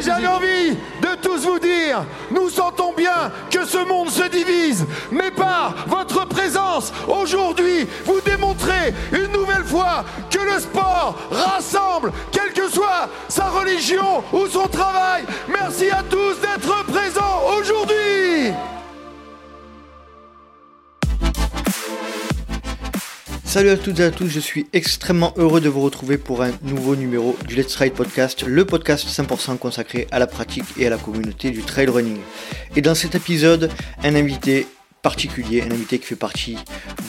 J'avais envie de tous vous dire, nous sentons bien que ce monde se divise, mais par votre présence aujourd'hui, vous démontrez une nouvelle fois que le sport rassemble, quelle que soit sa religion ou son travail. Merci à tous d'être présents aujourd'hui. Salut à toutes et à tous, je suis extrêmement heureux de vous retrouver pour un nouveau numéro du Let's Ride Podcast, le podcast 100% consacré à la pratique et à la communauté du trail running. Et dans cet épisode, un invité particulier, un invité qui fait partie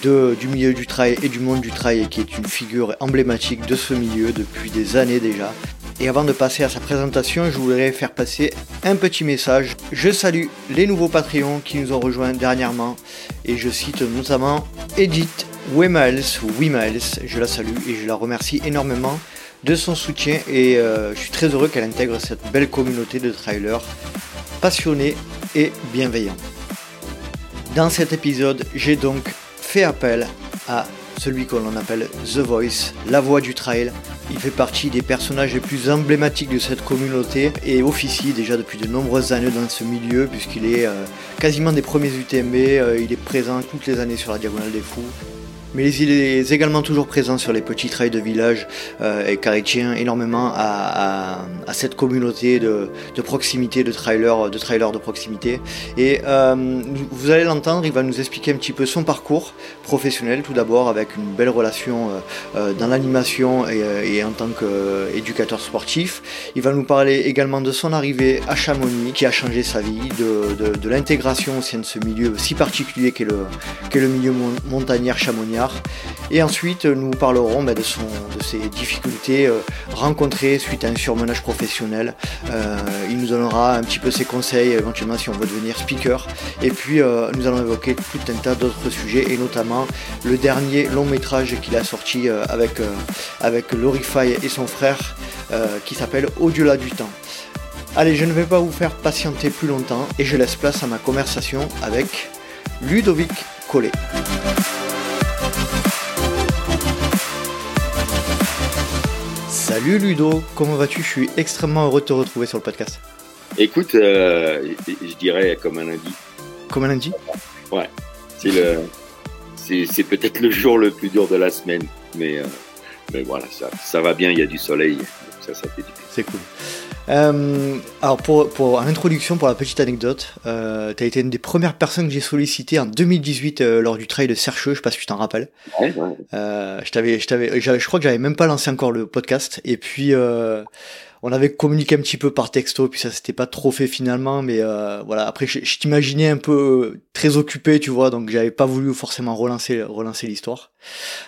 de, du milieu du trail et du monde du trail et qui est une figure emblématique de ce milieu depuis des années déjà. Et avant de passer à sa présentation, je voudrais faire passer un petit message. Je salue les nouveaux Patreons qui nous ont rejoints dernièrement et je cite notamment Edith Wemals, Wimals, je la salue et je la remercie énormément de son soutien et euh, je suis très heureux qu'elle intègre cette belle communauté de trailers passionnés et bienveillants. Dans cet épisode, j'ai donc fait appel à celui qu'on appelle The Voice, la voix du trail. Il fait partie des personnages les plus emblématiques de cette communauté et officie déjà depuis de nombreuses années dans ce milieu puisqu'il est euh, quasiment des premiers UTMB, euh, il est présent toutes les années sur la Diagonale des Fous mais il est également toujours présent sur les petits trails de village euh, et car il tient énormément à, cette communauté de, proximité de trailers, de de proximité. Et euh, vous allez l'entendre, il va nous expliquer un petit peu son parcours professionnel tout d'abord avec une belle relation euh, dans l'animation et, en tant qu'éducateur sportif. Il va nous parler également de son arrivée à Chamonix qui a changé sa vie, de, l'intégration au sein de ce milieu si particulier qu'est le, qu'est le milieu montagnard chamonix et ensuite, nous parlerons bah, de, ses difficultés euh, rencontrées suite à un surmenage professionnel. Euh, il nous donnera un petit peu ses conseils, éventuellement si on veut devenir speaker. Et puis, euh, nous allons évoquer tout un tas d'autres sujets, et notamment le dernier long métrage qu'il a sorti avec, avec Lorify et son frère, qui s'appelle Au-delà du temps. Allez, je ne vais pas vous faire patienter plus longtemps et je laisse place à ma conversation avec Ludovic Collet. Salut Ludo, comment vas-tu? Je suis extrêmement heureux de te retrouver sur le podcast. Écoute, euh, je dirais comme un lundi. Comme un lundi? Ouais. C'est le, c'est, peut-être le jour le plus dur de la semaine, mais, euh, mais voilà, ça, ça va bien. Il y a du soleil, ça, ça fait du bien. C'est cool. Euh, alors pour, pour l'introduction, pour la petite anecdote, euh, tu as été une des premières personnes que j'ai sollicité en 2018 euh, lors du trail de Sercheux, je sais pas si tu t'en rappelles. Ouais, ouais. Euh, je t'avais, je t'avais, je crois que j'avais même pas lancé encore le podcast. Et puis euh, on avait communiqué un petit peu par texto, puis ça s'était pas trop fait finalement. Mais euh, voilà, après je, je t'imaginais un peu très occupé, tu vois, donc j'avais pas voulu forcément relancer relancer l'histoire.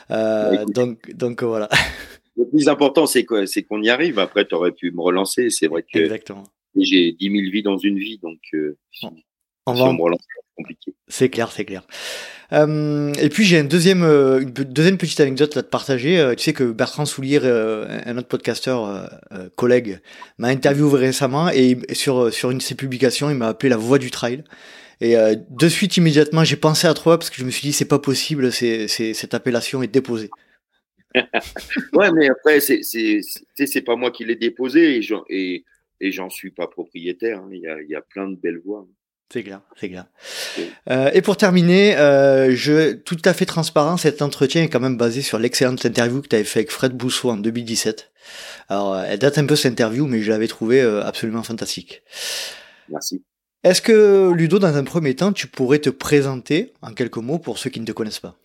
donc donc voilà. Le plus important, c'est qu'on y arrive. Après, tu aurais pu me relancer. C'est vrai que j'ai 10 000 vies dans une vie, donc euh, si, on, me relance, c'est compliqué. C'est clair, c'est clair. Euh, et puis j'ai deuxième, euh, une deuxième petite anecdote à te partager. tu sais que Bertrand Soulier, un autre podcasteur, collègue, m'a interviewé récemment et, sur sur une de ses publications, il m'a appelé la voix du trail. Et de suite, immédiatement, j'ai pensé à toi parce que je me suis dit c'est pas possible, c'est cette appellation est déposée. ouais, mais après, c'est, c'est, pas moi qui l'ai déposé et j'en, et, et j'en suis pas propriétaire. Hein. Il, y a, il y a plein de belles voix. C'est clair, c'est clair. Euh, et pour terminer, euh, je tout à fait transparent, cet entretien est quand même basé sur l'excellente interview que tu avais fait avec Fred Bousseau en 2017. Alors, elle date un peu cette interview, mais je l'avais trouvé euh, absolument fantastique. Merci. Est-ce que Ludo, dans un premier temps, tu pourrais te présenter en quelques mots pour ceux qui ne te connaissent pas?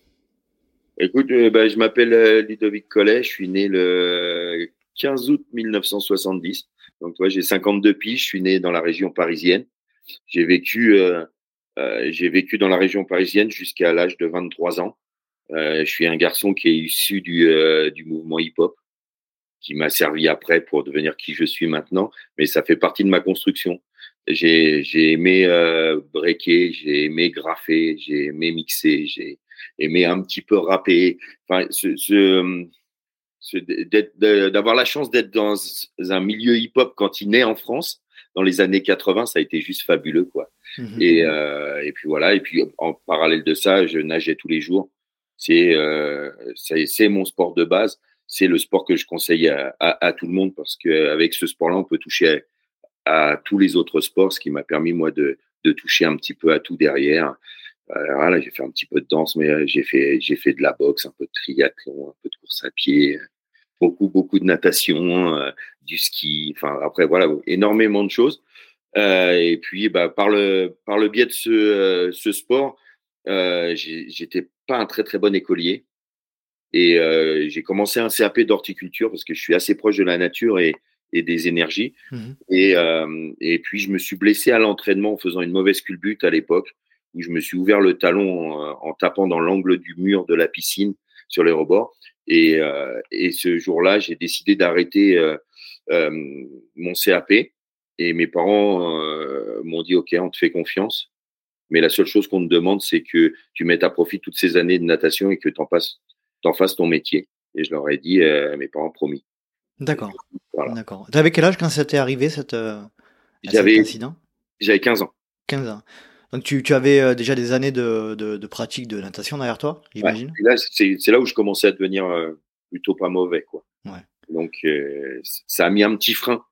Écoute, euh, bah, je m'appelle euh, Ludovic Collet, je suis né le 15 août 1970. Donc, toi, j'ai 52 piges, je suis né dans la région parisienne. J'ai vécu, euh, euh, j'ai vécu dans la région parisienne jusqu'à l'âge de 23 ans. Euh, je suis un garçon qui est issu du, du mouvement hip-hop, qui m'a servi après pour devenir qui je suis maintenant, mais ça fait partie de ma construction. J'ai, j'ai aimé euh, breaker, j'ai aimé graffer, j'ai aimé mixer, j'ai aimer un petit peu rapper. Enfin, ce, ce, d'avoir la chance d'être dans un milieu hip-hop quand il naît en France dans les années 80, ça a été juste fabuleux, quoi. Mmh et, euh, et puis voilà. Et puis en parallèle de ça, je nageais tous les jours. C'est euh, c'est mon sport de base. C'est le sport que je conseille à, à, à tout le monde parce qu'avec ce sport-là, on peut toucher à tous les autres sports, ce qui m'a permis moi de, de toucher un petit peu à tout derrière. Euh, voilà, j'ai fait un petit peu de danse, mais euh, j'ai fait j'ai fait de la boxe, un peu de triathlon, un peu de course à pied, beaucoup beaucoup de natation, euh, du ski. Enfin après voilà, énormément de choses. Euh, et puis bah, par le par le biais de ce ce sport, j'étais pas un très très bon écolier. Et j'ai commencé un CAP d'horticulture parce que je suis assez proche de la nature et, et des énergies. Mmh et, et puis je me suis blessé à l'entraînement en faisant une mauvaise culbute à l'époque où je me suis ouvert le talon en, tapant dans l'angle du mur de la piscine sur les rebords. Et, euh, et ce jour-là, j'ai décidé d'arrêter euh, euh, mon CAP. Et mes parents m'ont dit, OK, on te fait confiance. Mais la seule chose qu'on te demande, c'est que tu mettes à profit toutes ces années de natation et que tu en, fasses ton métier. Et je leur ai dit, mes parents promis. D'accord. Voilà. D'accord. T'avais quel âge quand ça t'est arrivé, cette, cet incident? J'avais 15 ans. 15 ans. Donc tu, tu avais euh, déjà des années de, de, de, pratique de natation derrière toi, j'imagine ouais. C'est là où je commençais à devenir euh, plutôt pas mauvais. Quoi. Ouais. Donc euh, ça a mis un petit frein.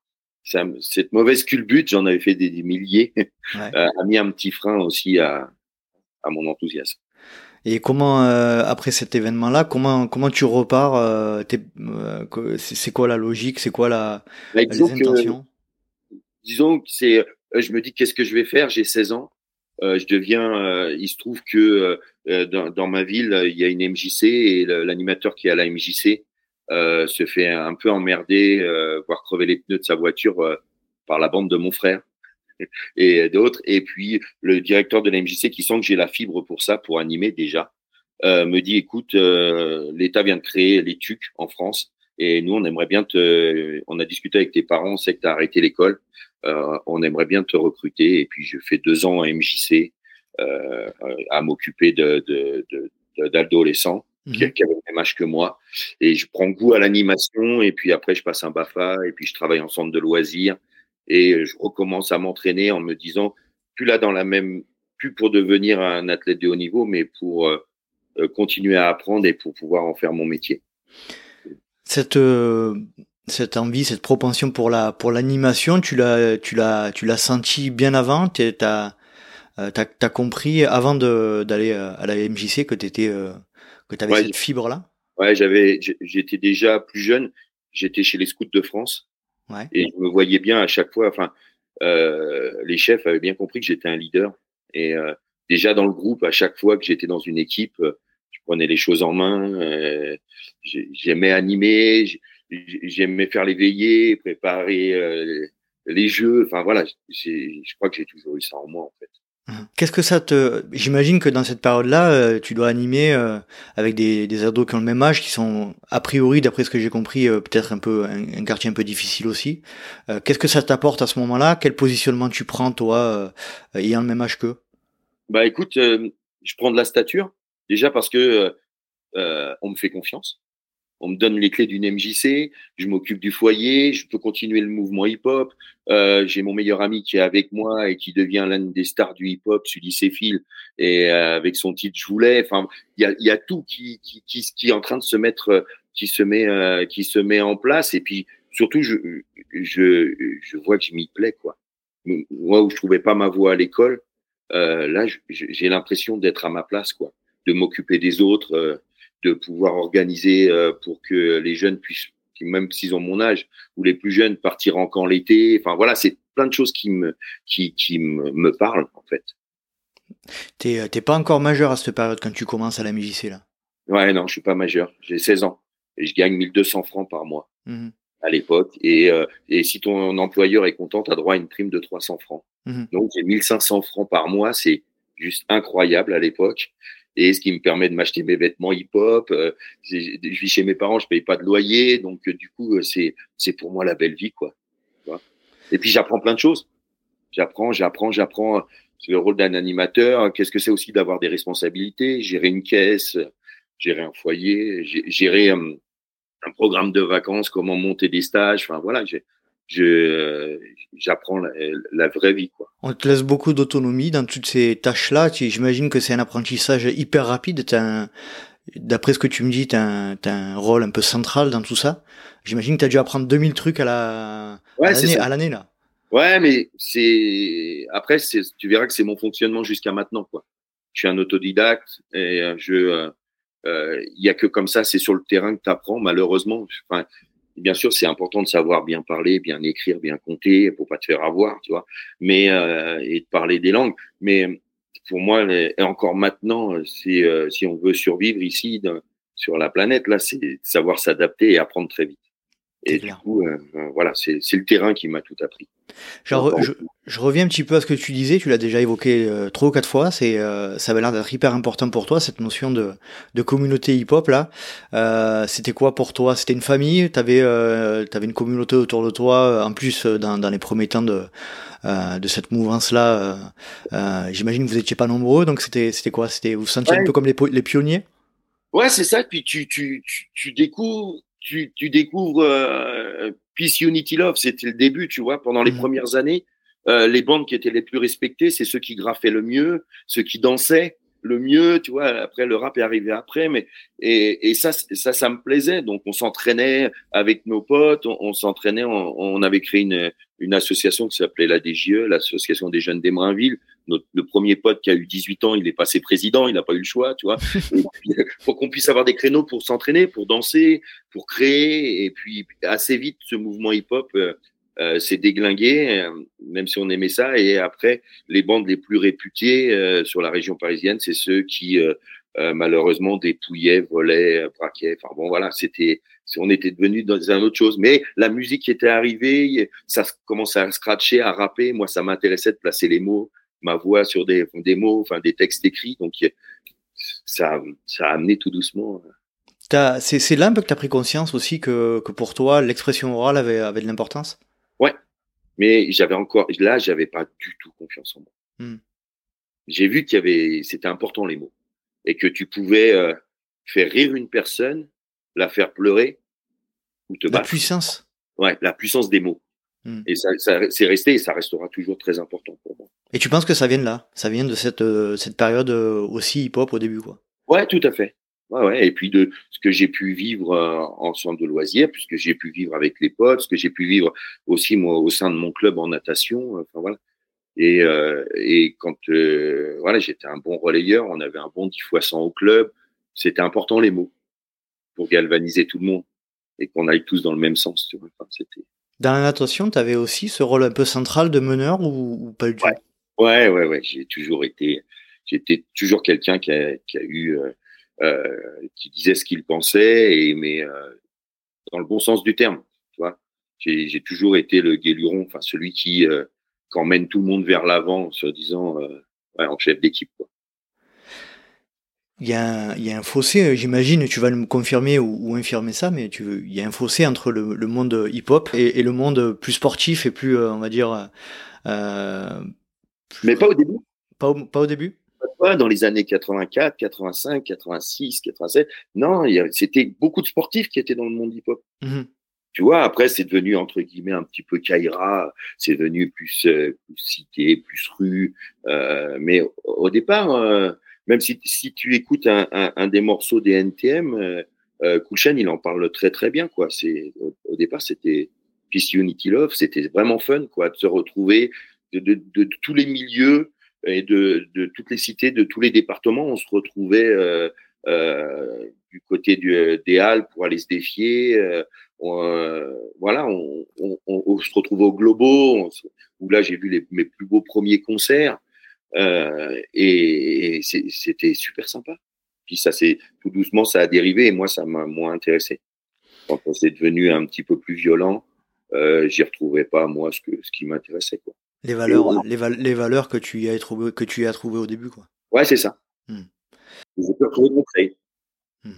Ça, cette mauvaise culbute, j'en avais fait des, des milliers, ouais. a mis un petit frein aussi à, à mon enthousiasme. Et comment, après cet événement-là, comment, comment tu repars C'est quoi la logique C'est quoi la, bah, les intentions? Disons que c'est, je me dis qu'est-ce que je vais faire? J'ai 16 ans. Euh, je deviens. Euh, il se trouve que euh, dans, dans, ma ville, il y a une MJC et l'animateur qui est à la MJC se fait un peu emmerder, voire crever les pneus de sa voiture par la bande de mon frère et d'autres. Et puis le directeur de la MJC qui sent que j'ai la fibre pour ça, pour animer déjà, me dit écoute, l'État vient de créer les TUC en France et nous on aimerait bien te. On a discuté avec tes parents, on sait que tu as arrêté l'école euh, on aimerait bien te recruter. Et puis, je fais deux ans à MJC euh, à m'occuper de, d'adolescents mhm. qui, avaient le même âge que moi. Et je prends goût à l'animation. Et puis après, je passe un BAFA. Et puis, je travaille en centre de loisirs. Et je recommence à m'entraîner en me disant, plus là dans la même, plus pour devenir un athlète de haut niveau, mais pour euh, continuer à apprendre et pour pouvoir en faire mon métier. Cette cette envie, cette propension pour la pour l'animation, tu l'as tu l'as tu l'as senti bien avant, tu as euh, as compris avant de d'aller euh, à la MJC que t'étais euh, que t'avais cette fibre là. Ouais, j'avais j'étais déjà plus jeune, j'étais chez les scouts de France. Ouais. Et je me voyais bien à chaque fois enfin euh, les chefs avaient bien compris que j'étais un leader et déjà dans le groupe à chaque fois que j'étais dans une équipe, prenais les choses en main, j'aimais animer, j'aimais faire les veillées, préparer euh, les jeux. Enfin voilà, je crois que j'ai toujours eu ça en moi en fait. Hein. Qu'est-ce que ça te... J'imagine que dans cette période-là, euh, tu dois animer euh, avec des, des ados qui ont le même âge, qui sont a priori, d'après ce que j'ai compris, peut-être un peu un, quartier un peu difficile aussi. Qu'est-ce que ça t'apporte à ce moment-là? Quel positionnement tu prends toi, ayant le même âge qu'eux? Bah écoute, je prends de la stature déjà parce que on me fait confiance on me donne les clés d'une MJC, je m'occupe du foyer, je peux continuer le mouvement hip-hop. Euh, j'ai mon meilleur ami qui est avec moi et qui devient l'un des stars du hip-hop, Sully Sefil, et euh, avec son titre Je voulais. Enfin, il y a, y a, tout qui, qui, qui, qui, est en train de se mettre, qui se met, euh, qui se met en place. Et puis surtout, je, je, je vois que je m'y plais, quoi. Moi, où je trouvais pas ma voix à l'école, euh, là, j'ai l'impression d'être à ma place, quoi, de m'occuper des autres de pouvoir organiser euh, pour que les jeunes puissent, même s'ils ont mon âge, ou les plus jeunes partir en camp l'été. Enfin voilà, c'est plein de choses qui me qui, qui me, me parlent en fait. T'es euh, t'es pas encore majeur à cette période quand tu commences à la MJC là? Ouais non, je suis pas majeur. J'ai 16 ans et je gagne 1200 francs par mois mmh à l'époque. Et, euh, et si ton employeur est content, tu as droit à une prime de 300 francs. Mmh Donc j'ai 1500 francs par mois, c'est juste incroyable à l'époque et ce qui me permet de m'acheter mes vêtements hip-hop. Euh, je vis chez mes parents, je paye pas de loyer, donc euh, du coup euh, c'est c'est pour moi la belle vie quoi. Et puis j'apprends plein de choses. J'apprends, j'apprends, j'apprends le rôle d'un animateur. Qu'est-ce que c'est aussi d'avoir des responsabilités, gérer une caisse, gérer un foyer, gérer un, un programme de vacances, comment monter des stages. Enfin voilà, je j'apprends la, la, vraie vie quoi. On te laisse beaucoup d'autonomie dans toutes ces tâches-là. J'imagine que c'est un apprentissage hyper rapide. D'après ce que tu me dis, tu as, un rôle un peu central dans tout ça. J'imagine que tu as dû apprendre 2000 trucs à la à l'année là. Ouais, mais c'est après, tu verras que c'est mon fonctionnement jusqu'à maintenant, quoi. Je suis un autodidacte et euh, je, il euh, y a que comme ça, c'est sur le terrain que tu apprends. Malheureusement, enfin, bien sûr, c'est important de savoir bien parler, bien écrire, bien compter, pour pas te faire avoir, tu vois. Mais et de parler des langues. Mais pour moi, et encore maintenant, c'est si on veut survivre ici sur la planète, là, c'est savoir s'adapter et apprendre très vite. Et du coup, euh, euh, voilà, c'est le terrain qui m'a tout appris. Genre, je, je, reviens un petit peu à ce que tu disais, tu l'as déjà évoqué euh, trois ou quatre fois, c'est ça avait l'air d'être hyper important pour toi, cette notion de, de communauté hip-hop là. C'était quoi pour toi? C'était une famille? Tu avais, avais une communauté autour de toi, en plus dans, dans les premiers temps de, de cette mouvance-là. J'imagine que vous n'étiez pas nombreux, donc c'était quoi? C'était Vous vous sentiez un peu comme les, les pionniers? Ouais, c'est ça. Puis tu, tu, tu, tu découvres tu, tu découvres euh, Peace Unity Love, c'était le début, tu vois, pendant les mmh. premières années. Euh, les bandes qui étaient les plus respectées, c'est ceux qui graffaient le mieux, ceux qui dansaient le mieux, tu vois. Après, le rap est arrivé après, mais et, et ça, ça, ça me plaisait. Donc, on s'entraînait avec nos potes, on, s'entraînait, on, on, avait créé une, une association qui s'appelait la DGE, l'association des jeunes d'Emrainville. Notre, le premier pote qui a eu 18 ans, il est passé président, il n'a pas eu le choix, tu vois. pour qu'on puisse avoir des créneaux pour s'entraîner, pour danser, pour créer. Et puis, assez vite, ce mouvement hip-hop euh, euh, s'est déglingué, euh, même si on aimait ça. Et après, les bandes les plus réputées euh, sur la région parisienne, c'est ceux qui malheureusement dépouillaient, volaient, braquaient. Enfin bon, voilà, c'était, on était devenu dans une autre chose. Mais la musique qui était arrivée, ça commençait à scratcher, à rapper. Moi, ça m'intéressait de placer les mots, ma voix sur des, des mots, enfin des textes écrits. Donc ça, ça a amené tout doucement. C'est là un peu que tu as pris conscience aussi que, que pour toi, l'expression orale avait, avait de l'importance? Mais j'avais encore, là, j'avais pas du tout confiance en moi. Hmm. J'ai vu qu'il y avait, c'était important les mots, et que tu pouvais euh, faire rire une personne, la faire pleurer ou te battre. La puissance. Ouais, la puissance des mots. Hmm. Et ça, ça c'est resté et ça restera toujours très important pour moi. Et tu penses que ça vient de là? Ça vient de cette, euh, cette période euh, aussi hip-hop au début, quoi? Ouais, tout à fait. Ouais, ouais. Et puis de ce que j'ai pu vivre euh, en centre de loisirs, puisque j'ai pu vivre avec les potes, ce que j'ai pu vivre aussi moi au sein de mon club en natation. Enfin voilà. Et, euh, et quand euh, voilà, j'étais un bon relayeur, on avait un bon 10 fois 100 au club. C'était important les mots pour galvaniser tout le monde et qu'on aille tous dans le même sens. Tu vois. Enfin, c'était. Dans la natation, tu avais aussi ce rôle un peu central de meneur ou, pas du tout? Ouais. ouais, ouais, ouais. J'ai toujours été, j'étais toujours quelqu'un qui a, qui a eu euh, qui disait ce qu'il pensait, et, mais euh, dans le bon sens du terme. Tu vois, j'ai toujours été le guéluron, enfin celui qui, euh, emmène tout le monde vers l'avant, se disant ouais, en chef d'équipe. Il y, a un, il y, a un fossé, j'imagine, tu vas me confirmer ou, ou, infirmer ça, mais tu, il y a un fossé entre le, le monde hip-hop et, et, le monde plus sportif et plus, on va dire. Euh, plus, mais pas au début. Pas au, pas au début? Dans les années 84, 85, 86, 87. Non, c'était beaucoup de sportifs qui étaient dans le monde hip-hop. Mmh tu vois, après, c'est devenu, entre guillemets, un petit peu Kaira, c'est devenu plus, euh, plus cité, plus rue. Euh, mais au départ, euh, même si, si tu écoutes un, un, un, des morceaux des NTM, euh, il en parle très très bien. quoi. C'est Au, départ, c'était Peace Unity Love, c'était vraiment fun quoi, de se retrouver de, de, de tous les milieux, et de, toutes les cités, de tous les départements, on se retrouvait euh, euh, du côté des Halles pour aller se défier. Euh, voilà, on, se retrouve au Globo, où là j'ai vu mes plus beaux premiers concerts, et, c'était super sympa. Puis ça c'est tout doucement ça a dérivé et moi ça m'a moins intéressé. Quand c'est devenu un petit peu plus violent, euh, j'y retrouvais pas moi ce que ce qui m'intéressait. Les valeurs, les, les, valeurs que tu y as trouvé, que tu as trouvé au début, quoi. Ouais, c'est ça. Hmm. Hmm.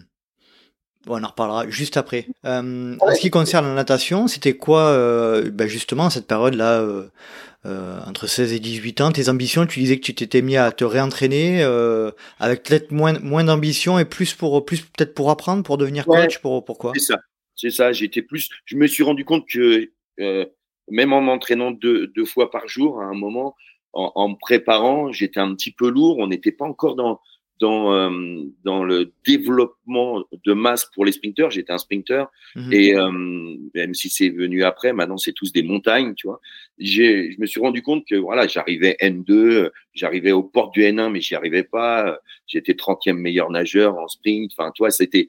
Bon, on en reparlera juste après. Euh, en ce qui concerne la natation, c'était quoi, euh, ben justement, cette période-là, euh, euh, entre 16 et 18 ans, tes ambitions, tu disais que tu t'étais mis à te réentraîner, euh, avec peut-être moins, moins d'ambition et plus pour, plus peut-être pour apprendre, pour devenir coach, pour, pourquoi? C'est ça. C'est ça. J'étais plus, je me suis rendu compte que, même en m'entraînant deux, deux, fois par jour, à un moment, en, en me préparant, j'étais un petit peu lourd. On n'était pas encore dans, dans euh, dans le développement de masse pour les sprinters. J'étais un sprinter Mhm. et euh, même si c'est venu après, maintenant c'est tous des montagnes, tu vois. J'ai, je me suis rendu compte que voilà, j'arrivais N2, j'arrivais aux portes du N1, mais j'y arrivais pas. J'étais 30e meilleur nageur en sprint. Enfin, toi, c'était,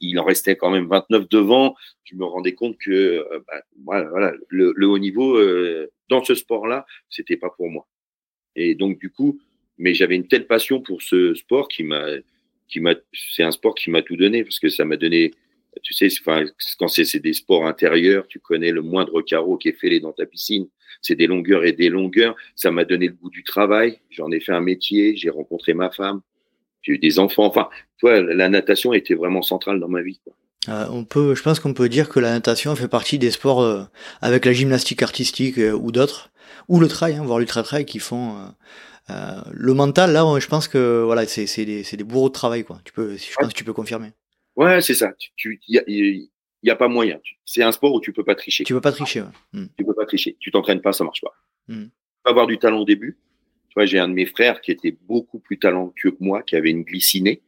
il, en restait quand même 29 devant. Je me rendais compte que euh, bah, voilà, le, haut niveau euh, dans ce sport-là, c'était pas pour moi. Et donc du coup, mais j'avais une telle passion pour ce sport qui m'a, qui m'a, c'est un sport qui m'a tout donné parce que ça m'a donné tu sais, enfin, quand c'est des sports intérieurs, tu connais le moindre carreau qui est fêlé dans ta piscine. C'est des longueurs et des longueurs. Ça m'a donné le goût du travail. J'en ai fait un métier. J'ai rencontré ma femme. J'ai eu des enfants. Enfin, toi, la natation était vraiment centrale dans ma vie. Quoi. Euh, on peut, je pense qu'on peut dire que la natation fait partie des sports euh, avec la gymnastique artistique euh, ou d'autres, ou le trail, hein, voire l'ultra trail, qui font le mental. Là, je pense que voilà, c'est des, bourreaux de travail, quoi. Tu peux, je pense que tu peux confirmer. Ouais, c'est ça. Tu, tu, y a, y, y a pas moyen. C'est un sport où tu peux pas tricher. Tu peux pas tricher. Ouais. Mm. Tu peux pas tricher. Tu t'entraînes pas, ça marche pas. Mm. Tu peux avoir du talent au début. J'ai un de mes frères qui était beaucoup plus talentueux que moi, qui avait une glycinée,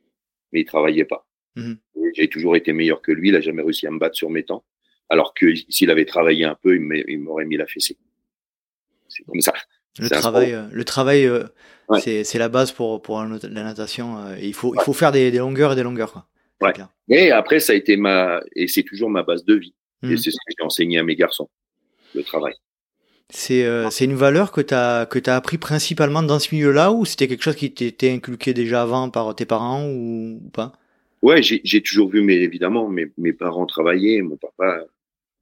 mais il travaillait pas. Mhm. Et J'ai toujours été meilleur que lui. Il a jamais réussi à me battre sur mes temps. Alors que s'il avait travaillé un peu, il m'aurait- mis la fessée. C'est comme ça. Le travail, euh, le travail, euh, Ouais. c'est la base pour la natation. euh, et il faut il faut faire des, des longueurs et des longueurs, Ouais. Mais après, ça a été ma, et c'est toujours ma base de vie. Mhm. Et c'est ce que j'ai enseigné à mes garçons. Le travail. C'est euh, c'est une valeur que tu as que as appris principalement dans ce milieu-là ou c'était quelque chose qui t'était inculqué déjà avant par tes parents ou, ou pas? Ouais, j'ai j'ai toujours vu, mais évidemment, mes, mes parents travaillaient. Mon papa,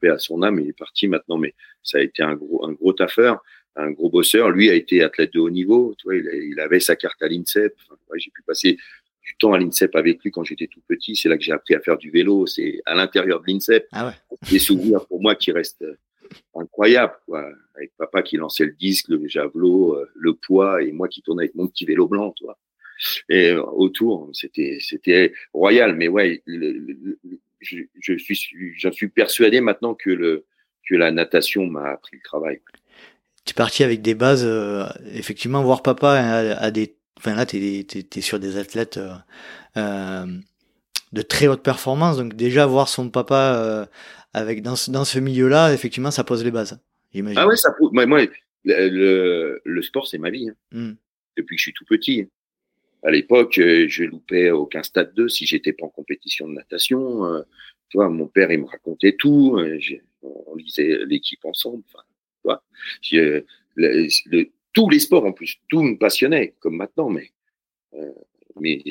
à son âme, il est parti maintenant, mais ça a été un gros, un gros taffeur, un gros bosseur. Lui a été athlète de haut niveau. Tu vois, il, a- il avait sa carte à l'INSEP. Enfin, ouais, j'ai pu passer du temps à l'INSEP avec lui quand j'étais tout petit. C'est là que j'ai appris à faire du vélo. C'est à l'intérieur de l'INSEP. Ah ouais. Des souvenirs pour moi qui restent incroyables, quoi. Avec papa qui lançait le disque, le javelot, euh, le poids, et moi qui tournais avec mon petit vélo blanc, tu vois. Et euh, autour, c'était, c'était royal. Mais ouais, je, suis, j'en suis persuadé maintenant que le, que la natation m'a appris le travail. Tu es parti avec des bases euh, effectivement voir papa à, à des enfin là t'es t'es sur des athlètes de très haute performance donc déjà voir son papa avec dans ce, dans ce milieu-là effectivement ça pose les bases. Ah ouais, ça, prouve- moi, moi, le, le, le sport, c'est ma vie. hein. Mm. depuis que je suis tout petit. À l'époque, euh, je loupais aucun stade 2 si j'étais pas en compétition de natation. euh, Tu vois, mon père, il me racontait tout. euh, On lisait l'équipe ensemble. Enfin, tu vois, j'ai- le- le- tous les sports en plus, tout me passionnait comme maintenant. Mais, euh, mais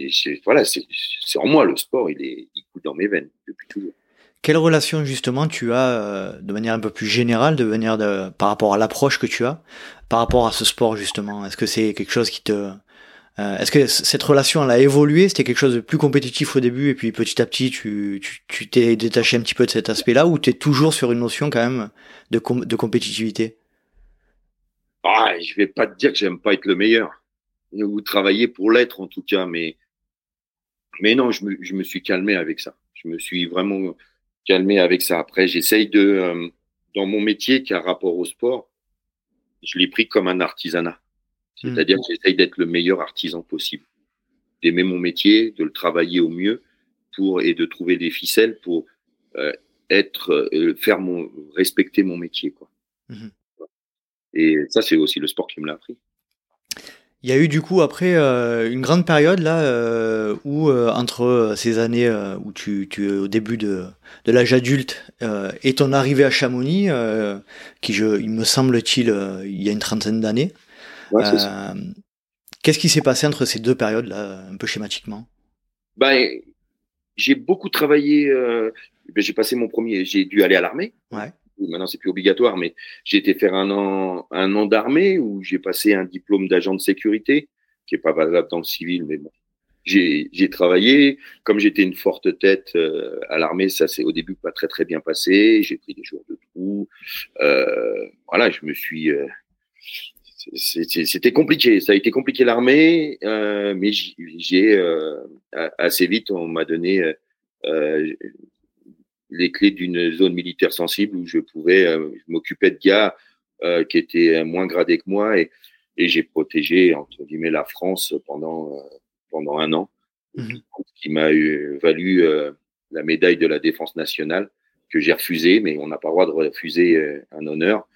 voilà, c'est c'est en moi le sport. Il est, il coule dans mes veines depuis toujours. Quelle relation justement tu as euh, de manière un peu plus générale, de manière de par rapport à l'approche que tu as par rapport à ce sport justement? Est-ce que c'est quelque chose qui te euh, est-ce que cette relation elle a évolué? C'était quelque chose de plus compétitif au début et puis petit à petit tu tu tu t'es détaché un petit peu de cet aspect-là ou tu es toujours sur une notion quand même de de compétitivité? Ah, je vais pas te dire que j'aime pas être le meilleur ou travailler pour l'être en tout cas, mais mais non, je me, je me suis calmé avec ça. Je me suis vraiment calmé avec ça. Après, j'essaye de euh, dans mon métier qui a rapport au sport, je l'ai pris comme un artisanat. C'est-à-dire que j'essaye d'être le meilleur artisan possible, d'aimer mon métier, de le travailler au mieux pour et de trouver des ficelles pour euh, être euh, faire mon respecter mon métier quoi. Mhm. Et ça c'est aussi le sport qui me l'a appris. Il y a eu du coup après euh, une grande période là euh, où euh, entre ces années où tu, tu es au début de, de l'âge adulte et ton arrivée à Chamonix, qui je, il me semble-t-il il y a une trentaine d'années, Ouais, qu'est-ce qui s'est passé entre ces deux périodes là, un peu schématiquement? Ben, j'ai beaucoup travaillé. ben, j'ai passé mon premier. J'ai dû aller à l'armée. Ouais. Maintenant, c'est plus obligatoire, mais j'ai été faire un an, un an d'armée où j'ai passé un diplôme d'agent de sécurité qui est pas valable dans le civil, mais bon. J'ai, travaillé. Comme j'étais une forte tête euh, à l'armée, ça s'est au début pas très très bien passé. J'ai pris des jours de trou. Euh, voilà, je me suis. euh, c'était compliqué. Ça a été compliqué l'armée, euh, mais j'ai- euh, assez vite on m'a donné euh, les clés d'une zone militaire sensible où je pouvais euh, je m'occupais de gars euh, qui étaient moins gradés que moi et, et j'ai protégé entre guillemets la France pendant euh, pendant un an, mmh qui m'a valu la médaille de la défense nationale que j'ai refusée, mais on n'a pas le droit de refuser un honneur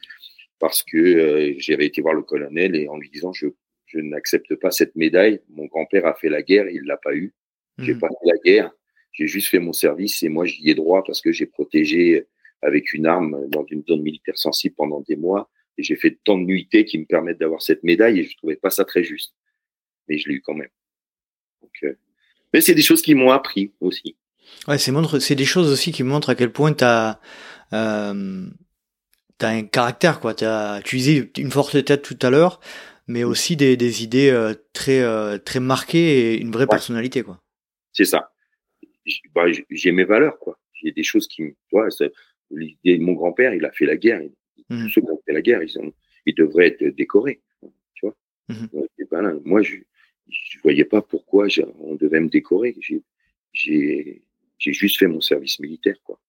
parce que j'avais été voir le colonel et en lui disant je, je n'accepte pas cette médaille. Mon grand-père a fait la guerre, il l'a pas eu. J'ai mmh. pas fait la guerre, j'ai juste fait mon service et moi j'y ai droit parce que j'ai protégé avec une arme dans une zone militaire sensible pendant des mois et j'ai fait tant de nuitées qui me permettent d'avoir cette médaille et je trouvais pas ça très juste. Mais je l'ai eu quand même. Donc, euh, Mais c'est des choses qui m'ont appris aussi. Ouais, c'est montre, c'est des choses aussi qui montrent à quel point t'as, euh, t'as un caractère quoi. T'as utilisé une forte tête tout à l'heure, mais aussi des, des idées euh, très euh, très marquées et une vraie personnalité quoi. C'est ça. Bah, j'ai mes valeurs quoi. J'ai des choses qui, toi, mon grand-père, il a fait la guerre. Mmh. Ceux qui ont fait la guerre, ils, ont, ils devraient être décorés. Tu vois mmh. Moi, je ne voyais pas pourquoi on devait me décorer. J'ai juste fait mon service militaire. Quoi.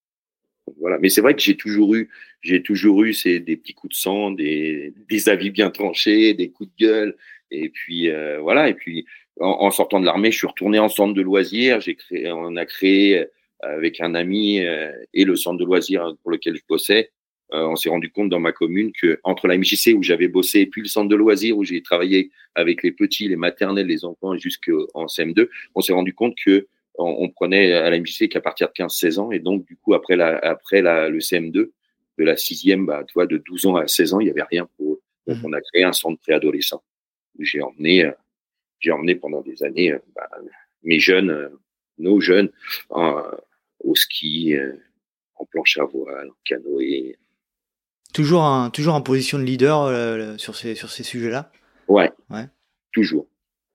voilà. Mais c'est vrai que j'ai toujours eu, j'ai toujours eu ces, des petits coups de sang, des, des avis bien tranchés, des coups de gueule. Et puis euh, voilà. Et puis en, sortant de l'armée, je suis retourné en centre de loisirs. J'ai créé, on a créé avec un ami euh, et le centre de loisirs pour lequel je bossais, euh, on s'est rendu compte dans ma commune que entre la MJC où j'avais bossé et puis le centre de loisirs où j'ai travaillé avec les petits, les maternelles, les enfants jusqu'en CM2, on s'est rendu compte que on, prenait à la MJC qu'à partir de 15-16 ans et donc du coup après la, après la, le CM2 de la sixième, bah, tu vois, de 12 ans à 16 ans, il y avait rien pour eux. Donc mmh. on a créé un centre préadolescent où j'ai emmené, euh, j'ai emmené pendant des années bah, mes jeunes, nos jeunes, au ski, euh, en planche à voile, en canoë. Toujours, en, toujours en position de leader euh, sur ces, sur ces sujets-là? Ouais. ouais. Toujours.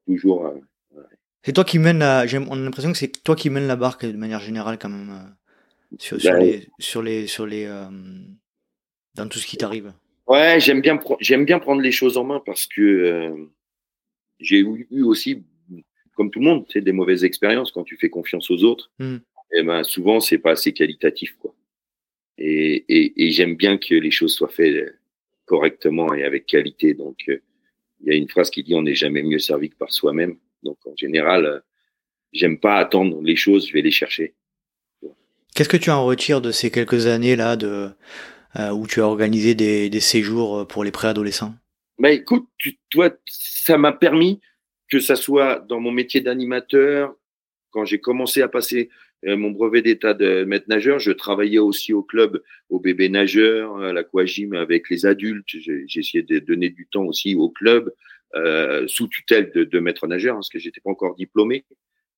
Toujours. Euh, c'est toi qui mène la. On a l'impression que c'est toi qui mène la barque de manière générale, quand même. sur, sur, ben les, sur les. Sur les dans tout ce qui t'arrive. Ouais, j'aime bien, j'aime bien prendre les choses en main parce que j'ai eu aussi, comme tout le monde, des mauvaises expériences quand tu fais confiance aux autres. Mmh eh ben souvent c'est pas assez qualitatif quoi. Et, et, et j'aime bien que les choses soient faites correctement et avec qualité. Donc euh, il y a une phrase qui dit on n'est jamais mieux servi que par soi-même. Donc en général, euh, j'aime pas attendre les choses, je vais les chercher. Qu'est-ce que tu en retires de ces quelques années là de euh, où tu as organisé des, des séjours pour les préadolescents? Bah écoute, tu, toi, ça m'a permis que ça soit dans mon métier d'animateur, quand j'ai commencé à passer euh, mon brevet d'état de maître nageur. Je travaillais aussi au club, au bébé nageur, à l'aquagym avec les adultes. Essayé de donner du temps aussi au club, euh, sous tutelle de, maître nageur, hein, parce que j'étais pas encore diplômé.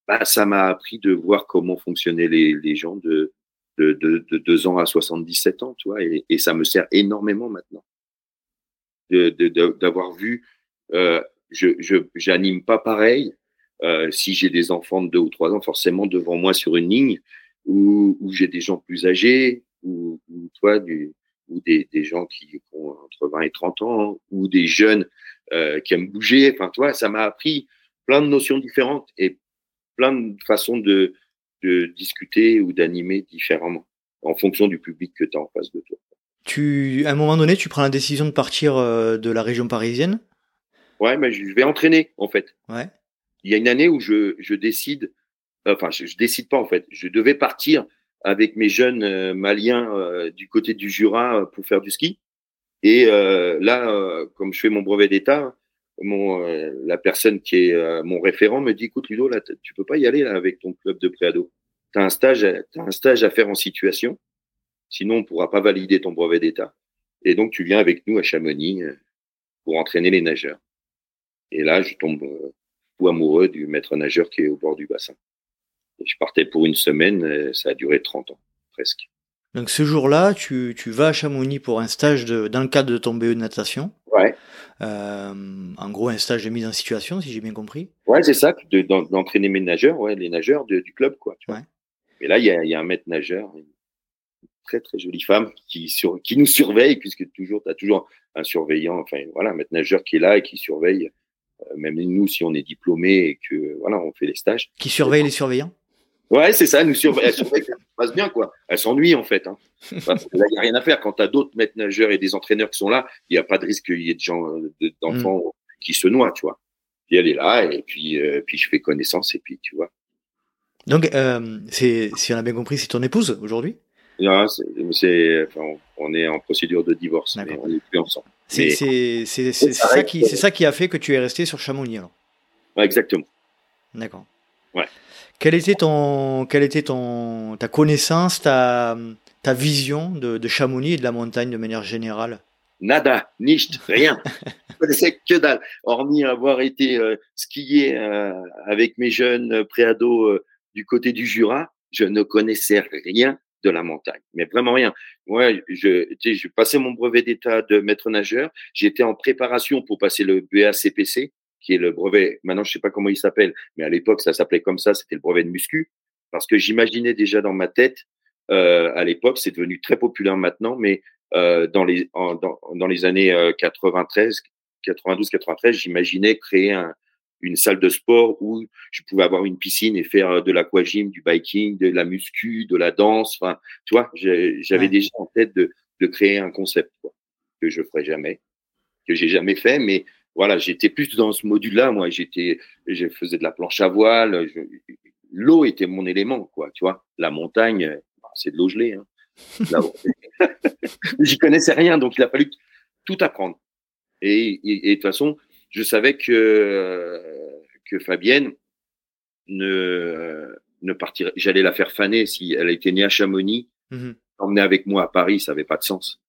Bah, ça m'a appris de voir comment fonctionnaient les, les gens de, de 2 ans à 77 ans, tu vois, et, et ça me sert énormément maintenant d'avoir vu. Euh, je j'anime pas pareil, euh, si j'ai des enfants de deux ou trois ans, forcément devant moi sur une ligne, ou, j'ai des gens plus âgés, ou, toi, du, ou des, des, gens qui ont entre 20 et 30 ans, ou des jeunes euh, qui aiment bouger. Enfin, toi, ça m'a appris plein de notions différentes et plein de façons de, de discuter ou d'animer différemment en fonction du public que tu as en face de toi. Tu, à un moment donné, tu prends la décision de partir euh, de la région parisienne? Ouais, mais je vais entraîner en fait. Ouais il y a une année où je, je décide, enfin, je, je, décide pas en fait. Je devais partir avec mes jeunes euh, Maliens euh, du côté du Jura euh, pour faire du ski. Et là, comme je fais mon brevet d'état, mon la personne qui est mon référent me dit écoute Ludo, là, tu peux pas y aller là avec ton club de préado. Tu as un stage, as un stage à faire en situation. Sinon, on pourra pas valider ton brevet d'état. Et donc, tu viens avec nous à Chamonix pour entraîner les nageurs. Et là, je tombe amoureux du maître nageur qui est au bord du bassin. Et je partais pour une semaine, ça a duré 30 ans, presque. Donc ce jour-là, tu, tu, vas à Chamonix pour un stage de, dans le cadre de ton BE de natation. Ouais. Euh, en gros, un stage de mise en situation, si j'ai bien compris. Ouais, c'est ça, d'entraîner mes nageurs, ouais, les nageurs de, du club, quoi. Tu vois. Et là, il y a, y a, un maître nageur, très très jolie femme qui, sur, qui nous surveille, puisque toujours, tu as toujours un surveillant, enfin voilà, un maître nageur qui est là et qui surveille euh, même nous, si on est diplômé et que voilà, on fait les stages. Qui surveille les surveillants? Ouais, c'est ça, nous surveille, elle surveille ça passe bien, quoi. Elle s'ennuie, en fait. Hein. là, il n'y a rien à faire. Quand tu as d'autres maîtres nageurs et des entraîneurs qui sont là, il n'y a pas de risque qu'il y ait des gens, euh, d'enfants mmh. qui se noient, tu vois. puis elle est là, et puis, euh, puis je fais connaissance, et puis tu vois. Donc, euh, si on a bien compris, c'est ton épouse aujourd'hui? Non, c'est, enfin, on est en procédure de divorce, mais on n'est plus ensemble. C'est, c'est, c'est, c'est ça, qui, c'est ça qui a fait que tu es resté sur Chamonix alors ouais, Exactement. D'accord. Ouais. Quelle était, ton, quelle était ton, ta connaissance, ta, ta vision de, de Chamonix et de la montagne de manière générale? Nada, nicht, rien. je connaissais que dalle, hormis avoir été euh, skié euh, avec mes jeunes euh, préados du côté du Jura, je ne connaissais rien de la montagne, mais vraiment rien. Moi, je, j'ai passé mon brevet d'état de maître nageur. J'étais en préparation pour passer le BACPC, qui est le brevet. Maintenant, je sais pas comment il s'appelle, mais à l'époque, ça s'appelait comme ça. C'était le brevet de muscu, parce que j'imaginais déjà dans ma tête. Euh, à l'époque, c'est devenu très populaire maintenant, mais euh, dans les dans, dans, les années 93, 92, 93, j'imaginais créer un, une salle de sport où je pouvais avoir une piscine et faire de l'aquagym, du biking, de la muscu, de la danse. Enfin, tu vois, j'avais déjà en tête de, de créer un concept quoi, que je ferai jamais, que j'ai jamais fait, mais voilà, j'étais plus dans ce module-là. Moi, j'étais, je faisais de la planche à voile. L'eau était mon élément, quoi. Tu vois, la montagne, bah, c'est de l'eau gelée. Hein. J'y connaissais rien, donc il a fallu tout apprendre. Et, et, de toute façon, je savais que, que Fabienne ne, ne partirait. J'allais la faire faner si elle était née à Chamonix. Mmh Emmener avec moi à Paris, ça n'avait pas de sens.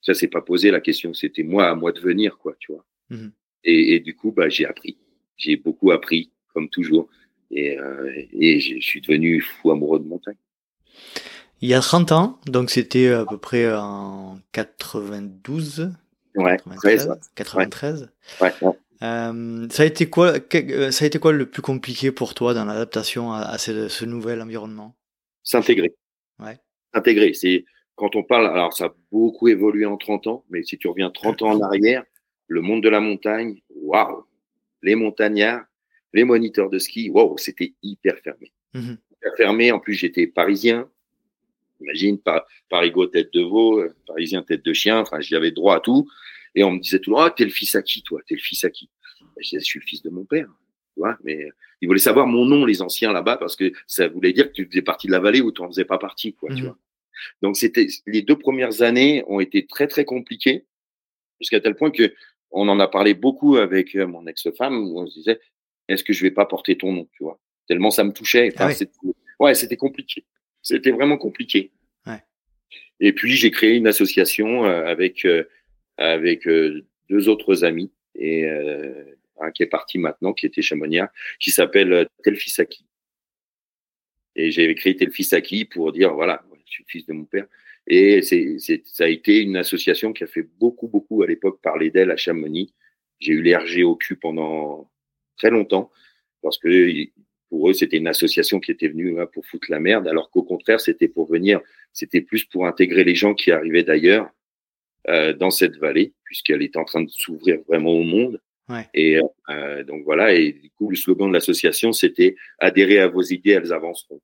Ça s'est pas posé la question. C'était moi à moi de venir, quoi, tu vois. Mmh et, et, du coup, bah, j'ai appris. J'ai beaucoup appris, comme toujours. Et, euh, et je suis devenu fou amoureux de montagne. Il y a 30 ans, donc c'était à peu près en 92. Ouais, 93. 93. Ouais. Euh, ça a été quoi euh, Ça a été quoi le plus compliqué pour toi dans l'adaptation à, ce, nouvel environnement? S'intégrer. Ouais. S'intégrer, c'est quand on parle. Alors ça a beaucoup évolué en 30 ans, mais si tu reviens 30 ans en arrière, le monde de la montagne, waouh Les montagnards, les moniteurs de ski, waouh, c'était hyper fermé. Mmh hyper fermé. En plus, j'étais parisien. Imagine, par, Parigo tête de veau, euh, parisien tête de chien. Enfin, j'avais droit à tout. Et on me disait tout le temps, ah, t'es le fils à qui, toi? T'es le fils à qui? Je disais, je suis le fils de mon père. Tu vois, mais ils voulaient savoir mon nom, les anciens là-bas, parce que ça voulait dire que tu faisais partie de la vallée ou tu n'en faisais pas partie, quoi, tu mmh vois. Donc c'était, les deux premières années ont été très, très compliquées, jusqu'à tel point que on en a parlé beaucoup avec euh, mon ex-femme, où on se disait, est-ce que je vais pas porter ton nom, tu vois? Tellement ça me touchait. Enfin, ah ouais, c'était compliqué. C'était vraiment compliqué. Et puis j'ai créé une association euh, avec euh, avec deux autres amis et un qui est parti maintenant, qui était chamoniard, qui s'appelle Telfisaki. Et j'ai créé Telfisaki pour dire voilà, je suis fils de mon père. Et c'est, ça a été une association qui a fait beaucoup, beaucoup à l'époque parler d'elle à Chamonix. J'ai eu les RG au cul pendant très longtemps parce que pour eux, c'était une association qui était venue hein, pour foutre la merde, alors qu'au contraire, c'était pour venir, c'était plus pour intégrer les gens qui arrivaient d'ailleurs euh, dans cette vallée, puisqu'elle était en train de s'ouvrir vraiment au monde. Ouais. Et euh, donc voilà, et du coup, le slogan de l'association, c'était adhérer à vos idées, elles avanceront.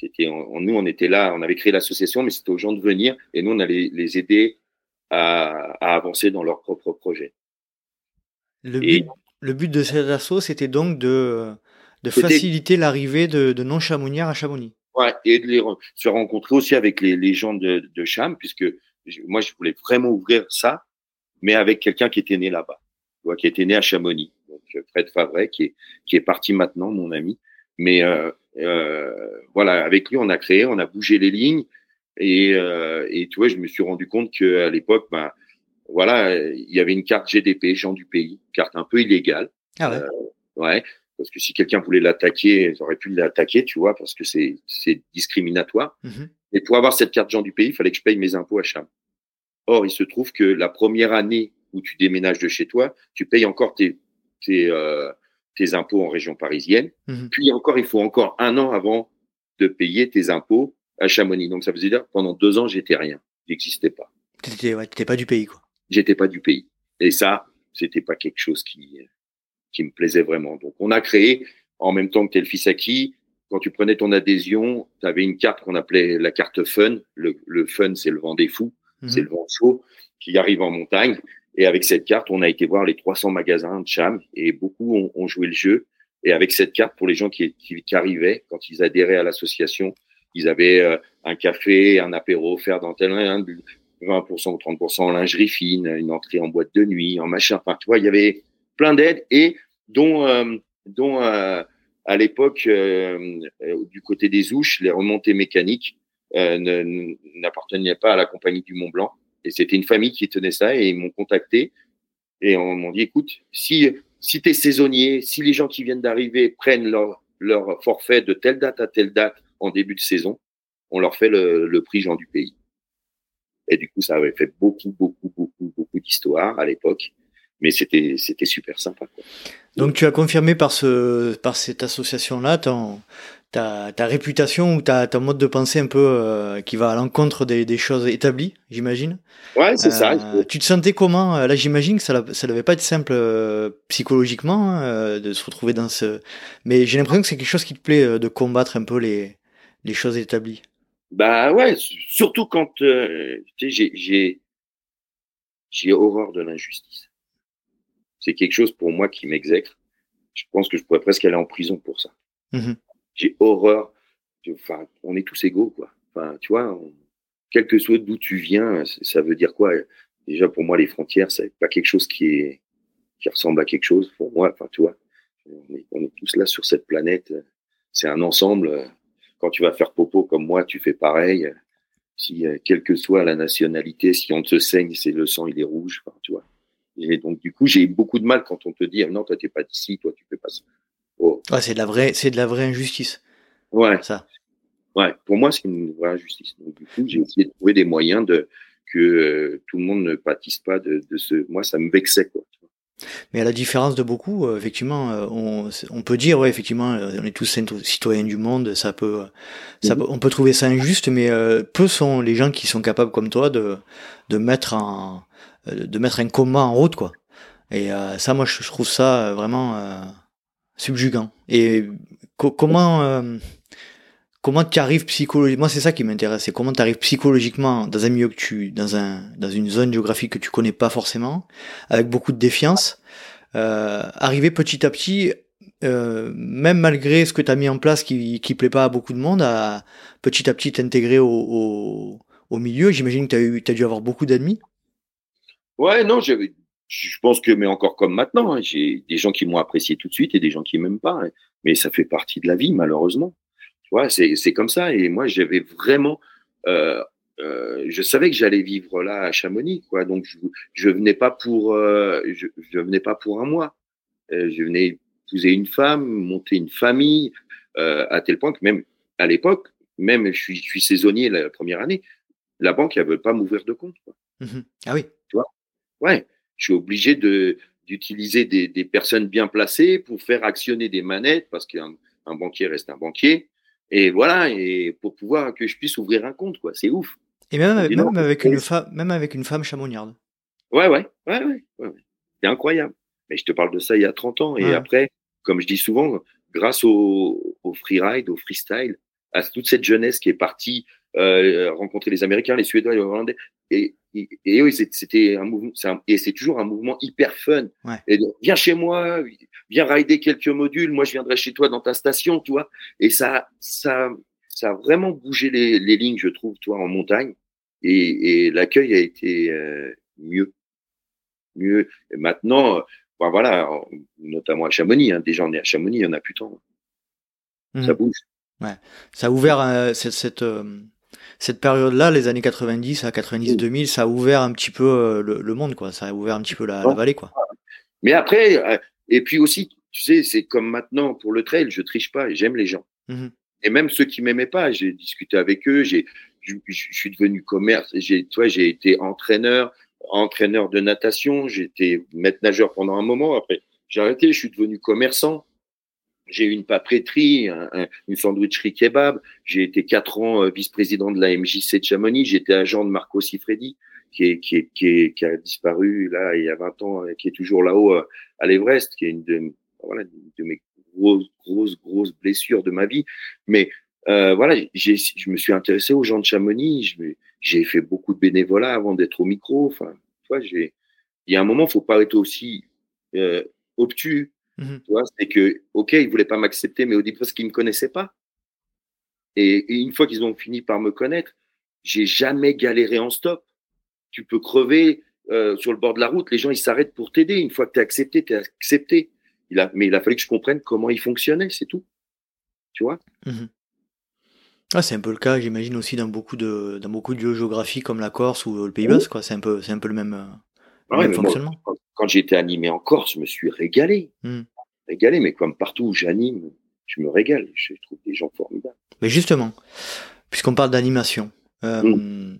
C'était, nous, on était là, on avait créé l'association, mais c'était aux gens de venir et nous, on allait les aider à, à avancer dans leur propre projet. Le, but, le but de cet assaut, c'était donc de, de faciliter l'arrivée de, de non-chamonières à Chamonix. Ouais, et de les se rencontrer aussi avec les, les gens de, de Cham, puisque moi, je voulais vraiment ouvrir ça, mais avec quelqu'un qui était né là-bas, qui était né à Chamonix. Donc, Fred Favret, qui est, qui est parti maintenant, mon ami. Mais euh, euh, voilà, avec lui, on a créé, on a bougé les lignes. Et, euh, et tu vois, je me suis rendu compte qu'à l'époque, ben, voilà, il y avait une carte GDP, gens du pays, carte un peu illégale. Ah ouais. Euh, ouais parce que si quelqu'un voulait l'attaquer, ils auraient pu l'attaquer, tu vois, parce que c'est discriminatoire. Et pour avoir cette carte gens du pays, il fallait que je paye mes impôts à Cham. Or, il se trouve que la première année où tu déménages de chez toi, tu payes encore tes, tes, euh, tes impôts en région parisienne. Mmh Puis encore, il faut encore un an avant de payer tes impôts à Chamonix. Donc ça faisait dire pendant deux ans, j'étais rien, j'existais pas. T'étais ouais, pas du pays, quoi. J'étais pas du pays. Et ça, c'était pas quelque chose qui qui me plaisait vraiment. Donc on a créé en même temps que tel fils acquis. Quand tu prenais ton adhésion, tu avais une carte qu'on appelait la carte fun. Le, le fun, c'est le vent des fous, mmh c'est le vent chaud qui arrive en montagne. Et avec cette carte, on a été voir les 300 magasins de Cham et beaucoup ont, joué le jeu. Et avec cette carte, pour les gens qui, qui, arrivaient, quand ils adhéraient à l'association, ils avaient euh, un café, un apéro offert dans tel 20% ou 30% en lingerie fine, une entrée en boîte de nuit, en machin. Enfin, tu vois, il y avait plein d'aides et dont, euh, dont euh, à l'époque, du côté des ouches, les remontées mécaniques n'appartenaient pas à la compagnie du Mont Blanc. Et c'était une famille qui tenait ça et ils m'ont contacté et on m'ont dit, écoute, si, si tu es saisonnier, si les gens qui viennent d'arriver prennent leur, leur forfait de telle date à telle date en début de saison, on leur fait le, le prix Jean du pays. Et du coup, ça avait fait beaucoup, beaucoup, beaucoup, beaucoup d'histoires à l'époque, mais c'était, c'était super sympa. Quoi. Donc, tu as confirmé par ce, par cette association-là ton, ta, ta réputation ou ta, ton mode de pensée un peu euh, qui va à l'encontre des, des, choses établies, j'imagine? Ouais, c'est ça. Euh, tu te sentais comment? Là, j'imagine que ça ne devait pas être simple euh, psychologiquement hein, de se retrouver dans ce. Mais j'ai l'impression que c'est quelque chose qui te plaît de combattre un peu les, les choses établies. Bah ouais, surtout quand j'ai j'ai horreur de l'injustice. C'est quelque chose pour moi qui m'exècre. Je pense que je pourrais presque aller en prison pour ça. Mmh j'ai horreur. Enfin, on est tous égaux, quoi. Enfin, tu vois, quel que soit d'où tu viens, ça veut dire quoi? Déjà, pour moi, les frontières, c'est pas quelque chose qui est qui ressemble à quelque chose. Pour moi, enfin, tu vois, on est, on est tous là sur cette planète. C'est un ensemble. Quand tu vas faire popo comme moi, tu fais pareil. Si, quelle que soit la nationalité, si on te saigne, c'est le sang, il est rouge. Enfin, tu vois. Et donc, du coup, j'ai beaucoup de mal quand on te dit, non, toi, t'es pas d'ici, toi, tu fais pas ça. Oh. c'est de la vraie, c'est de la vraie injustice. Ouais. Ça. Ouais. Pour moi, c'est une vraie injustice. Donc, du coup, j'ai essayé de trouver des moyens de que euh, tout le monde ne pâtisse pas de, de ce. Moi, ça me vexait quoi. Mais à la différence de beaucoup, euh, effectivement, euh, on, on, peut dire, ouais, effectivement, on est tous citoyens du monde, ça peut, ça mhm. on peut trouver ça injuste, mais peu sont les gens qui sont capables, comme toi, de, de mettre un, de mettre un combat en route, quoi. Et ça, moi, je, trouve ça vraiment subjugant. Et comment euh, comment tu arrives psychologiquement Moi, c'est ça qui m'intéresse. C'est comment tu arrives psychologiquement dans un milieu que tu dans un dans une zone géographique que tu connais pas forcément, avec beaucoup de défiance. Euh, arriver petit à petit, euh, même malgré ce que tu as mis en place qui qui plaît pas à beaucoup de monde, à petit à petit t'intégrer au, au, au milieu. J'imagine que tu as as dû avoir beaucoup d'ennemis. Ouais, non, j'avais je pense que, mais encore comme maintenant, hein, j'ai des gens qui m'ont apprécié tout de suite et des gens qui m'aiment pas. Hein. mais ça fait partie de la vie, malheureusement. Tu vois, c'est comme ça. Et moi, j'avais vraiment, euh, euh, je savais que j'allais vivre là à Chamonix, quoi. Donc, je, je venais pas pour, euh, je, je, venais pas pour un mois. Je venais épouser une femme, monter une famille, à tel point que même à l'époque, même je suis, je suis saisonnier la première année, la banque, elle veut pas m'ouvrir de compte. Quoi. Mmh ah oui. Tu vois? Ouais je suis obligé de d'utiliser des, des, personnes bien placées pour faire actionner des manettes parce qu'un un banquier reste un banquier. Et voilà, et pour pouvoir que je puisse ouvrir un compte, quoi. C'est ouf. Et même, avec, même avec une femme, même avec une femme chamonniarde. Ouais, ouais, ouais, ouais, ouais. C'est incroyable. Mais je te parle de ça il y a 30 ans. Et après, comme je dis souvent, grâce au, au freeride, au freestyle, à toute cette jeunesse qui est partie euh, rencontrer les Américains, les Suédois, les Hollandais. Et, et, et c'était un mouvement, et c'est toujours un mouvement hyper fun. Et viens chez moi, viens rider quelques modules. Moi, je viendrai chez toi dans ta station, tu vois. Et ça, ça, ça a vraiment bougé les, les lignes, je trouve, toi, en montagne. Et, et l'accueil a été euh, mieux, mieux. Et maintenant, ben voilà, notamment à Chamonix. Hein, déjà, on est à Chamonix, il y en a plus tant. Ça mmh. bouge. Ouais. Ça a ouvert euh, cette, cette, cette période-là, les années 90 à 90-2000, ça a ouvert un petit peu euh, le, monde, quoi. Ça a ouvert un petit peu la, vallée, quoi. Mais après, euh, et puis aussi, tu sais, c'est comme maintenant pour le trail, je triche pas, j'aime les gens. Mmh et même ceux qui m'aimaient pas, j'ai discuté avec eux, j'ai, je, suis devenu commerce, j'ai, toi, j'ai été entraîneur, entraîneur de natation, j'ai été maître nageur pendant un moment. Après, j'ai arrêté, je suis devenu commerçant. J'ai eu une papeterie, une sandwicherie kebab. J'ai été quatre ans euh, vice-président de la MJC de Chamonix. J'étais agent de Marco Sifredi, qui, est, qui, est, qui, qui, a disparu là il y a 20 ans, qui est toujours là-haut euh, à l'Everest, qui est une de, voilà, de mes grosses, grosses, grosses blessures de ma vie. Mais euh, voilà, je me suis intéressé aux gens de Chamonix. J'ai fait beaucoup de bénévolat avant d'être au micro. Enfin, tu vois, il y a un moment, faut pas être aussi euh, obtus. Mhm. Tu vois, c'est que, ok, ils voulaient pas m'accepter, mais au début parce qu'ils me connaissaient pas. Et, et une fois qu'ils ont fini par me connaître, j'ai jamais galéré en stop. Tu peux crever euh, sur le bord de la route, les gens ils s'arrêtent pour t'aider. Une fois que tu es accepté, tu es accepté. Il a, mais il a fallu que je comprenne comment il fonctionnait, c'est tout. Tu vois? Mhm. Ah, c'est un peu le cas, j'imagine aussi dans beaucoup de dans beaucoup de lieux géographiques comme la Corse ou le Pays Basque. C'est un peu un peu le même, euh, Ah ouais, même mais moi, fonctionnement. Quand, j'étais animé en Corse, je me suis régalé. Hmm. Régalé, mais comme partout où j'anime, je me régale. Je trouve des gens formidables. Mais justement, puisqu'on parle d'animation, euh, Mm.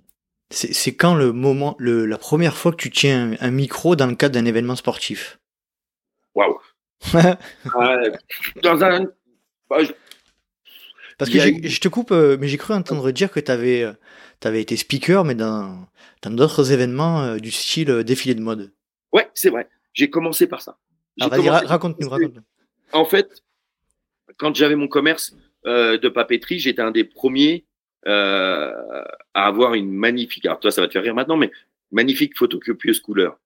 c'est quand le moment, le, la première fois que tu tiens un, un micro dans le cadre d'un événement sportif? Waouh Euh, Dans un. bah, je- Parce que a je te coupe, euh, mais j'ai cru entendre dire que tu avais, été speaker, mais dans d'autres événements euh, du style euh, défilé de mode. Ouais, c'est vrai. J'ai commencé par ça. Commencé- raconte-nous, raconte-nous. En fait, quand j'avais mon commerce euh, de papeterie, j'étais un des premiers euh, à avoir une magnifique. Alors toi, ça va te faire rire maintenant, mais magnifique photocopieuse couleur.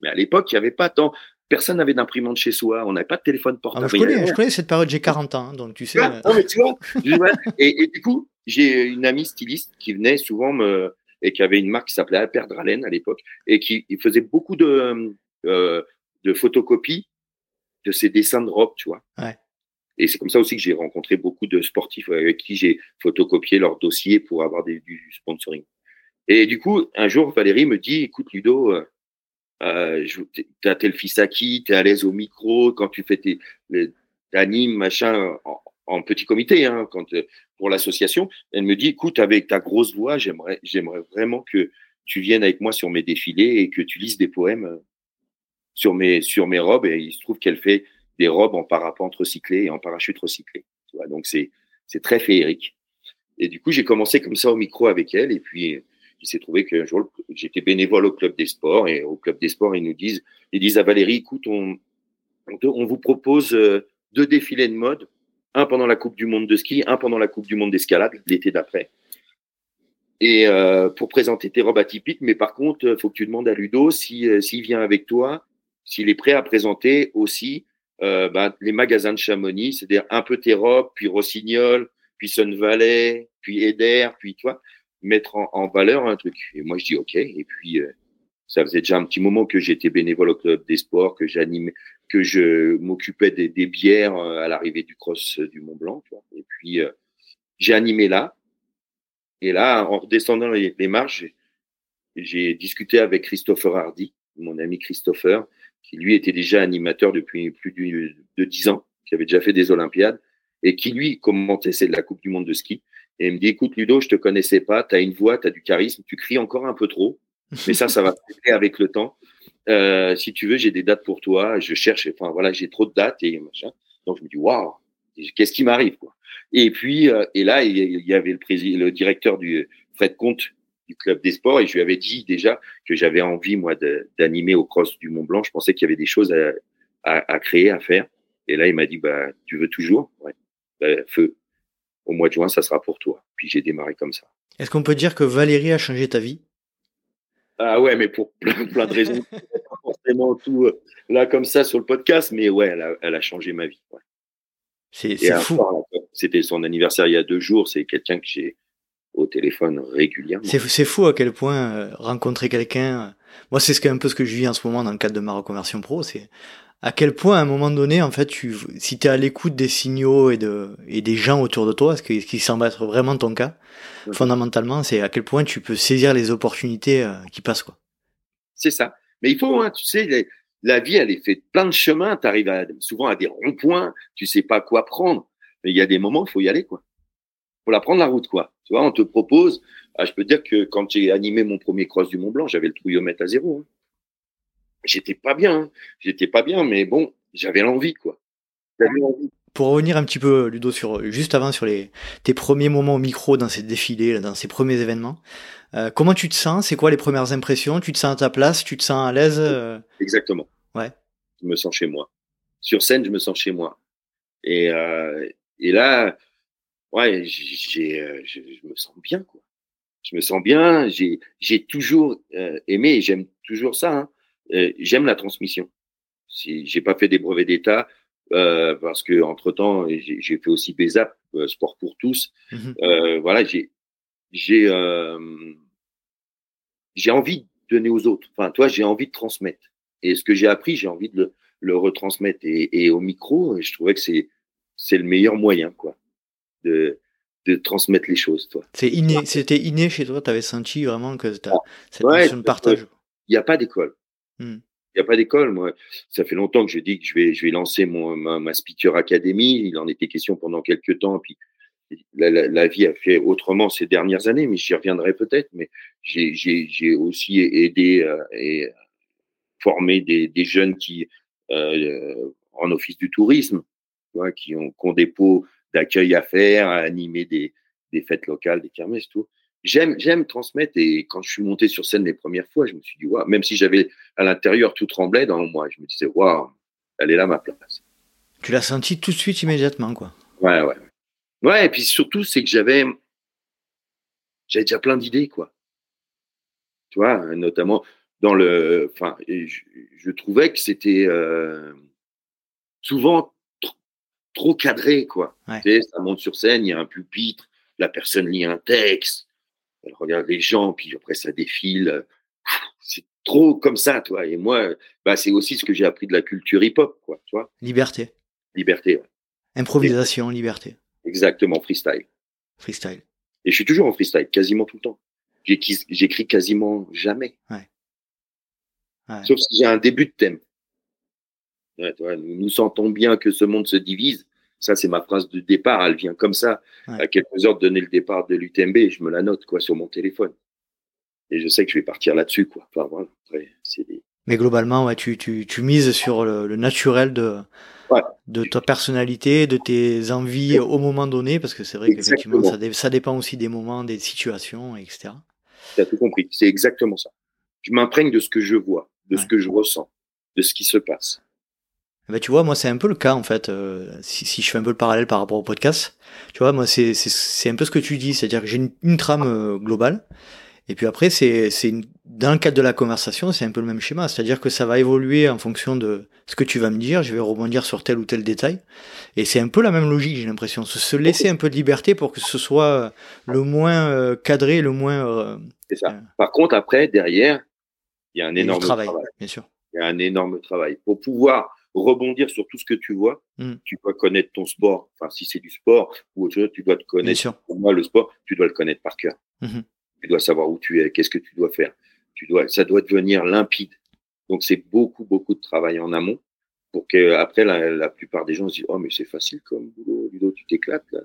Mais à l'époque, il n'y avait pas tant. Personne n'avait d'imprimante chez soi. On n'avait pas de téléphone Ah, portable. je connais, rien. je connais cette période, j'ai 40 ans, hein, donc tu sais. Vois euh, non, mais tu vois, je- ouais. et, et du coup, j'ai une amie styliste qui venait souvent me et qui avait une marque qui s'appelait Alper Dralen à l'époque et qui il faisait beaucoup de euh, de photocopies de ses dessins de robe, tu vois. Ouais. Et c'est comme ça aussi que j'ai rencontré beaucoup de sportifs avec qui j'ai photocopié leur dossier pour avoir des, du sponsoring. Et du coup, un jour, Valérie me dit, écoute Ludo, euh, euh, t'as tel fils acquis, t'es à l'aise au micro, quand tu fais tes, t'animes, machin, en, en petit comité, hein, quand, euh, pour l'association. Elle me dit, écoute, avec ta grosse voix, j'aimerais, j'aimerais vraiment que tu viennes avec moi sur mes défilés et que tu lises des poèmes euh, sur mes, sur mes robes. Et il se trouve qu'elle fait des robes en parapente recyclé et en parachute recyclé. Donc c'est, c'est très féerique. Et du coup, j'ai commencé comme ça au micro avec elle. Et puis, il s'est trouvé qu'un jour, j'étais bénévole au club des sports. Et au club des sports, ils nous disent, ils disent à Valérie, écoute, on, on, vous propose euh, deux défilés de mode. Un pendant la Coupe du Monde de ski, un pendant la Coupe du Monde d'escalade, l'été d'après. Et euh, pour présenter tes robes atypiques, mais par contre, il faut que tu demandes à Ludo si euh, s'il vient avec toi, s'il est prêt à présenter aussi euh, bah, les magasins de Chamonix, c'est-à-dire un peu tes robes, puis Rossignol, puis Sun Valley, puis Eder, puis toi, mettre en, valeur un truc. Et moi, je dis OK. Et puis, euh, ça faisait déjà un petit moment que j'étais bénévole au club des sports, que j'animais, que je m'occupais des, des bières euh, à l'arrivée du cross euh, du Mont Blanc. tu vois. Et puis, euh, j'ai animé là. Et là, en redescendant les, les marches, j'ai- discuté avec Christopher Hardy, mon ami Christopher, qui lui était déjà animateur depuis plus de, 10 ans, qui avait déjà fait des Olympiades, et qui lui commentait de la Coupe du Monde de ski. Et il me dit, écoute Ludo, je te connaissais pas, tu as une voix, tu as du charisme, tu cries encore un peu trop, mais ça, ça va se avec le temps. Euh, si tu veux, j'ai des dates pour toi, je cherche, enfin voilà, j'ai trop de dates et machin. Donc je me dis, waouh, qu'est-ce qui m'arrive quoi? Et puis, euh, et là, il y- avait le, président, le directeur du Fred Comte du club des sports et je lui avais dit déjà que j'avais envie moi d'animer au cross du Mont Blanc. Je pensais qu'il y avait des choses à, à, à créer, à faire. Et là, il m'a dit, bah, tu veux toujours? Ouais. Bah, Feu. Au mois de juin, ça sera pour toi. Puis j'ai démarré comme ça. Est-ce qu'on peut dire que Valérie a changé ta vie? Ah ouais, mais pour plein, plein de raisons. Forcément tout euh, là comme ça sur le podcast, mais ouais, elle a, elle a changé ma vie. ouais. C'est fou. C'était son anniversaire il y a deux jours. C'est quelqu'un que j'ai au téléphone régulièrement. C'est fou à quel point euh, rencontrer quelqu'un. euh, moi, c'est ce un peu ce que je vis en ce moment dans le cadre de ma reconversion pro. C'est à quel point, à un moment donné, en fait, tu, si tu es à l'écoute des signaux et, de, et des gens autour de toi, ce qui, ce qui semble être vraiment ton cas, fondamentalement, c'est à quel point tu peux saisir les opportunités euh, qui passent. Quoi. C'est ça. Mais il faut, hein, tu sais, la vie, elle est faite plein de chemins. Tu arrives souvent à des ronds-points. Tu sais pas quoi prendre. Mais il y a des moments, il faut y aller, quoi. Faut la prendre la route, quoi. Tu vois, on te propose. Ah, je peux dire que quand j'ai animé mon premier cross du Mont Blanc, j'avais le trouillomètre à zéro. hein. J'étais pas bien. hein. J'étais pas bien, mais bon, j'avais l'envie, quoi. J'avais envie. Pour revenir un petit peu, Ludo, sur, juste avant sur les, tes premiers moments au micro dans ces défilés, dans ces premiers événements, euh, comment tu te sens? C'est quoi les premières impressions? Tu te sens à ta place? Tu te sens à l'aise euh? Exactement. Ouais. Je me sens chez moi. Sur scène, je me sens chez moi. Et, euh, et là, ouais, j'ai, euh, je, je me sens bien, quoi. Je me sens bien. J'ai, j'ai toujours euh, aimé, et j'aime toujours ça, hein, j'aime la transmission. Si j'ai pas fait des brevets d'État, euh, parce que entre temps j'ai fait aussi BESAP, euh, sport pour tous. Mmh euh, voilà, j'ai j'ai j'ai envie de donner aux autres. Enfin, toi, j'ai envie de transmettre. Et ce que j'ai appris, j'ai envie de le, le retransmettre. Et, et, au micro, je trouvais que c'est c'est le meilleur moyen, quoi, de de transmettre les choses, toi. C'est inné, c'était inné chez toi. Tu avais senti vraiment que as, cette notion de partage. Il n'y a pas d'école. Mmh. N'y a pas d'école. Moi, ça fait longtemps que je dis que je vais, je vais lancer mon, ma, Speaker Academy. Il en était question pendant quelques temps. Puis la, vie a fait autrement ces dernières années, mais j'y reviendrai peut-être. Mais j'ai aussi aidé euh, et formé des, jeunes qui, euh, en office du tourisme, qui, ont, qui ont des pots d'accueil à faire, à animer des, des fêtes locales, des kermesses, tout j'aime j'aime transmettre et quand je suis monté sur scène les premières fois je me suis dit waouh même si j'avais à l'intérieur tout tremblait dans moi je me disais waouh elle est là ma place. Tu l'as senti tout de suite immédiatement quoi. Ouais ouais. Ouais et puis surtout c'est que j'avais j'avais déjà plein d'idées quoi. Tu vois notamment dans le enfin je, trouvais que c'était euh, souvent trop cadré quoi. Tu sais, ça monte sur scène il y a un pupitre la personne lit un texte elle regarde les gens, puis après ça défile. C'est trop comme ça, toi. Et moi, bah, c'est aussi ce que j'ai appris de la culture hip-hop, quoi, tu vois. Liberté. Liberté, Improvisation, liberté. Exactement, freestyle. Freestyle. Et je suis toujours en freestyle, quasiment tout le temps. J'écris quasiment jamais. Ouais. Sauf si j'ai un début de thème. nous sentons bien que ce monde se divise. Ça, c'est ma phrase de départ. Elle vient comme ça. À quelques heures de donner le départ de l'UTMB, je me la note quoi sur mon téléphone. Et je sais que je vais partir là-dessus. quoi. Enfin, voilà, après, des... Mais globalement, ouais, tu, tu, tu mises sur le, naturel de, de ta personnalité, de tes envies au moment donné, parce que c'est vrai qu'effectivement, ça, ça dépend aussi des moments, des situations, etc. Tu as tout compris. C'est exactement ça. Je m'imprègne de ce que je vois, de ce que je ressens, de ce qui se passe. Bah, tu vois, moi, c'est un peu le cas, en fait, euh, si, si, je fais un peu le parallèle par rapport au podcast. Tu vois, moi, c'est, c'est, un peu ce que tu dis, c'est-à-dire que j'ai une, trame euh, globale. Et puis après, c'est, c'est dans le cadre de la conversation, c'est un peu le même schéma. C'est-à-dire que ça va évoluer en fonction de ce que tu vas me dire. Je vais rebondir sur tel ou tel détail. Et c'est un peu la même logique, j'ai l'impression. Se, laisser un peu de liberté pour que ce soit le moins euh, cadré, le moins. c'est ça. Par contre, après, derrière, il y a un énorme travail, travail. Bien sûr. Il y a un énorme travail. Pour pouvoir rebondir sur tout ce que tu vois. Hmm. Tu dois connaître ton sport. Enfin, si c'est du sport ou autre chose, tu dois te connaître. Pour moi, le sport, tu dois le connaître par cœur. Mhm. Tu dois savoir où tu es, qu'est-ce que tu dois faire. Tu dois, ça doit devenir limpide. Donc, c'est beaucoup, beaucoup de travail en amont pour que après la, la plupart des gens se disent oh mais c'est facile comme boulot, Ludo, tu t'éclates là.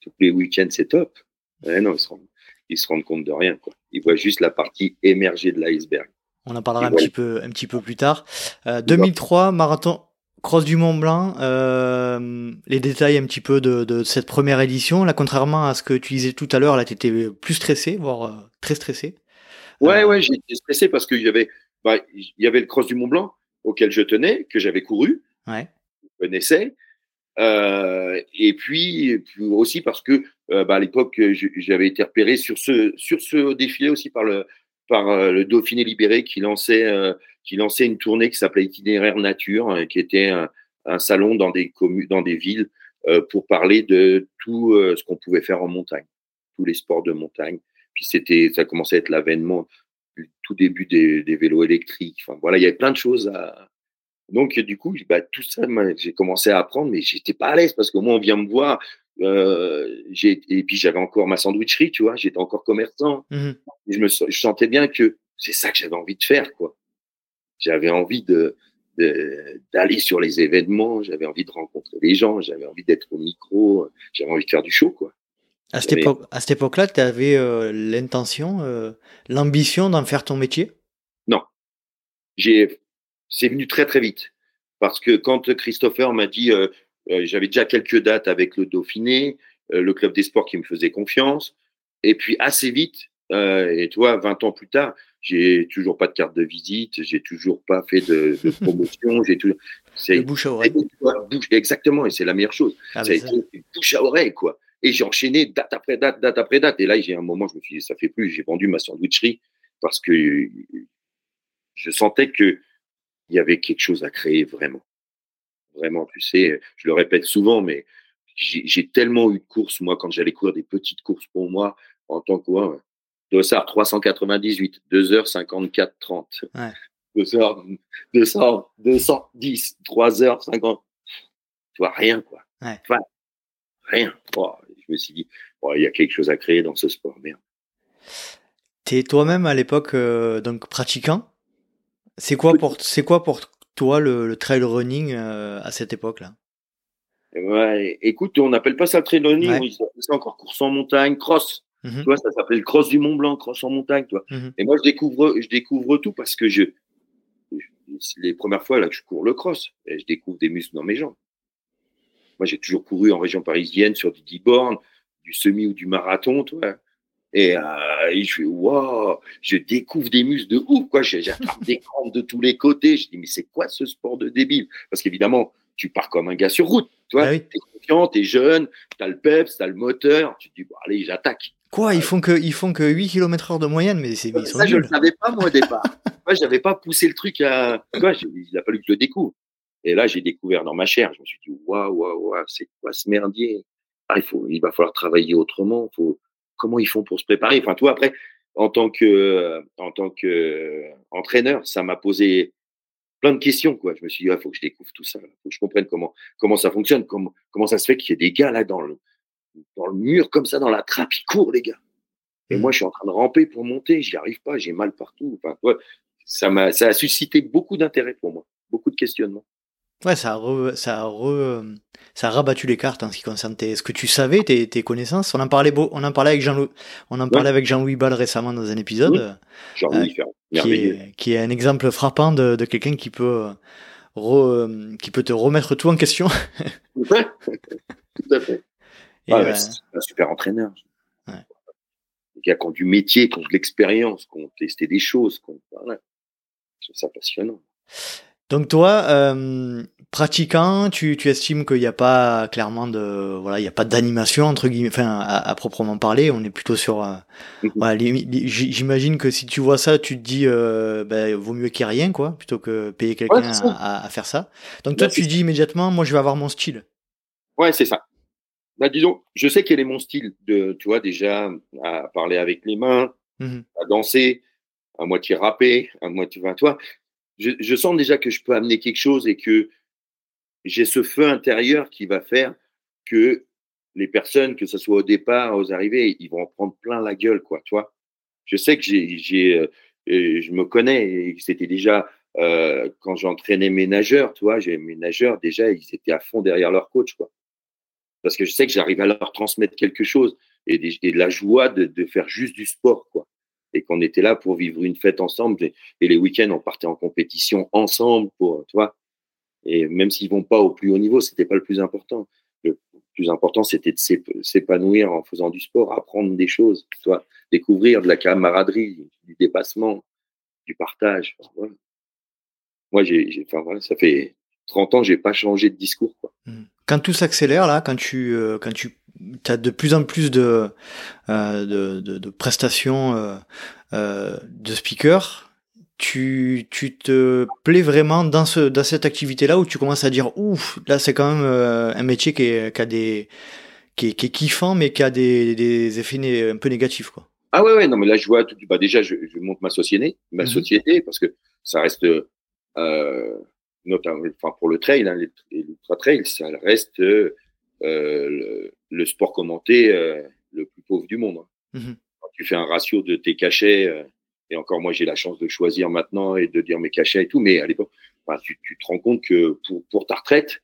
Tous les week-ends c'est top. non, ils se, rendent, ils se rendent compte de rien quoi. Ils voient juste la partie émergée de l'iceberg. On en parlera un petit peu un petit peu plus tard. 2003 euh, marathon Cross du Mont Blanc. Euh, les détails un petit peu de, cette première édition. Là, contrairement à ce que tu disais tout à l'heure, là, tu étais plus stressé, voire euh, très stressé. Ouais, ouais, j'étais stressé parce qu'il y avait, bah, il y avait le Cross du Mont Blanc auquel je tenais, que j'avais couru, ouais. je connaissais. et puis, aussi parce que bah, à l'époque, j'avais été repéré sur ce, sur ce défilé aussi par le, par euh, le Dauphiné libéré qui lançait, euh, qui lançait une tournée qui s'appelait Itinéraire Nature, euh, qui était un, salon dans des communes, dans des villes, pour parler de tout ce qu'on pouvait faire en montagne, tous les sports de montagne. Puis c'était, ça commençait à être l'avènement, tout début des, vélos électriques. Enfin voilà, il y avait plein de choses à. Donc du coup, bah, tout ça, j'ai commencé à apprendre, mais j'étais pas à l'aise parce que moi, on vient me voir, euh, et puis j'avais encore ma sandwicherie, tu vois, j'étais encore commerçant. Mmh je me je sentais bien que c'est ça que j'avais envie de faire, quoi. J'avais envie de d'aller sur les événements, j'avais envie de rencontrer les gens, j'avais envie d'être au micro, j'avais envie de faire du show, quoi. À cette, époque, à cette époque-là, tu avais euh, l'intention, euh, l'ambition d'en faire ton métier? Non. J'ai, c'est venu très très vite. Parce que quand Christopher m'a dit euh, j'avais déjà quelques dates avec le Dauphiné, euh, le club des sports qui me faisait confiance. Et puis assez vite, euh, et toi, 20 ans plus tard, j'ai toujours pas de carte de visite, j'ai toujours pas fait de, de promotion, j'ai toujours. C'est bouche à oreille. exactement, et c'est la meilleure chose. Ah, ça a été bouche à oreille, quoi. Et j'ai enchaîné date après date, date après date. Et là, j'ai un moment, je me suis dit, ça fait plus. J'ai vendu ma sandwicherie parce que je sentais que il y avait quelque chose à créer vraiment. Vraiment, tu sais, je le répète souvent, mais j'ai tellement eu de courses, moi, quand j'allais courir des petites courses pour moi, en tant que Dossard 398, 2h54, 30. Ouais. 2h, 200, 210, 3h50. Tu vois, rien, quoi. Ouais. Enfin, rien. Oh, je me suis dit, oh, il y a quelque chose à créer dans ce sport, merde. Tu es toi-même à l'époque euh, donc pratiquant? C'est quoi pour c'est quoi pour toi le, trail running euh, à cette époque-là Ouais, écoute, on n'appelle pas ça trail running, on ça encore course en montagne, cross. Tu vois, ça s'appelle cross du Mont Blanc, cross en montagne, tu vois. Mmh Et moi, je découvre, je découvre tout parce que je, les premières fois là que je cours le cross, et je découvre des muscles dans mes jambes. Moi, j'ai toujours couru en région parisienne sur du 10 bornes, du semi ou du marathon, tu vois. Et, euh, je fais, waouh, je découvre des muscles de ouf, quoi. J'attrape des crampes de tous les côtés. Je dis, mais c'est quoi ce sport de débile? Parce qu'évidemment, tu pars comme un gars sur route, tu vois. Ah oui. T'es confiant, t'es jeune, t'as le peps, t'as le moteur. Tu te dis, bon, allez, j'attaque. Quoi Ils font que ils font que 8 km heure de moyenne, mais c'est ça. Je ne le savais pas moi au départ. moi, j'avais pas poussé le truc à. Quoi, il a fallu que je le découvre. Et là, j'ai découvert dans ma chair. Je me suis dit, waouh, waouh, waouh, c'est quoi ce merdier? Ah, il faut, il va falloir travailler autrement. Faut, comment ils font pour se préparer Enfin, toi, après, en tant que, en tant que entraîneur, ça m'a posé plein de questions. Quoi. Je me suis dit, il ah, faut que je découvre tout ça. Il faut que je comprenne comment, comment ça fonctionne. Comment, comment ça se fait qu'il y ait des gars là dans le, dans le mur, comme ça, dans la trappe. Ils courent, les gars. Et mmh. moi, je suis en train de ramper pour monter. J'y arrive pas. J'ai mal partout. Enfin, ça, m'a, ça a suscité beaucoup d'intérêt pour moi. Beaucoup de questionnements. Ouais, ça a, ça, a ça a rabattu les cartes en ce qui concerne ce que tu savais, tes, tes connaissances. On en parlait, beau, on en parlait avec Jean-Louis, on en parlait avec Jean-Louis Ball récemment dans un épisode. Jean-Louis, euh, qui, est, qui est un exemple frappant de, de quelqu'un qui peut, re, qui peut te remettre tout en question. Ouais, tout à fait. Euh, c'est un super entraîneur. Ouais. Les gars qui ont du métier, qui ont de l'expérience, qui ont testé des choses. Voilà. C'est ça passionnant. Donc toi, euh, pratiquant, tu, tu estimes qu'il n'y a pas clairement de voilà, il n'y a pas d'animation entre guillemets, enfin à, proprement parler, on est plutôt sur. Euh, mm-hmm. J'imagine que si tu vois ça, tu te dis, euh, ben, vaut mieux qu'il n'y ait rien quoi, plutôt que payer quelqu'un à, à, faire ça. Donc toi, tu dis immédiatement, moi je vais avoir mon style. Ouais, c'est ça. Bah, disons, je sais quel est mon style de, tu vois, déjà à parler avec les mains, mmh à danser, à moitié rapper, à moitié, enfin, toi, je, sens déjà que je peux amener quelque chose et que j'ai ce feu intérieur qui va faire que les personnes, que ce soit au départ, aux arrivées, ils vont en prendre plein la gueule, quoi. Je sais que j'ai, euh, je me connais et c'était déjà euh, quand j'entraînais mes nageurs, tu mes nageurs déjà, ils étaient à fond derrière leur coach, quoi. Parce que je sais que j'arrive à leur transmettre quelque chose et, de la joie de, de, faire juste du sport, quoi et qu'on était là pour vivre une fête ensemble. Et, les week-ends, on partait en compétition ensemble pour, tu vois. Et même s'ils vont pas au plus haut niveau, c'était pas le plus important. Le plus important, c'était de s'épanouir en faisant du sport, apprendre des choses, tu vois, découvrir de la camaraderie, du dépassement, du partage. Moi, j'ai, enfin, voilà, ça fait 30 ans, j'ai pas changé de discours, quoi. Mmh. Quand tout s'accélère, là, quand tu, euh, quand tu tu as de plus en plus de, euh, de, de, de, prestations euh, euh, de speaker, tu, tu te plais vraiment dans, ce, dans cette activité-là où tu commences à dire ouf, là c'est quand même un métier qui, est, qui a des qui est, qui est, kiffant mais qui a des, des effets un peu négatifs quoi. Ah ouais ouais non mais là je vois tout, bah déjà je, je monte ma société ma mhm. société parce que ça reste notamment enfin pour le trail hein, l'ultra trail ça reste le, le sport commenté euh, le plus pauvre du monde. Hein. Mmh Quand tu fais un ratio de tes cachets, euh, et encore moi j'ai la chance de choisir maintenant et de dire mes cachets et tout, mais à l'époque, tu, tu, te rends compte que pour, pour ta retraite,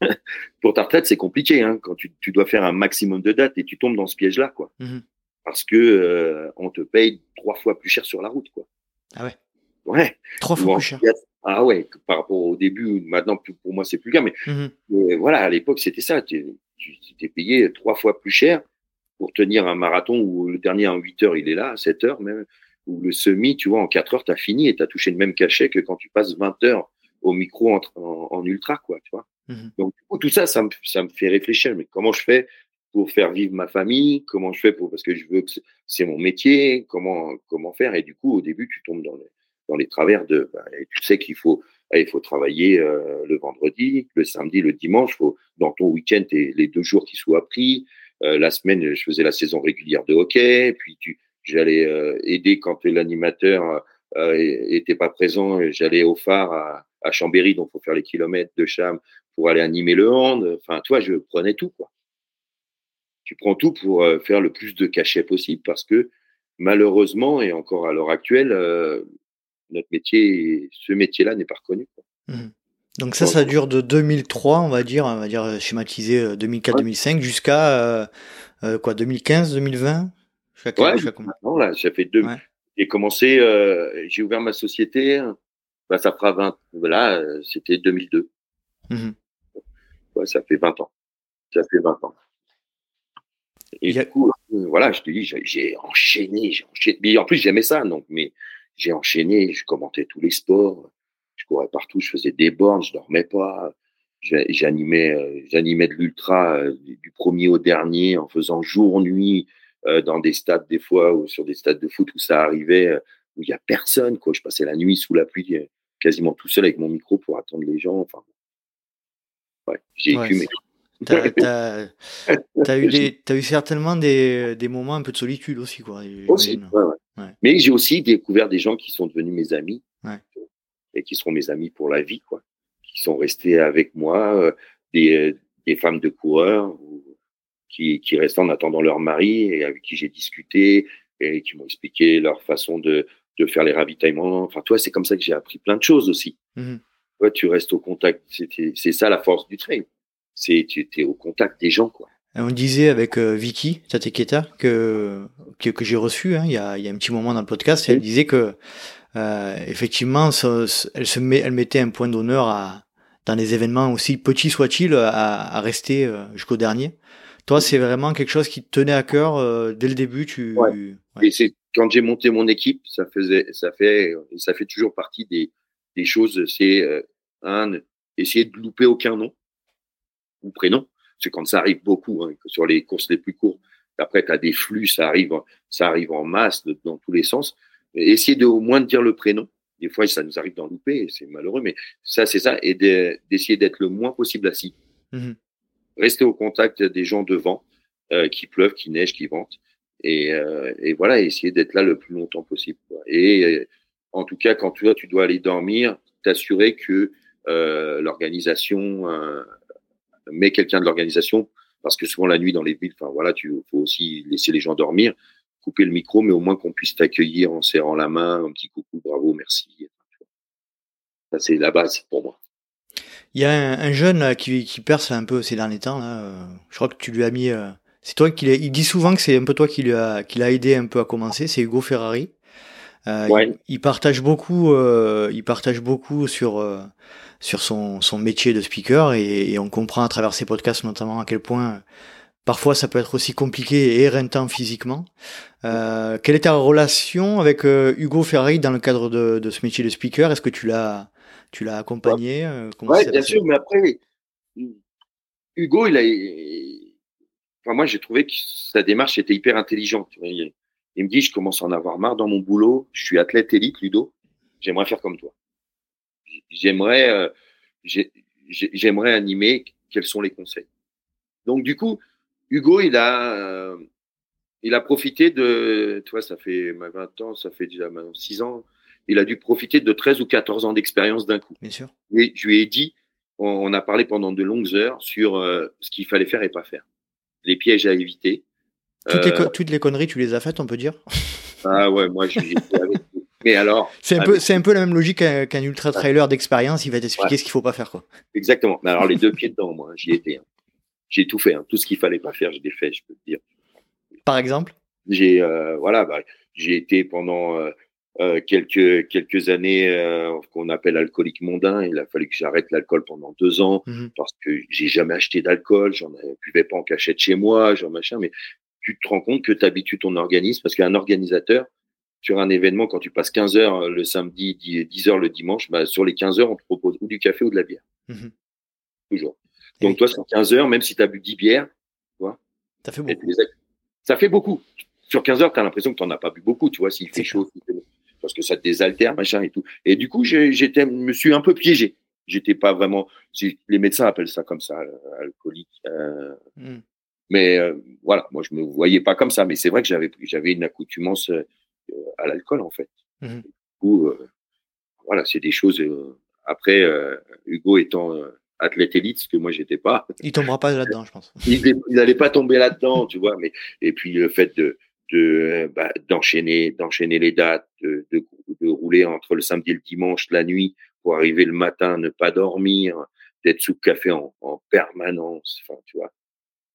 pour ta retraite c'est compliqué hein, quand tu, tu, dois faire un maximum de dates et tu tombes dans ce piège-là, quoi. Mmh Parce que euh, on te paye trois fois plus cher sur la route, quoi. Ah ouais. Ouais. Trois fois plus cher. Ah ouais, par rapport au début, maintenant pour moi c'est plus cas, mais, mmh mais voilà, à l'époque c'était ça tu t'es payé trois fois plus cher pour tenir un marathon où le dernier en 8 heures, il est là, à 7 heures même, ou le semi, tu vois, en 4 heures, tu as fini et tu as touché le même cachet que quand tu passes 20 heures au micro en, ultra, quoi, tu vois. Mhm. Donc, tout ça, ça me, ça me fait réfléchir, mais comment je fais pour faire vivre ma famille, comment je fais pour, parce que je veux que c'est mon métier, comment, comment faire, et du coup, au début, tu tombes dans les, dans les travers de. Bah, tu sais qu'il faut, il faut travailler euh, le vendredi, le samedi, le dimanche. Faut, dans ton week-end, les deux jours qui soient pris. Euh, la semaine, je faisais la saison régulière de hockey. Puis j'allais euh, aider quand l'animateur était pas présent. J'allais au phare à, à Chambéry, donc faut faire les kilomètres de Cham pour aller animer le hand. Enfin, toi, je prenais tout quoi. Tu prends tout pour faire le plus de cachets possible parce que malheureusement et encore à l'heure actuelle, notre métier, ce métier-là n'est pas reconnu. Mmh. Donc ça, ça dure de 2003, on va dire, on va dire schématisé 2004-2005 jusqu'à euh, quoi 2015, 2020 Ouais, non, là, ça fait deux. J'ai commencé, euh, j'ai ouvert ma société, bah, ça fera 20, voilà, c'était 2002. Mmh ouais, ça fait 20 ans. Ça fait 20 ans. Et du coup, euh, voilà, je te dis, j'ai enchaîné, j'ai enchaîné. Mais en plus, j'aimais ça, donc, mais j'ai enchaîné, je commentais tous les sports, je courais partout, je faisais des bornes, je dormais pas, j'animais, euh, j'animais de l'ultra euh, du premier au dernier en faisant jour nuit dans des stades des fois ou sur des stades de foot où ça arrivait où il y a personne quoi. Je passais la nuit sous la pluie quasiment tout seul avec mon micro pour attendre les gens. Enfin, ouais, j'ai écumé. T'as as, eu, as eu certainement des, des, moments un peu de solitude aussi, quoi. Aussi, ouais, Mais j'ai aussi découvert des gens qui sont devenus mes amis et qui seront mes amis pour la vie, quoi. Qui sont restés avec moi, euh, des, des femmes de coureurs qui, qui restent en attendant leur mari et avec qui j'ai discuté et qui m'ont expliqué leur façon de, de faire les ravitaillements. Enfin, toi, c'est comme ça que j'ai appris plein de choses aussi. Mmh toi, tu restes au contact. C'est ça la force du trail c'est tu es au contact des gens quoi. On disait avec euh, Vicky Tateketa que que, que j'ai reçu hein, il, y a, il y a un petit moment dans le podcast, elle disait que euh, effectivement elle se met, elle mettait un point d'honneur à dans les événements aussi petits soient-ils à, à, rester euh, jusqu'au dernier. Toi, c'est vraiment quelque chose qui te tenait à cœur euh, dès le début. Tu ouais. et c'est quand j'ai monté mon équipe, ça faisait ça fait ça fait toujours partie des des choses. C'est un essayer de louper aucun nom ou prénom. C'est quand ça arrive beaucoup, hein, sur les courses les plus courtes. Après, tu as des flux, ça arrive, ça arrive en masse dans tous les sens. Essayer de au moins de dire le prénom. Des fois, ça nous arrive d'en louper, c'est malheureux, mais ça, c'est ça, et d'essayer d'être le moins possible assis. Mmh Rester au contact des gens devant, euh, qui pleuvent, qui neige, qui vente, et, euh, et voilà, essayer d'être là le plus longtemps possible. Quoi. Et euh, en tout cas, quand tu, tu dois aller dormir, t'assurer que l'organisation mais quelqu'un de l'organisation, parce que souvent la nuit dans les villes, enfin voilà, tu faut aussi laisser les gens dormir, couper le micro, mais au moins qu'on puisse t'accueillir en serrant la main, un petit coucou, bravo, merci. Ça c'est la base pour moi. Il y a un, jeune qui, qui, perce un peu ces derniers temps. Là. Euh, je crois que tu lui as mis. Euh, c'est toi qui il dit souvent que c'est un peu toi qui l'a qui l'a aidé un peu à commencer. C'est Hugo Ferrari. Euh, ouais. il, partage beaucoup. il partage beaucoup sur sur son, son métier de speaker et, on comprend à travers ses podcasts notamment à quel point parfois ça peut être aussi compliqué et éreintant physiquement. Euh, quelle est ta relation avec euh, Hugo Ferrari dans le cadre de, de ce métier de speaker? Est-ce que tu l'as tu l'as accompagné euh, Oui, bien sûr, mais après Hugo, il a, enfin moi j'ai trouvé que sa démarche était hyper intelligente. Il, il me dit, je commence à en avoir marre dans mon boulot. Je suis athlète élite, Ludo. J'aimerais faire comme toi j'aimerais euh, j'aimerais animer quels sont les conseils. Donc du coup, Hugo, il a euh, il a profité de, tu vois, ça fait 20 ans, ça fait déjà 6 ans, il a dû profiter de 13 ou 14 ans d'expérience d'un coup. Bien sûr. Et je lui ai dit, on, a parlé pendant de longues heures sur euh, ce qu'il fallait faire et pas faire, les pièges à éviter. Toutes, les, toutes les conneries, tu les as faites, on peut dire. Ah ouais, moi, j'ai avec mais alors. C'est un, peu, c'est un peu la même logique qu'un, ultra trailer d'expérience. Il va t'expliquer ce qu'il faut pas faire, quoi. Exactement. Mais alors, les deux pieds dedans, moi, j'y étais. Hein. J'ai tout fait. Hein. Tout ce qu'il fallait pas faire, j'ai fait, je peux te dire. Par exemple? J'ai, euh, voilà, bah, j'ai été pendant euh, euh, quelques, quelques années qu'on appelle alcoolique mondain. Il a fallu que j'arrête l'alcool pendant deux ans mmh parce que j'ai jamais acheté d'alcool. J'en buvais pas en cachette chez moi, genre machin. Mais tu te rends compte que tu habitues ton organisme parce qu'un organisateur, sur un événement, quand tu passes 15 heures le samedi, 10 heures le dimanche, bah, sur les 15 heures, on te propose ou du café ou de la bière. Mhm. Toujours. Donc, toi, sur 15 heures, même si tu as bu 10 bières, tu vois, ça fait beaucoup. Ça fait beaucoup. Sur 15 heures, tu as l'impression que tu n'en as pas bu beaucoup, tu vois, s'il fait chaud. parce que ça te désaltère, machin et tout. Et du coup, j'étais, me suis un peu piégé. J'étais pas vraiment, les médecins appellent ça comme ça, alcoolique. Euh, hmm. Mais euh, voilà, moi je me voyais pas comme ça. Mais c'est vrai que j'avais, j'avais une accoutumance euh, à l'alcool en fait. Hmm. Du coup, voilà, c'est des choses. après, Hugo étant athlète élite, ce que moi j'étais pas. Il tombera pas là-dedans, je pense. il n'allait pas tomber là-dedans, tu vois. Mais et puis le fait de de bah, d'enchaîner d'enchaîner les dates, de, de, de, rouler entre le samedi et le dimanche la nuit pour arriver le matin, ne pas dormir, d'être sous café en, en permanence, enfin tu vois,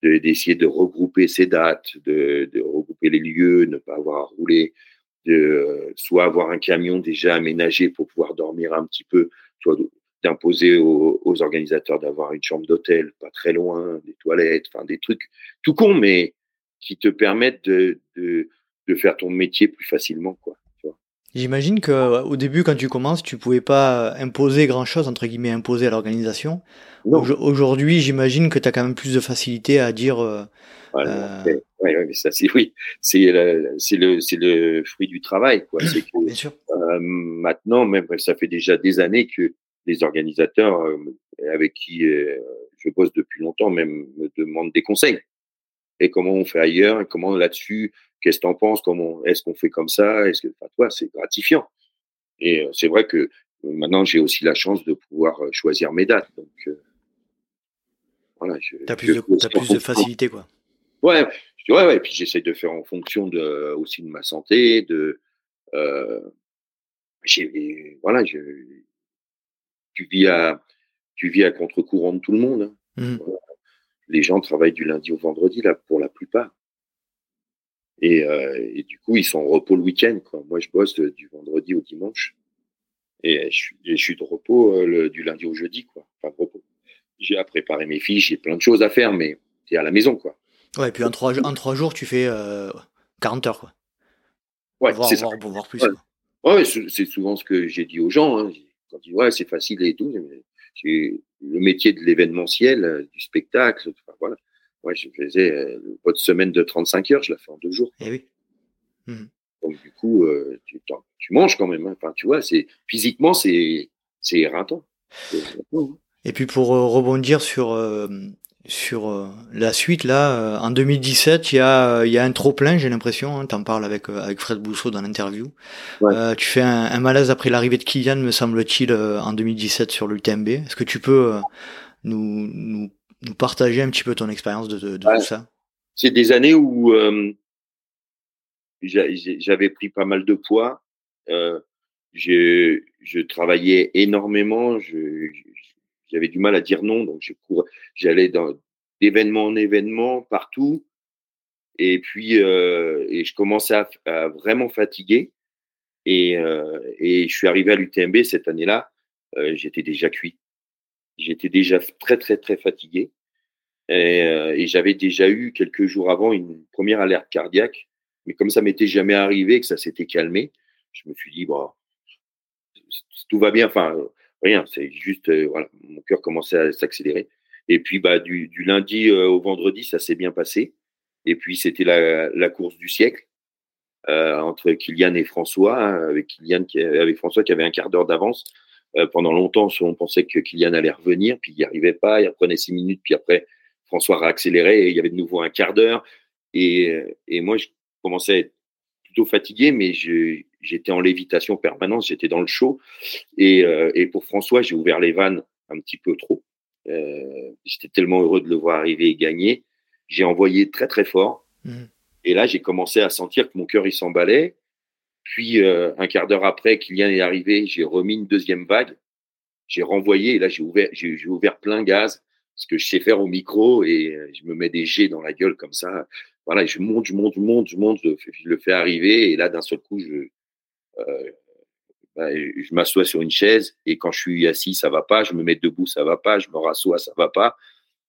d'essayer de, regrouper ces dates, de, de, regrouper les lieux, ne pas avoir à rouler, de soit avoir un camion déjà aménagé pour pouvoir dormir un petit peu, soit d'imposer aux, aux, organisateurs d'avoir une chambre d'hôtel pas très loin, des toilettes, enfin des trucs tout con, mais qui te permettent de, de, de faire ton métier plus facilement. Quoi, J'imagine que euh, au début, quand tu commences, tu pouvais pas imposer grand chose, entre guillemets, imposer à l'organisation. Aujourd'hui, j'imagine que tu as quand même plus de facilité à dire. Euh, euh... Oui, mais ça, c'est oui, c'est le, le, le fruit du travail, quoi. C'est que Bien sûr. Euh, maintenant, même ça fait déjà des années que les organisateurs avec qui je bosse depuis longtemps, même me demandent des conseils et comment on fait ailleurs, et comment là-dessus, qu'est-ce que tu en penses, comment est-ce qu'on fait comme ça, est-ce que, enfin, toi, c'est gratifiant. Et euh, c'est vrai que euh, maintenant, j'ai aussi la chance de pouvoir euh, choisir mes dates. Donc, voilà. Tu as plus, de, plus de facilité, quoi. Ouais, ouais, ouais. Et puis j'essaie de faire en fonction de, aussi de ma santé, de. Euh, voilà, je, tu vis à, tu vis à contre-courant de tout le monde. Hein. Mmh les gens travaillent du lundi au vendredi, là, pour la plupart. Et, euh, et du coup, ils sont en repos le week-end. Quoi. Moi, je bosse du vendredi au dimanche. Et je suis, je suis de repos euh, le, du lundi au jeudi, quoi. Enfin, de repos. J'ai à préparer mes fiches, j'ai plein de choses à faire, mais tu es à la maison, quoi. Ouais, et puis en trois, en trois jours, tu fais euh, 40 heures, quoi. Ouais, c'est ça. Pour voir plus. Ouais, ouais c'est souvent ce que j'ai dit aux gens. Hein. Quand ils disent, ouais, c'est facile et tout. Mais le métier de l'événementiel, euh, du spectacle. voilà. Ouais, je faisais euh, votre semaine de 35 heures, je la fais en deux jours. Et eh oui. Mmh. Donc du coup, euh, tu, tu, manges quand même. Hein. Enfin, tu vois, c'est physiquement, c'est c'est éreintant. Et puis pour rebondir sur sur euh, la suite là euh, en 2017 il y a il y a un trop plein j'ai l'impression hein, t'en parles avec euh, avec Fred Bousseau dans l'interview tu fais un, malaise après l'arrivée de Kylian me semble-t-il en 2017 sur l'UTMB est-ce que tu peux nous, nous, nous partager un petit peu ton expérience de, de, tout ça c'est des années où j'avais pris pas mal de poids je, je travaillais énormément j'avais du mal à dire non, donc j'allais d'événement en événement partout, et puis euh, et je commençais à, vraiment fatiguer, et, euh, et, je suis arrivé à l'UTMB cette année-là, euh, j'étais déjà cuit, j'étais déjà très très très fatigué, et, et j'avais déjà eu quelques jours avant une première alerte cardiaque, mais comme ça m'était jamais arrivé, que ça s'était calmé, je me suis dit bon, tout va bien, enfin rien, c'est juste, euh, voilà, mon cœur commençait à s'accélérer. Et puis, bah, du, lundi euh, au vendredi, ça s'est bien passé. Et puis, c'était la, course du siècle euh, entre Kylian et François, hein, avec Kylian qui, avec François qui avait un quart d'heure d'avance. Euh, pendant longtemps, on pensait que Kylian allait revenir, puis il n'y arrivait pas, il reprenait six minutes, puis après, François réaccélérait et il y avait de nouveau un quart d'heure. Et, et moi, je commençais à être plutôt fatigué, mais j'étais en lévitation permanente, j'étais dans le chaud. Et, euh, et pour François, j'ai ouvert les vannes un petit peu trop. Euh, j'étais tellement heureux de le voir arriver et gagner. J'ai envoyé très très fort. Mmh. Et là, j'ai commencé à sentir que mon cœur il s'emballait. Puis euh, un quart d'heure après, Kylian est arrivé, j'ai remis une deuxième vague. J'ai renvoyé et là j'ai ouvert, j'ai ouvert plein gaz, ce que je sais faire au micro et je me mets des jets dans la gueule comme ça. Voilà, je monte, je monte, je monte, je monte, je, le fais arriver et là d'un seul coup, je, euh, bah, je m'assois sur une chaise et quand je suis assis, ça va pas. Je me mets debout, ça va pas. Je me rassois, ça va pas.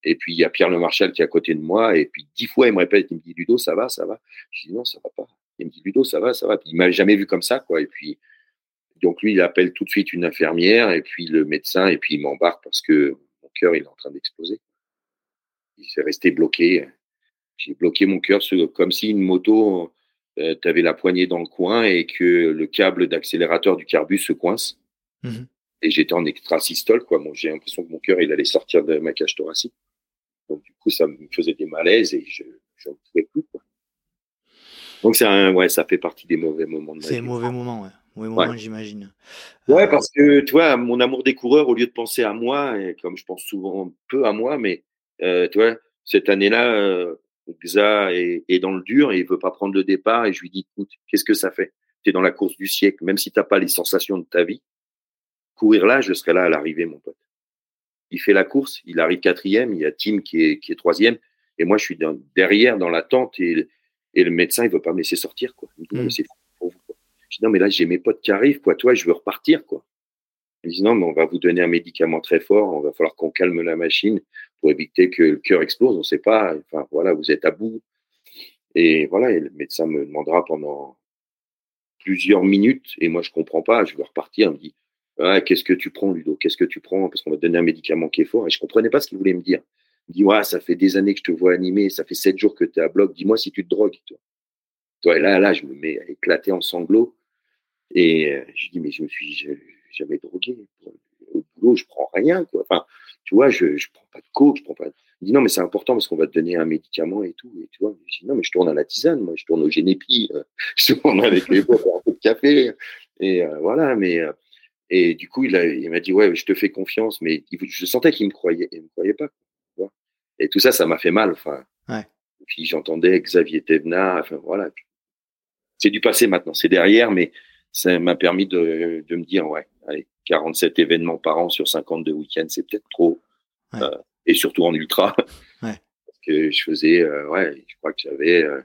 Et puis il y a Pierre Le Marchal qui est à côté de moi et puis dix fois il me répète, il me dit Ludo, ça va, ça va. Je dis non, ça va pas. Il me dit Ludo, ça va, ça va. il m'a jamais vu comme ça, quoi. Et puis donc lui, il appelle tout de suite une infirmière et puis le médecin et puis il m'embarque parce que mon cœur il est en train d'exploser. Il s'est resté bloqué. J'ai bloqué mon cœur comme si une moto euh, tu avais la poignée dans le coin et que le câble d'accélérateur du carbus se coince. Mhm. Et j'étais en extrasystole, quoi. Bon, j'ai l'impression que mon cœur, il allait sortir de ma cage thoracique. Donc, du coup, ça me faisait des malaises et je n'en pouvais plus, quoi. Donc, c'est un, ouais, ça fait partie des mauvais moments de ma C'est mauvais moment, ouais. Mauvais moment, j'imagine. Ouais, Euh, parce que, tu vois, mon amour des coureurs, au lieu de penser à moi, et comme je pense souvent peu à moi, mais, euh, tu vois, cette année-là, euh, Xa est, est dans le dur et il veut pas prendre le départ et je lui dis, écoute, qu'est-ce que ça fait? Tu es dans la course du siècle, même si t'as pas les sensations de ta vie. Courir là, je serai là à l'arrivée, mon pote. Il fait la course, il arrive quatrième, il y a Tim qui est, qui est troisième, et moi, je suis dans- derrière dans l'attente et, et le médecin, il veut pas me laisser sortir, quoi. Il me dit, non, Mm. mais c'est fou pour vous, quoi. Je dis, non, mais là, j'ai mes potes qui arrivent, quoi. Toi, je veux repartir, quoi. Il dit, non, mais on va vous donner un médicament très fort, on va falloir qu'on calme la machine pour éviter que le cœur explose, on sait pas. Enfin, voilà, vous êtes à bout. Et voilà, et le médecin me demandera pendant plusieurs minutes, et moi, je comprends pas, je veux repartir. Il me dit, ah, qu'est-ce que tu prends, Ludo? Qu'est-ce que tu prends? Parce qu'on va te donner un médicament qui est fort. Et je comprenais pas ce qu'il voulait me dire. Dit, ouais, ça fait des années que je te vois animé, ça fait sept jours que tu es à bloc, dis-moi si tu te drogues, toi. Toi, et là, là, je me mets à éclater en sanglots. Et euh, je dis, mais je me suis ja- jamais drogué. Au boulot, je prends rien, quoi. Enfin, tu vois, je, je prends pas de coke, je prends pas. Il dit, non, mais c'est important parce qu'on va te donner un médicament et tout. Et tu vois, je dis, non, mais je tourne à la tisane, moi, je tourne au génépi, euh, je tourne avec les potes un peu de café. Et euh, voilà, mais. euh, et du coup, il a- il m'a dit, ouais, je te fais confiance, mais je sentais qu'il me croyait, il me croyait pas. Et tout ça, ça m'a fait mal. Enfin, Ouais. Puis j'entendais Xavier Thévenard. Enfin voilà. C'est du passé maintenant, c'est derrière, mais ça m'a permis de, de me dire, ouais, allez, 47 événements par an sur 52 week-ends, c'est peut-être trop. Ouais. Euh, et surtout en ultra. Ouais. Parce que je faisais, euh, ouais, je crois que j'avais, euh,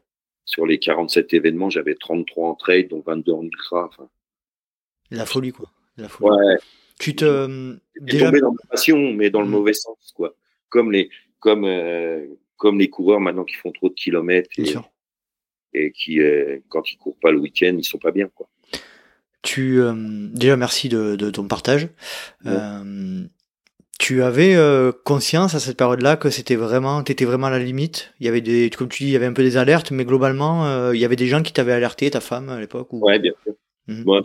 sur les 47 événements, j'avais 33 en trade, dont 22 en ultra. Enfin, La folie, quoi. La folie. ouais, Tu te. Déjà. tombé dans ma passion, mais dans le Mhm. mauvais sens, quoi. Comme les, comme, euh, comme les coureurs maintenant qui font trop de kilomètres et, qui, euh, quand ils courent pas le week-end, ils sont pas bien, quoi. Tu, euh, déjà, merci de, de ton partage. Tu avais conscience à cette période-là que c'était vraiment, t'étais vraiment à la limite? Il y avait des, comme tu dis, il y avait un peu des alertes, mais globalement, il y avait des gens qui t'avaient alerté, ta femme à l'époque. Ou... Ouais, bien sûr. Bon,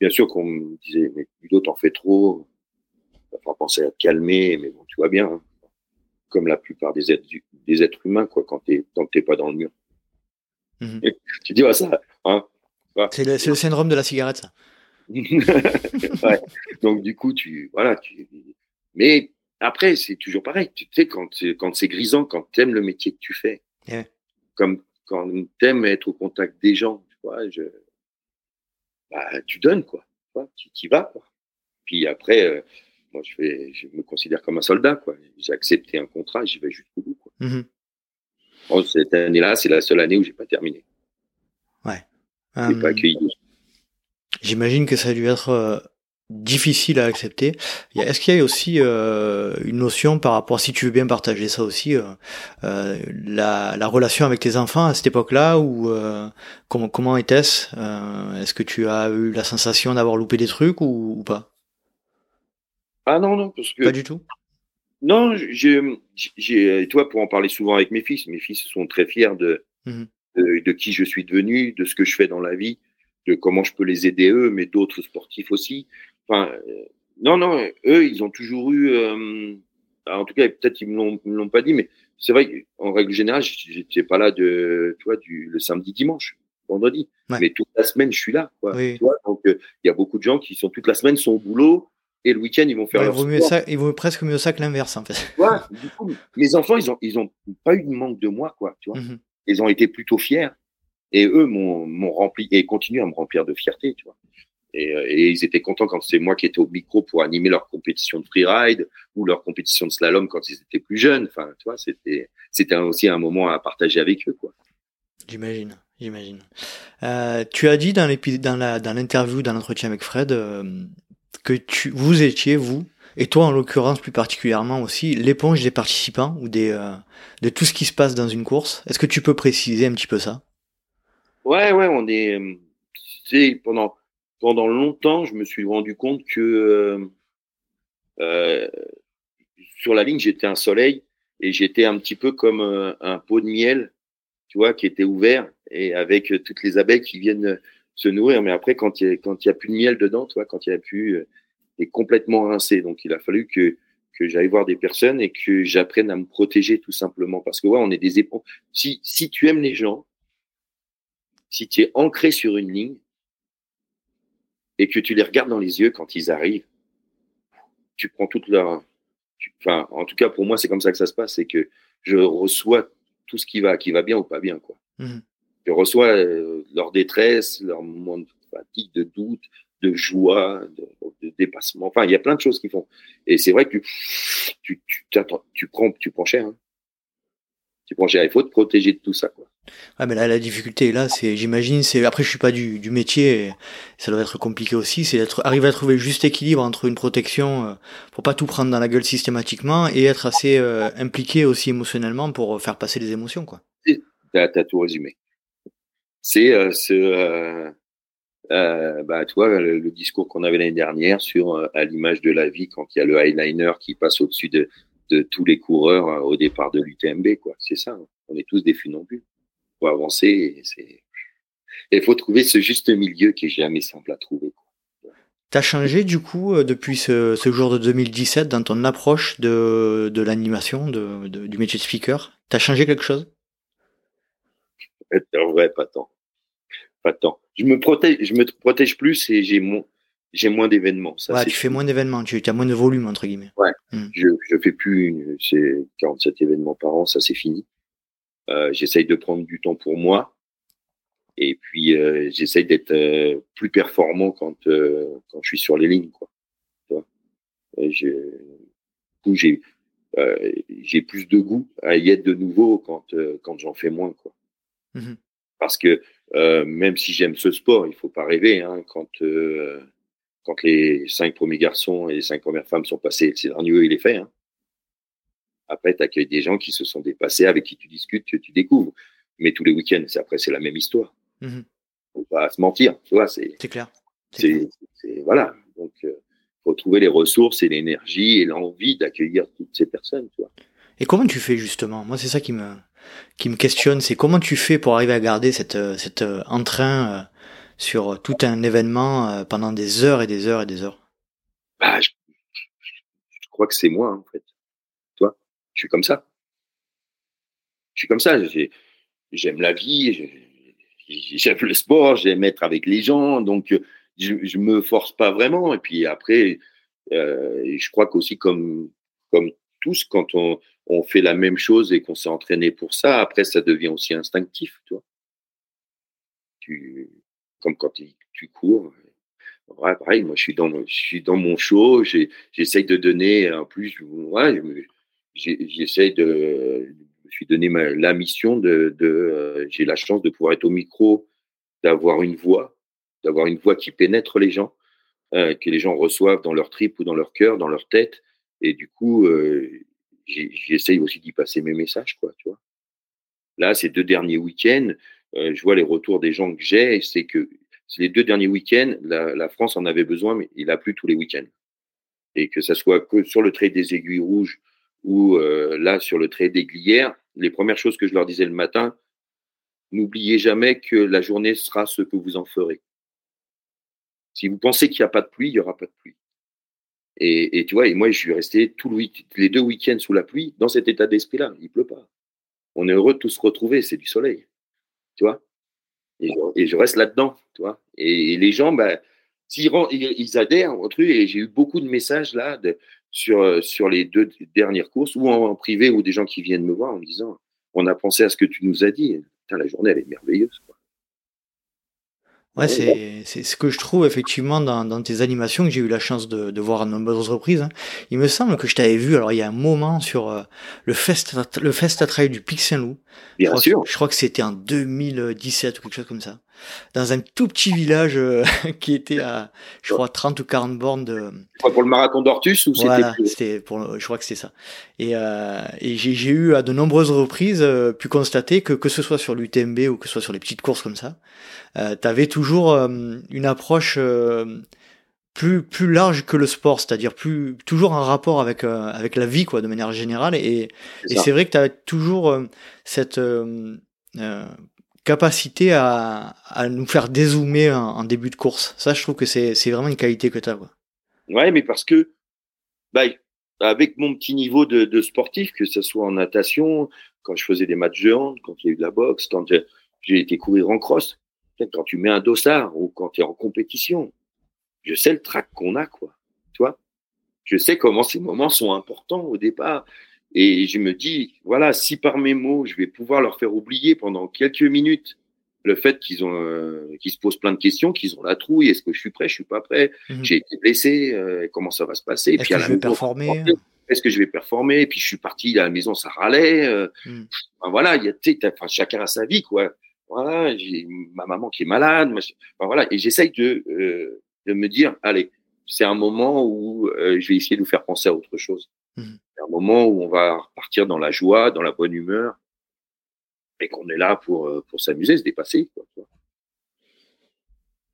bien sûr, qu'on me disait, mais Ludo, t'en fais trop. Il va penser à te calmer, mais bon, tu vois bien. hein. Comme la plupart des êtres, des êtres humains, quoi, quand t'es, tant que t'es pas dans le mur. Mhm. tu dis, ouais, ça, hein. C'est le, c'est le syndrome de la cigarette, ça. ouais. Donc du coup, tu voilà, tu. Mais après, c'est toujours pareil. Tu sais, quand c'est quand c'est grisant, quand t'aimes le métier que tu fais, Ouais. comme quand t'aimes être au contact des gens, tu vois, je, bah, tu donnes quoi. Tu y vas quoi. Puis après, euh, moi, je fais, je me considère comme un soldat quoi. J'ai accepté un contrat, j'y vais jusqu'au bout quoi. Mhm. Bon, cette année-là, c'est la seule année où j'ai pas terminé. Euh, pas accueilli. J'imagine que ça a dû être euh, difficile à accepter. Est-ce qu'il y a aussi euh, une notion par rapport, si tu veux bien partager ça aussi, euh, euh, la, la relation avec tes enfants à cette époque-là ou euh, comment, comment était-ce Euh, Est-ce que tu as eu la sensation d'avoir loupé des trucs ou, ou pas? Ah non non, parce que Pas du tout. Non, j'ai, toi, pour en parler souvent avec mes fils, mes fils sont très fiers de, Mhm. de, de qui je suis devenu, de ce que je fais dans la vie, de comment je peux les aider eux, mais d'autres sportifs aussi. Enfin, euh, non, non, eux, ils ont toujours eu, euh, en tout cas, peut-être ils me l'ont, pas dit, mais c'est vrai qu'en règle générale, j'étais pas là de, tu vois, du, le samedi, dimanche, vendredi, Ouais. mais toute la semaine, je suis là, quoi. Oui. Tu vois, donc, euh, il y a beaucoup de gens qui sont toute la semaine sont au boulot et le week-end, ils vont faire Ouais, il, leur vaut mieux sport. ça, il vaut presque mieux ça que l'inverse en fait. Ouais, du coup, mes enfants, ils ont, ils ont pas eu de manque de moi, quoi, tu vois. Mhm. Ils ont été plutôt fiers. Et eux m'ont, rempli, et continuent à me remplir de fierté, tu vois. Et, euh, et ils étaient contents quand c'est moi qui étais au micro pour animer leur compétition de freeride ou leur compétition de slalom quand ils étaient plus jeunes. Enfin, tu vois, c'était, c'était aussi un moment à partager avec eux, quoi. J'imagine, j'imagine. Euh, tu as dit dans l'interview, dans l'entretien avec Fred, euh, que tu vous étiez vous et toi en l'occurrence plus particulièrement aussi l'éponge des participants ou des euh, de tout ce qui se passe dans une course. Est-ce que tu peux préciser un petit peu ça? Ouais, ouais, on est, euh, pendant, pendant longtemps, je me suis rendu compte que, euh, sur la ligne, j'étais un soleil et j'étais un petit peu comme un pot de miel, tu vois, qui était ouvert et avec toutes les abeilles qui viennent se nourrir. Mais après, quand il n'y a, a plus de miel dedans, toi, quand il n'y a plus, euh, est complètement rincé. Donc, il a fallu que, que j'aille voir des personnes et que j'apprenne à me protéger tout simplement. Parce que, ouais, on est des éponges. Si, si tu aimes les gens, si tu es ancré sur une ligne et que tu les regardes dans les yeux quand ils arrivent, tu prends toute leur. enfin, en tout cas, pour moi, c'est comme ça que ça se passe. C'est que je reçois tout ce qui va, qui va bien ou pas bien, quoi. Mmh je reçois euh, leur détresse, leur moment de fatigue, de doute, de joie, de, dépassement. Enfin, il y a plein de choses qui font. Et c'est vrai que tu, tu, tu, prends, tu prends cher. Hein. Tu prends cher. Il faut te protéger de tout ça. Quoi. Ouais, mais là, la difficulté, là, c'est, j'imagine, c'est, après, je suis pas du, du métier, ça doit être compliqué aussi, c'est d'être, arriver à trouver le juste équilibre entre une protection, euh, pour pas tout prendre dans la gueule systématiquement, et être assez euh, impliqué aussi émotionnellement pour faire passer les émotions, quoi. T'as, as tout résumé c'est euh, ce, euh, euh, bah, tu vois, le, discours qu'on avait l'année dernière sur à l'image de la vie quand il y a le eyeliner qui passe au-dessus de, de tous les coureurs au départ de l'UTMB, quoi. C'est ça. Hein. On est tous des funambules. Faut avancer. C'est. Il faut trouver ce juste milieu qui est jamais simple à trouver. T'as changé du coup depuis ce, ce, jour de 2017 dans ton approche de, de l'animation, de, de, du métier de speaker? T'as changé quelque chose? En vrai, pas tant pas tant. Je me protège, je me protège plus et j'ai moins, j'ai moins d'événements. Ça, tu fais moins d'événements, tu as moins de volume entre guillemets. Ouais. Hmm. Je, je fais plus, c'est 47 événements par an, ça c'est fini. Euh, j'essaye de prendre du temps pour moi et puis euh, j'essaye d'être euh, plus performant quand quand je suis sur les lignes quoi. j'ai j'ai plus de goût à y être de nouveau quand quand j'en fais moins quoi. Mmh Parce que euh, même si j'aime ce sport, il faut pas rêver. Hein, quand euh, quand les cinq premiers garçons et les cinq premières femmes sont passés, c'est dernier il est fait. Hein. Après, tu accueilles des gens qui se sont dépassés, avec qui tu discutes, que tu découvres. Mais tous les week-ends, c'est après, c'est la même histoire. Mmh faut pas se mentir, tu vois. C'est clair. C'est voilà. Donc, euh, faut trouver les ressources et l'énergie et l'envie d'accueillir toutes ces personnes, tu vois. Et comment tu fais justement? Moi, c'est ça qui me qui me questionne, c'est comment tu fais pour arriver à garder cette, euh, cet euh, entrain euh, sur tout un événement pendant des heures et des heures et des heures? Bah, je, crois que c'est moi, en fait. Toi, je suis comme ça. Je suis comme ça. J'aime la vie, j'aime le sport, j'aime être avec les gens, donc je, je me force pas vraiment. Et puis après, je crois qu'aussi comme comme tous, quand on, on fait la même chose et qu'on s'est entraîné pour ça, après, ça devient aussi instinctif, toi. Tu, comme quand tu, cours. Ouais, pareil, moi, je suis dans, je suis dans mon show, j'essaye de donner, en plus, ouais, j'essaye de, je suis donné la mission de, de euh, j'ai la chance de pouvoir être au micro, d'avoir une voix, d'avoir une voix qui pénètre les gens, euh, que les gens reçoivent dans leur trip ou dans leur cœur, dans leur tête. Et du coup, euh, j'essaye aussi d'y passer mes messages, quoi, tu vois. Là, ces deux derniers week-ends, euh, je vois les retours des gens que j'ai, c'est que les deux derniers week-ends, la, France en avait besoin, mais il a plu tous les week-ends. Et que ça soit que sur le trait des aiguilles rouges ou euh, là sur le trait des glières, les premières choses que je leur disais le matin, n'oubliez jamais que la journée sera ce que vous en ferez. Si vous pensez qu'il n'y a pas de pluie, il n'y aura pas de pluie. Et, tu vois, et moi, je suis resté tout le week les deux week-ends sous la pluie dans cet état d'esprit-là. Il pleut pas. On est heureux de tous se retrouver, c'est du soleil. Tu vois? Et je, reste là-dedans, tu vois. Et, les gens, bah, ils, adhèrent au truc, et j'ai eu beaucoup de messages là de, sur, les deux dernières courses, ou en, privé, ou des gens qui viennent me voir en me disant On a pensé à ce que tu nous as dit. Putain, la journée, elle est merveilleuse. Ouais, c'est, c'est ce que je trouve effectivement dans, dans tes animations que j'ai eu la chance de, de voir à nombreuses reprises. Hein. Il me semble que je t'avais vu, alors il y a un moment sur euh, le fest le fest à travail du Pic Saint-Loup. Bien je sûr. je crois que c'était en 2017 ou quelque chose comme ça. Dans un tout petit village euh, qui était à, je crois, 30 ou 40 bornes de. Pour le marathon d'Ortus ou c'était Voilà, c'était pour, je crois que c'était ça. Et, euh, et j'ai, j'ai eu à de nombreuses reprises euh, pu constater que que ce soit sur l'UTMB ou que ce soit sur les petites courses comme ça, euh, tu avais toujours euh, une approche euh, plus plus large que le sport, c'est-à-dire plus toujours un rapport avec avec la vie quoi de manière générale et c'est, et c'est vrai que tu as toujours cette capacité à, nous faire dézoomer en, début de course. Ça, je trouve que c'est vraiment une qualité que tu as. Quoi. Ouais, mais parce que bah, avec mon petit niveau de, sportif, que ce soit en natation, quand je faisais des matchs de hand, quand il y a eu de la boxe, quand j'ai été courir en cross, quand tu mets un dossard ou quand tu es en compétition, je sais le trac qu'on a, quoi. Tu vois? Je sais comment ces moments sont importants au départ. Et je me dis, voilà, si par mes mots, je vais pouvoir leur faire oublier pendant quelques minutes le fait qu'ils ont, euh, qu'ils se posent plein de questions, qu'ils ont la trouille, est-ce que je suis prêt, je suis pas prêt, mhm. j'ai été blessé, euh, comment ça va se passer, est-ce que je vais performer Est-ce que je vais performer? Et puis je suis parti à la maison, ça râlait. Euh, mhm. voilà, il y a, enfin, chacun a sa vie, quoi. Voilà, j'ai ma maman qui est malade. voilà, et j'essaye de, de me dire, allez, c'est un moment où je vais essayer de vous faire penser à autre chose. Mhm un moment où on va partir dans la joie, dans la bonne humeur, et qu'on est là pour, euh, pour s'amuser, se dépasser.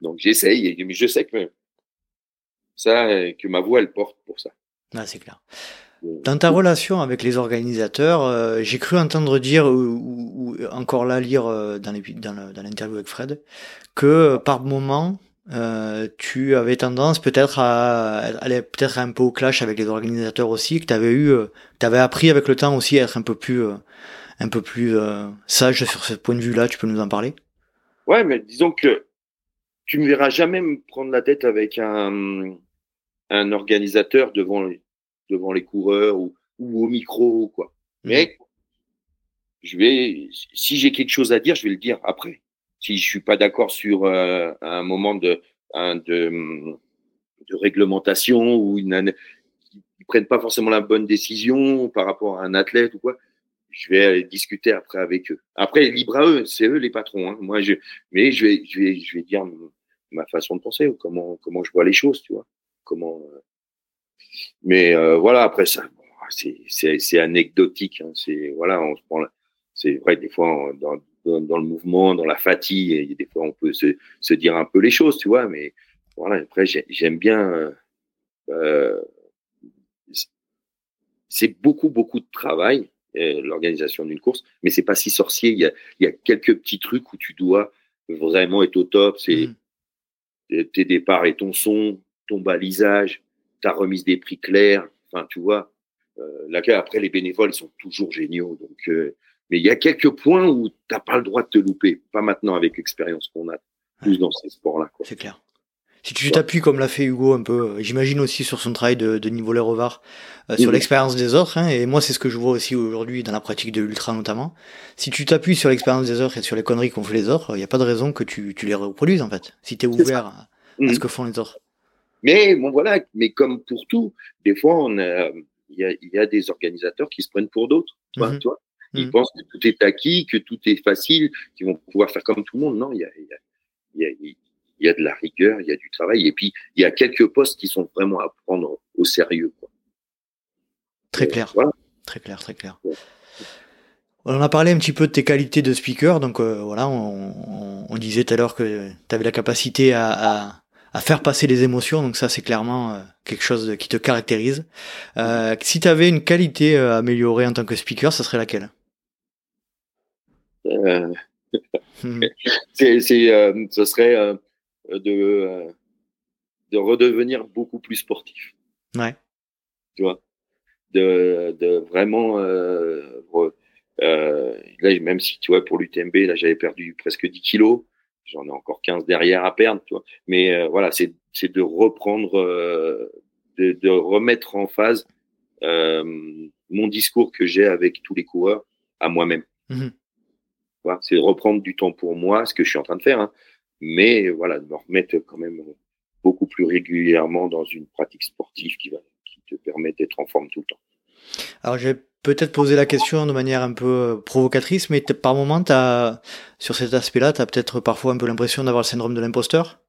Donc j'essaye, mais je sais que ça, que ma voix, elle porte pour ça. Ah, c'est clair. Dans ta relation avec les organisateurs, euh, j'ai cru entendre dire, ou, encore là lire euh, dans l'interview avec Fred, que par moment, euh, tu avais tendance peut-être à aller peut-être un peu au clash avec les organisateurs aussi, que tu avais eu, euh, tu avais appris avec le temps aussi à être un peu plus, un peu plus sage sur ce point de vue-là. Tu peux nous en parler? Ouais, mais disons que tu ne verras jamais me prendre la tête avec un, un organisateur devant devant les coureurs ou, ou au micro quoi. Mmh. Mais je vais, si j'ai quelque chose à dire, je vais le dire après si je suis pas d'accord sur euh, un moment de, un, de, de, réglementation ou une, ils prennent pas forcément la bonne décision par rapport à un athlète ou quoi, je vais discuter après avec eux. Après, libre à eux, c'est eux les patrons. Hein. Moi, je, mais je vais, je vais, je vais dire ma façon de penser ou comment, comment je vois les choses, tu vois. Comment. Euh. Mais euh, voilà, après ça, c'est, anecdotique. Hein. C'est voilà, on se prend. C'est vrai des fois dans dans, le mouvement, dans la fatigue. Et des fois, on peut se, se, dire un peu les choses, tu vois. Mais voilà, après, j'aime bien. Euh, c'est beaucoup, beaucoup de travail, euh, l'organisation d'une course, mais c'est pas si sorcier. Il y, a, il y a quelques petits trucs où tu dois vraiment être au top. C'est mmh. tes départs et ton son, ton balisage, ta remise des prix clairs. Enfin, tu vois. Euh, là, après, les bénévoles, ils sont toujours géniaux. Donc, euh, mais il y a quelques points où tu n'as pas le droit de te louper. Pas maintenant avec l'expérience qu'on a, plus dans ces sports-là. C'est clair. Si tu t'appuies comme l'a fait Hugo un peu, euh, j'imagine aussi sur son travail de, de niveau euh, sur l'expérience des autres, hein, et moi c'est ce que je vois aussi aujourd'hui dans la pratique de l'ultra notamment. Si tu t'appuies sur l'expérience des autres et sur les conneries qu'ont fait les autres, il n'y a pas de raison que tu, tu les reproduises en fait. Si tu es ouvert à, ce que font les autres. Mais bon voilà, mais comme pour tout, des fois on il y, a, y a des organisateurs qui se prennent pour d'autres. Mm tu vois ils mm. pensent que tout est acquis, que tout est facile, qu'ils vont pouvoir faire comme tout le monde. Non, il y a, il y a, il y a, de la rigueur, il y a du travail. Et puis, il y a quelques postes qui sont vraiment à prendre au sérieux. Quoi. Très clair. Très clair, très clair. On a parlé un petit peu de tes qualités de speaker, donc euh, voilà, on, on, disait tout à l'heure que tu avais la capacité à, à, à, faire passer les émotions, donc ça c'est clairement euh, quelque chose qui te caractérise. Euh, si tu avais une qualité à améliorer en tant que speaker, ça serait laquelle? Euh, hmm. c'est, euh, ce serait euh, de, de redevenir beaucoup plus sportif. Ouais. Tu vois, de, de vraiment. là, même si tu vois, pour l'UTMB, là, j'avais perdu presque 10 kilos. J'en ai encore 15 derrière à perdre, tu vois. Mais voilà, c'est, c'est de reprendre, de, de, remettre en phase mon discours que j'ai avec tous les coureurs à moi-même. Mmh c'est reprendre du temps pour moi, ce que je suis en train de faire, hein. mais voilà, de me remettre quand même beaucoup plus régulièrement dans une pratique sportive qui, va, qui te permet d'être en forme tout le temps. Alors, j'ai peut-être posé la question de manière un peu euh, provocatrice, mais par moment, as, sur cet aspect-là, tu as peut-être parfois un peu l'impression d'avoir le syndrome de l'imposteur?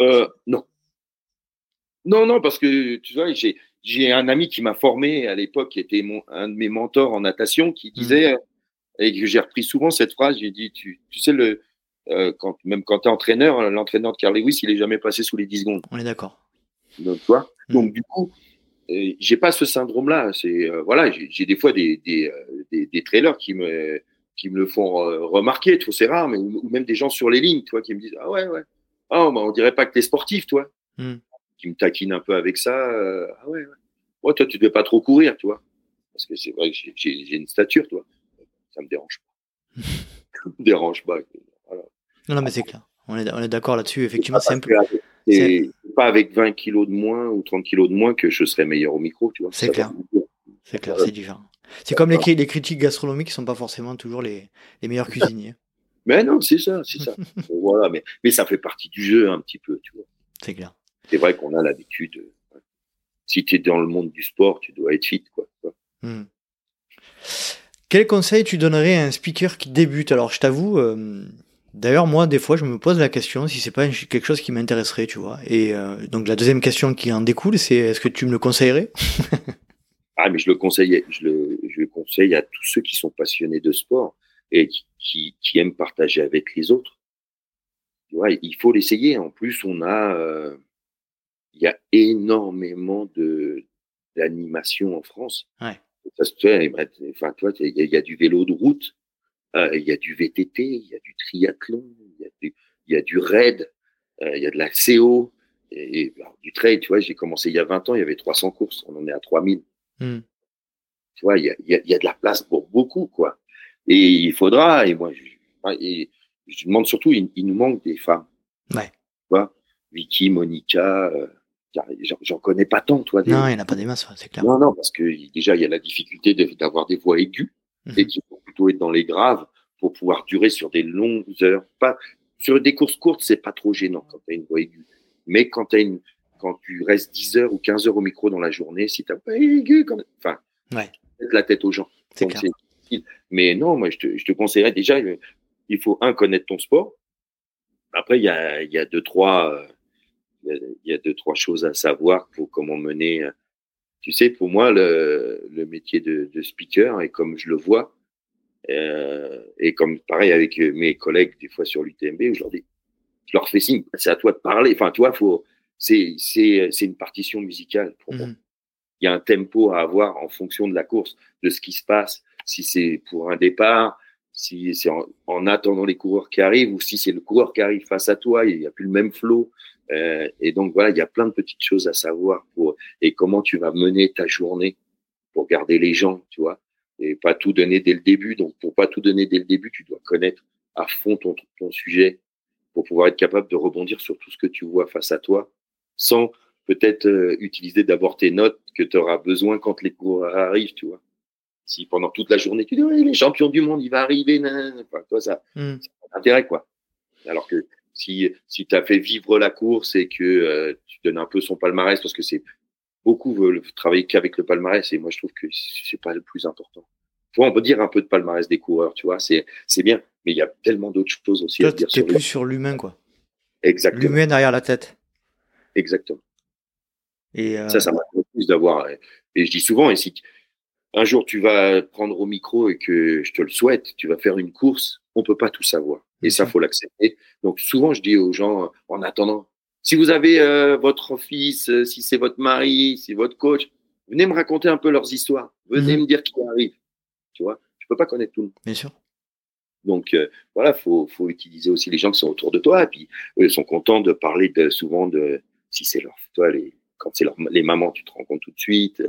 Euh, Non. Non, non, parce que tu vois, j'ai, j'ai un ami qui m'a formé à l'époque, qui était mon, un de mes mentors en natation, qui mmh. disait et que j'ai repris souvent cette phrase. J'ai dit, tu, tu sais, le, euh, quand, même quand tu es entraîneur, l'entraîneur de Carl Lewis, il est jamais passé sous les 10 secondes. On est d'accord. Donc, toi, mm. donc du coup, j'ai pas ce syndrome-là. C'est euh, voilà, j'ai des fois des, des, des, des, trailers qui me qui me le font remarquer, tu vois, c'est rare, mais ou, même des gens sur les lignes, tu vois, qui me disent ah ouais ouais, ah bah, on dirait pas que t'es sportif, toi, hmm. qui me taquinent un peu avec ça, ah ouais ouais, toi tu devais pas trop courir, tu vois, parce que c'est vrai que j'ai une stature, toi, ça me dérange pas, ça me dérange pas. Non, non mais c'est clair, on est, on est d'accord là-dessus, effectivement, c'est un peu. C'est pas avec 20 kilos de moins ou 30 kilos de moins que je serais meilleur au micro, tu vois. C'est clair. C'est clair, c'est différent. C'est comme les, les, critiques gastronomiques qui sont pas forcément toujours les, les meilleurs cuisiniers. Mais non, c'est ça, c'est ça. voilà, mais, mais ça fait partie du jeu un petit peu, tu vois. C'est clair. C'est vrai qu'on a l'habitude. Euh, si tu es dans le monde du sport, tu dois être fit, quoi. Hmm. Quel conseil tu donnerais à un speaker qui débute? Alors, je t'avoue, euh, D'ailleurs, moi, des fois, je me pose la question si c'est pas quelque chose qui m'intéresserait, tu vois. Et euh, donc, la deuxième question qui en découle, c'est est-ce que tu me le conseillerais? Ah, mais je le conseille, je le, je le, conseille à tous ceux qui sont passionnés de sport et qui, qui, aiment partager avec les autres. Tu vois, il faut l'essayer. En plus, on a, euh, il y a énormément de d'animation en France. Ouais. Ça se fait. Enfin, toi, il y, y, a du vélo de route il y a du VTT, il y a du triathlon, il y a du, il y a du raid, euh, il y a de la CO, et, du trail, tu vois, j'ai commencé il y a 20 ans, il y avait 300 courses, on en est à 3000. Hmm. Tu vois, il y, a, il, y a, de la place pour beaucoup, quoi. Et il faudra, et moi, je, et je demande surtout, il, nous manque des femmes. Ouais. Tu vois, Vicky, Monica, euh, j'en connais pas tant, toi. Non, il n'y en a pas des masses, c'est clair. Non, non, parce que déjà, il y a la difficulté d'avoir des voix aiguës et mhm. qui faut plutôt être dans les graves pour pouvoir durer sur des longues heures. Pas sur des courses courtes, c'est pas trop gênant quand tu as une voix aiguë. Mais quand tu une quand tu restes 10 heures ou 15 heures au micro dans la journée, si tu pas aiguë, quand enfin, ouais. la tête aux gens. Mais non, moi, je te, je te conseillerais déjà, il faut un connaître ton sport. Après, il y a, il y a deux trois, il y a deux trois choses à savoir pour comment mener tu sais, pour moi, le, le métier de, de, speaker, et comme je le vois, euh, et comme pareil avec mes collègues des fois sur l'UTMB, je leur dis, je leur fais signe, c'est à toi de parler. Enfin, tu vois, faut, c'est, c'est, c'est une partition musicale pour moi. Mmh. Il y a un tempo à avoir en fonction de la course, de ce qui se passe. Si c'est pour un départ, si c'est en, en, attendant les coureurs qui arrivent, ou si c'est le coureur qui arrive face à toi, il n'y a plus le même flow. Euh, et donc voilà, il y a plein de petites choses à savoir pour et comment tu vas mener ta journée pour garder les gens, tu vois, et pas tout donner dès le début. Donc pour pas tout donner dès le début, tu dois connaître à fond ton, ton sujet pour pouvoir être capable de rebondir sur tout ce que tu vois face à toi, sans peut-être euh, utiliser d'abord tes notes que tu auras besoin quand les cours arrivent, tu vois. Si pendant toute la journée tu dis oui, les champions du monde, il va arriver, enfin, toi ça, mmh. ça intérêt quoi. Alors que si, si tu as fait vivre la course et que euh, tu donnes un peu son palmarès, parce que c'est beaucoup veulent travailler qu'avec le palmarès, et moi je trouve que c'est pas le plus important. Faut on peut dire un peu de palmarès des coureurs, tu vois, c'est c'est bien, mais il y a tellement d'autres choses aussi à dire. sur plus sur l'humain, quoi. Exactement. L'humain derrière la tête. Exactement. Et euh... ça, ça m'a plus d'avoir. Et je dis souvent, et si un jour tu vas prendre au micro et que je te le souhaite, tu vas faire une course, on peut pas tout savoir. Et ça, faut l'accepter. Donc souvent, je dis aux gens, en attendant, si vous avez euh, votre fils, euh, si c'est votre mari, si c'est votre coach, venez me raconter un peu leurs histoires. Venez mhm. me dire qui arrive. Tu vois, je peux pas connaître tout le monde. Bien sûr. Donc euh, voilà, faut faut utiliser aussi les gens qui sont autour de toi. Et puis eux sont contents de parler de, souvent de si c'est leur toi les quand c'est leur, les mamans, tu te rends compte tout de suite.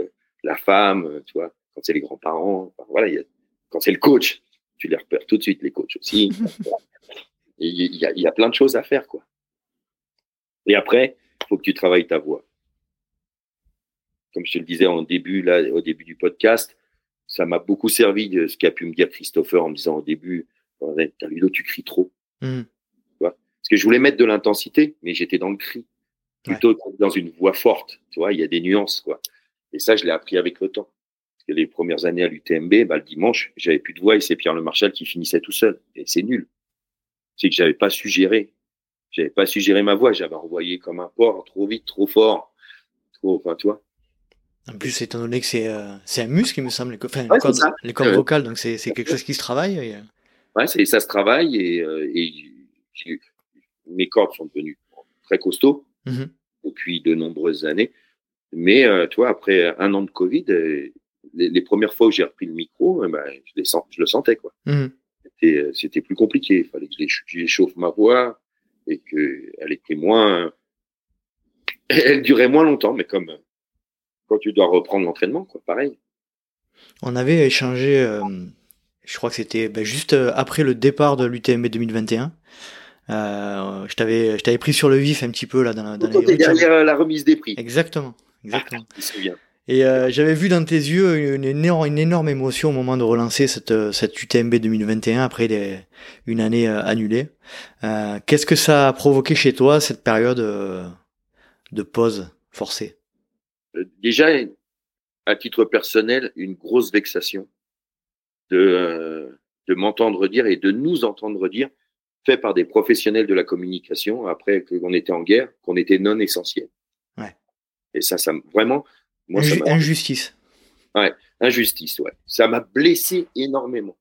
la femme, tu vois, quand c'est les grands-parents. voilà, y a, quand c'est le coach, tu les repères tout de suite les coachs aussi. Il y, a, y a plein de choses à faire, quoi. Et après, il faut que tu travailles ta voix. Comme je te le disais en début, là, au début du podcast, ça m'a beaucoup servi de ce qu'a pu me dire Christopher en me disant au début, t'as Ludo, tu cries trop. Mmh. Tu vois? Parce que je voulais mettre de l'intensité, mais j'étais dans le cri. Plutôt dans une voix forte. Tu vois, il y a des nuances, quoi. Et ça, je l'ai appris avec le temps. Parce que les premières années à l'UTMB, bah, le dimanche, j'avais plus de voix et c'est Pierre Le Marchal qui finissait tout seul. Et c'est nul c'est que j'avais pas su gérer. J'avais pas su gérer ma voix. J'avais envoyé comme un porc, trop vite, trop fort. Trop, enfin, tu vois. En plus, étant donné que c'est euh, un muscle, il me semble, les, enfin, les cordes, les cordes vocales, donc c'est quelque chose qui se travaille. Et... Euh. Ouais, ça se travaille et, euh, et mes cordes sont devenues très costauds mm-hmm. depuis de nombreuses années. Mais euh, toi, après un an de Covid, les, les premières fois où j'ai repris le micro, eh ben, je, les sens, je le sentais quoi. Été, c'était plus compliqué. Il fallait que j'échauffe ma voix et qu'elle était moins, elle durait moins longtemps, mais comme quand tu dois reprendre l'entraînement, quoi, pareil. On avait échangé, euh, je crois que c'était ben, juste euh, après le départ de l'UTMB 2021. Euh, je t'avais, je t'avais pris sur le vif un petit peu là dans, dans les derrière la remise des prix. Exactement, exactement. Ah. Et euh, j'avais vu dans tes yeux une, énorme, une énorme émotion au moment de relancer cette, cette UTMB 2021 après des, une année annulée. Euh, qu'est-ce que ça a provoqué chez toi cette période de pause forcée? Déjà, à titre personnel, une grosse vexation de, euh, de m'entendre dire et de nous entendre dire, fait par des professionnels de la communication, après qu'on était en guerre, qu'on était non essentiel. Ouais. Et ça, ça vraiment, moi, injustice. Ouais, injustice, ouais. Ça m'a blessé énormément.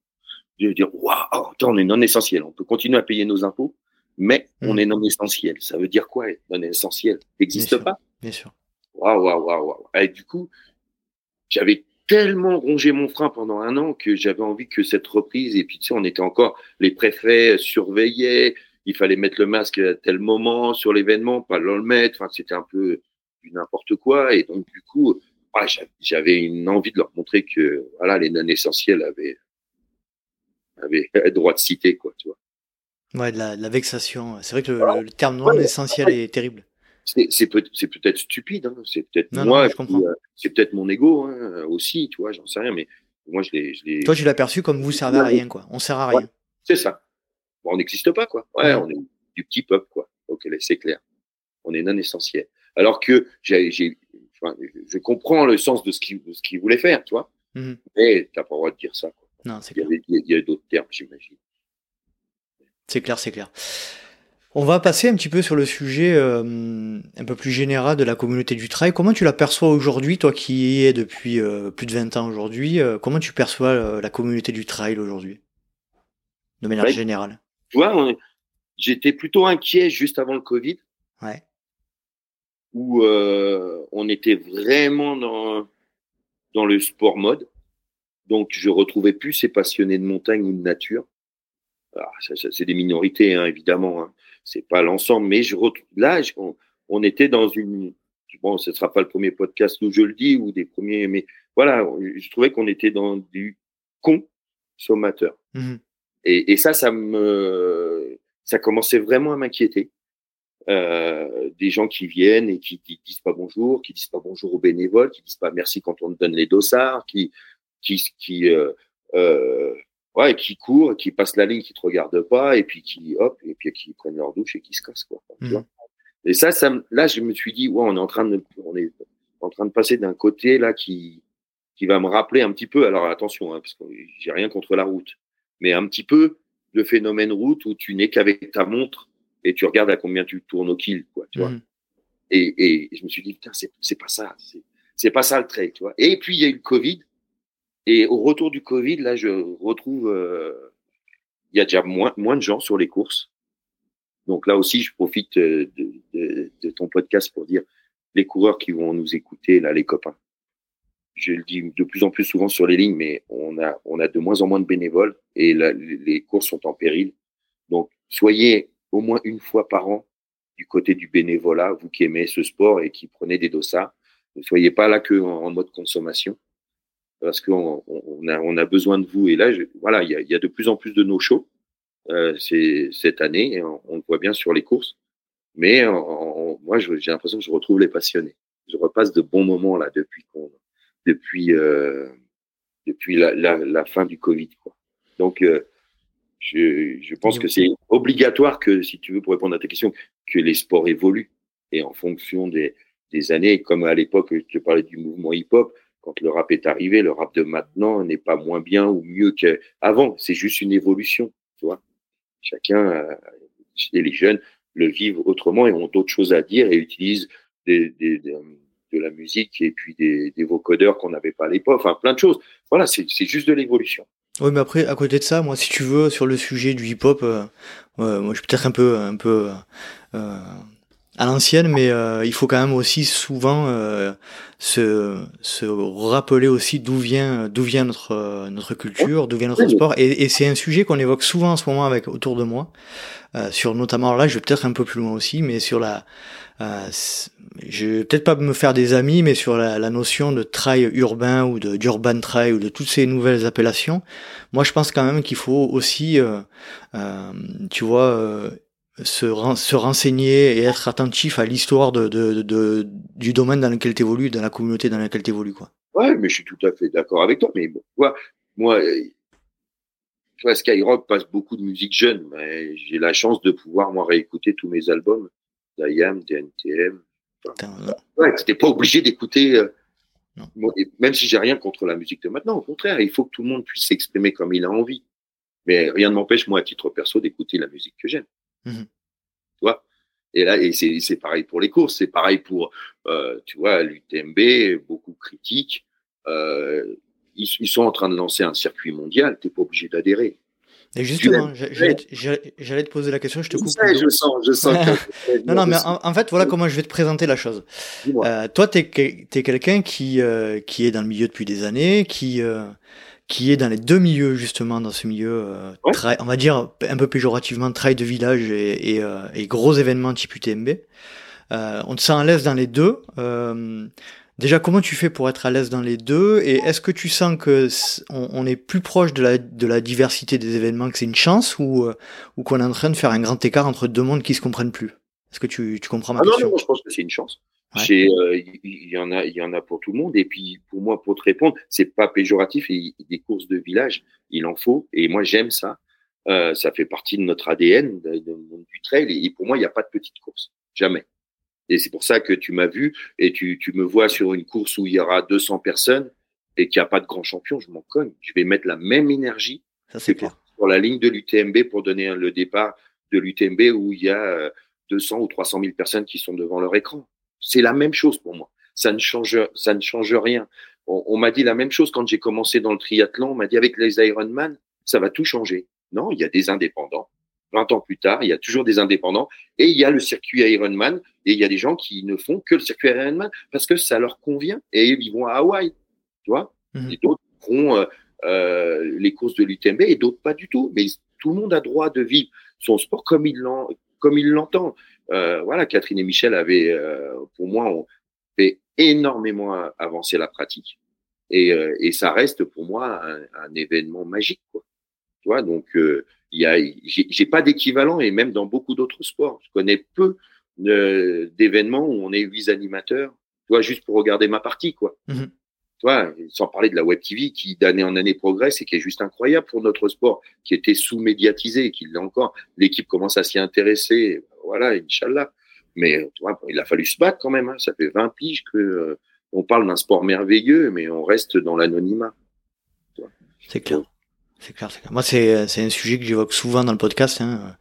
De dire, waouh, on est non essentiel. On peut continuer à payer nos impôts, mais on mm. est non essentiel. Ça veut dire quoi, non essentiel? N'existe pas? Bien sûr. Waouh, waouh, waouh, waouh. Et du coup, j'avais tellement rongé mon frein pendant un an que j'avais envie que cette reprise, et puis tu sais, on était encore, les préfets surveillaient, il fallait mettre le masque à tel moment sur l'événement, pas le mettre, enfin, c'était un peu du n'importe quoi, et donc du coup, j'avais une envie de leur montrer que, voilà, les non-essentiels avaient, avaient droit de citer, quoi, tu vois. Ouais, de la, vexation. C'est vrai que le, terme non essentiel est terrible c'est peut, peut-être stupide, hein. c'est peut-être moi, euh, c'est peut-être mon ego hein, aussi, tu vois, j'en sais rien, mais moi je l'ai. Toi, tu l'as perçu comme vous servez à rien, quoi. On sert à rien. c'est ça. Bon, on n'existe pas, quoi. Ouais, on est du petit peuple, quoi. Ok, c'est clair. On est non essentiel. Alors que j'ai, je comprends le sens de ce qu'il voulait faire, tu vois. Mmh. Mais t'as pas le droit de dire ça. Quoi. Non, c'est clair. Il y a, d'autres termes, j'imagine. C'est clair, c'est clair. On va passer un petit peu sur le sujet euh, un peu plus général de la communauté du trail. Comment tu la perçois aujourd'hui, toi qui y es depuis euh, plus de 20 ans aujourd'hui euh, Comment tu perçois la communauté du trail aujourd'hui De manière générale? Tu vois, j'étais plutôt inquiet juste avant le Covid. Ouais. Où on était vraiment dans, dans le sport mode. Donc je retrouvais plus ces passionnés de montagne ou de nature. Ah, c'est des minorités, hein, évidemment. Hein c'est pas l'ensemble, mais je retrouve là, on, était dans une bon, ce sera pas le premier podcast où je le dis ou des premiers, mais voilà, je trouvais qu'on était dans du consommateur. Mmh et, et, ça, ça me, ça commençait vraiment à m'inquiéter. Euh, des gens qui viennent et qui, disent pas bonjour, qui disent pas bonjour aux bénévoles, qui disent pas merci quand on donne les dossards, qui, qui, qui euh, euh, ouais, qui courent, qui passent la ligne, qui te regardent pas, et puis qui hop, et puis qui prennent leur douche et qui se cassent quoi. Tu mmh. vois et ça, ça, là, je me suis dit, ouais, on est en train de, on est en train de passer d'un côté là qui, qui va me rappeler un petit peu. Alors attention, hein, parce que j'ai rien contre la route, mais un petit peu le phénomène route où tu n'es qu'avec ta montre et tu regardes à combien tu tournes au kill, quoi. Tu vois. Mmh. Et, et, je me suis dit, putain, c'est pas ça, c'est pas ça le trait, tu vois. Et puis il y a eu le Covid et au retour du Covid, là, je retrouve, euh, il y a déjà moins, moins de gens sur les courses. Donc là aussi, je profite euh, de, de, de, ton podcast pour dire les coureurs qui vont nous écouter, là, les copains. Je le dis de plus en plus souvent sur les lignes, mais on a, on a de moins en moins de bénévoles et les courses sont en péril. Donc, soyez au moins une fois par an du côté du bénévolat, vous qui aimez ce sport et qui prenez des dossards. Ne soyez pas là que en mode consommation parce qu'on on a, besoin de vous. Et là, voilà, il y a, de plus en plus de nos shows euh, cette année, on, le voit bien sur les courses. Mais moi, j'ai l'impression que je retrouve les passionnés. Je repasse de bons moments là depuis depuis euh, la, fin du Covid. Donc, euh, je, je pense que c'est obligatoire que, si tu veux, pour répondre à ta question, que les sports évoluent et en fonction des, des années, comme à l'époque, je te parlais du mouvement hip-hop, quand le rap est arrivé, le rap de maintenant n'est pas moins bien ou mieux qu'avant. C'est juste une évolution, tu vois. Chacun, euh, et les jeunes le vivent autrement et ont d'autres choses à dire et utilisent des, des, de la musique et puis des, des vocodeurs qu'on n'avait pas à l'époque. Enfin, plein de choses. Voilà, c'est juste de l'évolution. Oui, mais après, à côté de ça, moi, si tu veux, sur le sujet du hip-hop, euh, moi, je suis peut-être un peu, un peu euh, à l'ancienne, mais euh, il faut quand même aussi souvent euh, se, se rappeler aussi d'où vient, d'où vient notre, notre culture, d'où vient notre sport. Et, et c'est un sujet qu'on évoque souvent en ce moment avec autour de moi, euh, sur notamment là, je vais peut-être un peu plus loin aussi, mais sur la, euh, je vais peut-être pas me faire des amis, mais sur la, la notion de trail urbain ou de d'urban trail ou de toutes ces nouvelles appellations, moi je pense quand même qu'il faut aussi, euh, euh tu vois, euh, se, se renseigner et être attentif à l'histoire de, de, de, du domaine dans lequel tu évolues, dans la communauté dans laquelle tu évolues. Quoi. Ouais, mais je suis tout à fait d'accord avec toi. Mais bon, moi, vois, Skyrock passe beaucoup de musique jeune. Mais j'ai la chance de pouvoir, moi, réécouter tous mes albums d'IAM, DNTM. Enfin, ouais, t'es pas obligé d'écouter. Euh, même si j'ai rien contre la musique de maintenant, au contraire, il faut que tout le monde puisse s'exprimer comme il a envie. Mais rien ne m'empêche, moi, à titre perso, d'écouter la musique que j'aime. Mmh. Tu vois? Et là, et c'est pareil pour les courses, c'est pareil pour, euh, tu vois, l'UTMB, beaucoup critiques. Euh, ils, ils, sont en train de lancer un circuit mondial, tu n'es pas obligé d'adhérer. Et justement, j'allais te poser la question, je te coupe. Je, je sens, je sens. non, non, mais en, en, fait, voilà comment je vais te présenter la chose. Euh, toi, tu es, es quelqu'un qui, euh, qui est dans le milieu depuis des années, qui, qui est dans les deux milieux justement dans ce milieu, euh, ouais. on va dire un peu péjorativement, trail de village et, et, euh, et gros événements type UTMB. Euh, on te sent à l'aise dans les deux. Déjà, comment tu fais pour être à l'aise dans les deux? Et est-ce que tu sens que est, on, on, est plus proche de la, de la diversité des événements, que c'est une chance, ou, ou qu'on est en train de faire un grand écart entre deux mondes qui se comprennent plus? Est-ce que tu, tu comprends ma ah question? Non, non, je pense que c'est une chance. Il ouais. euh, y, en a, il y en a pour tout le monde. Et puis pour moi, pour te répondre, c'est pas péjoratif. Et des courses de village, il en faut. Et moi, j'aime ça. Euh, ça fait partie de notre ADN, de, de, du trail. Et pour moi, il n'y a pas de petite course, jamais. Et c'est pour ça que tu m'as vu et tu, tu me vois sur une course où il y aura 200 personnes et qu'il n'y a pas de grand champion. Je m'en cogne. Je vais mettre la même énergie. Ça c'est clair. Sur la ligne de l'UTMB pour donner le départ de l'UTMB où il y a 200 ou 300 000 personnes qui sont devant leur écran. C'est la même chose pour moi. Ça ne change, ça ne change rien. On, on m'a dit la même chose quand j'ai commencé dans le triathlon. On m'a dit avec les Ironman, ça va tout changer. Non, il y a des indépendants. 20 ans plus tard, il y a toujours des indépendants et il y a le circuit Ironman et il y a des gens qui ne font que le circuit Ironman parce que ça leur convient et ils vont à Hawaï, tu vois? Mmh. Et d'autres font euh, euh, les courses de l'UTMB et d'autres pas du tout. Mais tout le monde a droit de vivre son sport comme il comme il l'entend. Euh, voilà, Catherine et Michel avaient, euh, pour moi, fait énormément avancer la pratique. Et, euh, ça reste pour moi un, événement magique, quoi. Tu vois, donc il y a, j'ai pas d'équivalent et même dans beaucoup d'autres sports, je connais peu d'événements où on est huit animateurs, tu vois, juste pour regarder ma partie, quoi. Mmh. Vois, sans parler de la web TV qui d'année en année progresse et qui est juste incroyable pour notre sport, qui était sous-médiatisé, qui l'est encore. L'équipe commence à s'y intéresser, voilà, Inch'Allah. Mais tu vois, il a fallu se battre quand même. Hein. Ça fait 20 piges que euh, on parle d'un sport merveilleux, mais on reste dans l'anonymat. C'est clair. C'est clair, clair. Moi, c'est un sujet que j'évoque souvent dans le podcast. Hein.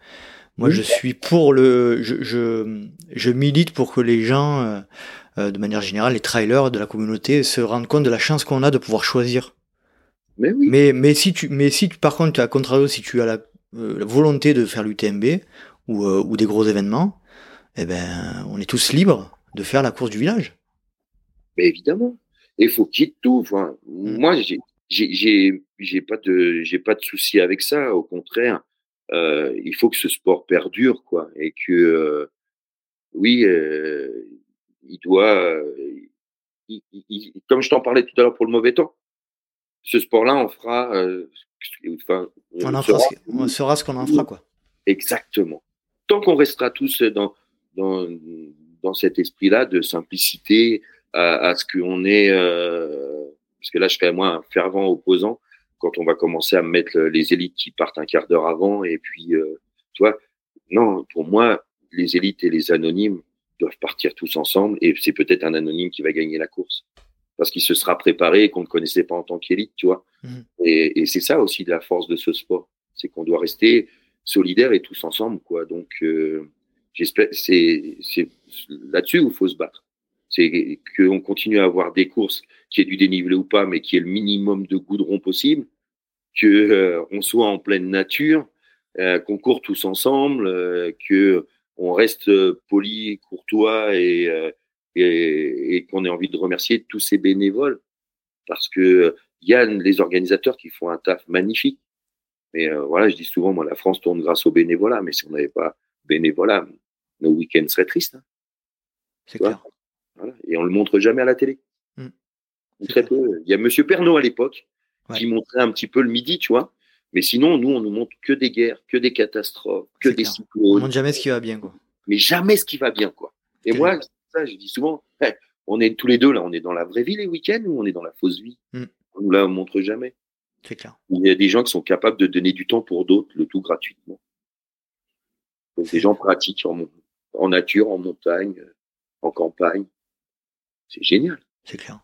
Moi, oui. je suis pour le, je, je, je, milite pour que les gens, euh, euh, de manière générale, les trailers de la communauté, se rendent compte de la chance qu'on a de pouvoir choisir. Mais oui. Mais, mais si tu, mais si tu, par contre, à contrario, si tu as la, euh, la volonté de faire l'UTMB ou, euh, ou des gros événements, eh ben, on est tous libres de faire la course du village. Mais évidemment. Il faut qu'il y ait tout. Enfin, mmh. Moi, j'ai, j'ai, j'ai pas de, j'ai pas de souci avec ça. Au contraire, euh, il faut que ce sport perdure, quoi, et que, euh, oui, euh, il doit, il, il, comme je t'en parlais tout à l'heure pour le mauvais temps, ce sport-là, on fera, enfin, on, on, sera, on saura ce qu'on en fera, quoi. Exactement. Tant qu'on restera tous dans, dans, dans cet esprit-là de simplicité, à, à ce qu'on est, euh, parce que là, je serais moi un fervent opposant quand on va commencer à mettre les élites qui partent un quart d'heure avant, et puis, euh, tu vois, non, pour moi, les élites et les anonymes doivent partir tous ensemble, et c'est peut-être un anonyme qui va gagner la course parce qu'il se sera préparé et qu'on ne connaissait pas en tant qu'élite, tu vois. Mmh. Et, et c'est ça aussi de la force de ce sport, c'est qu'on doit rester solidaires et tous ensemble, quoi. Donc, euh, j'espère, c'est, c'est là-dessus où il faut se battre. C'est qu'on continue à avoir des courses qui est du dénivelé ou pas, mais qui est le minimum de goudron possible, que euh, on soit en pleine nature, euh, qu'on court tous ensemble, euh, que on reste poli, courtois et, et, qu'on ait envie de remercier tous ces bénévoles parce que il y a les organisateurs qui font un taf magnifique. Mais euh, voilà, je dis souvent, moi, la France tourne grâce au bénévolat, mais si on n'avait pas bénévolat, nos week-ends seraient tristes. Hein. C'est clair. Voilà. Et on le montre jamais à la télé. Hmm. Très peu. Il y a Monsieur Pernaud à l'époque qui montrait un petit peu le midi, tu vois. Mais sinon, nous, on nous montre que des guerres, que des catastrophes, que des cyclones. On montre jamais ce qui va bien, quoi. Mais jamais ce qui va bien, quoi. Et moi, ça, je dis souvent, on est tous les deux là, on est dans la vraie vie les week-ends ou on est dans la fausse vie? Hmm. On nous la montre jamais. C'est clair. Il y a des gens qui sont capables de donner du temps pour d'autres, le tout gratuitement. Donc des gens pratiques en, en nature, en montagne, en campagne. C'est génial. C'est clair.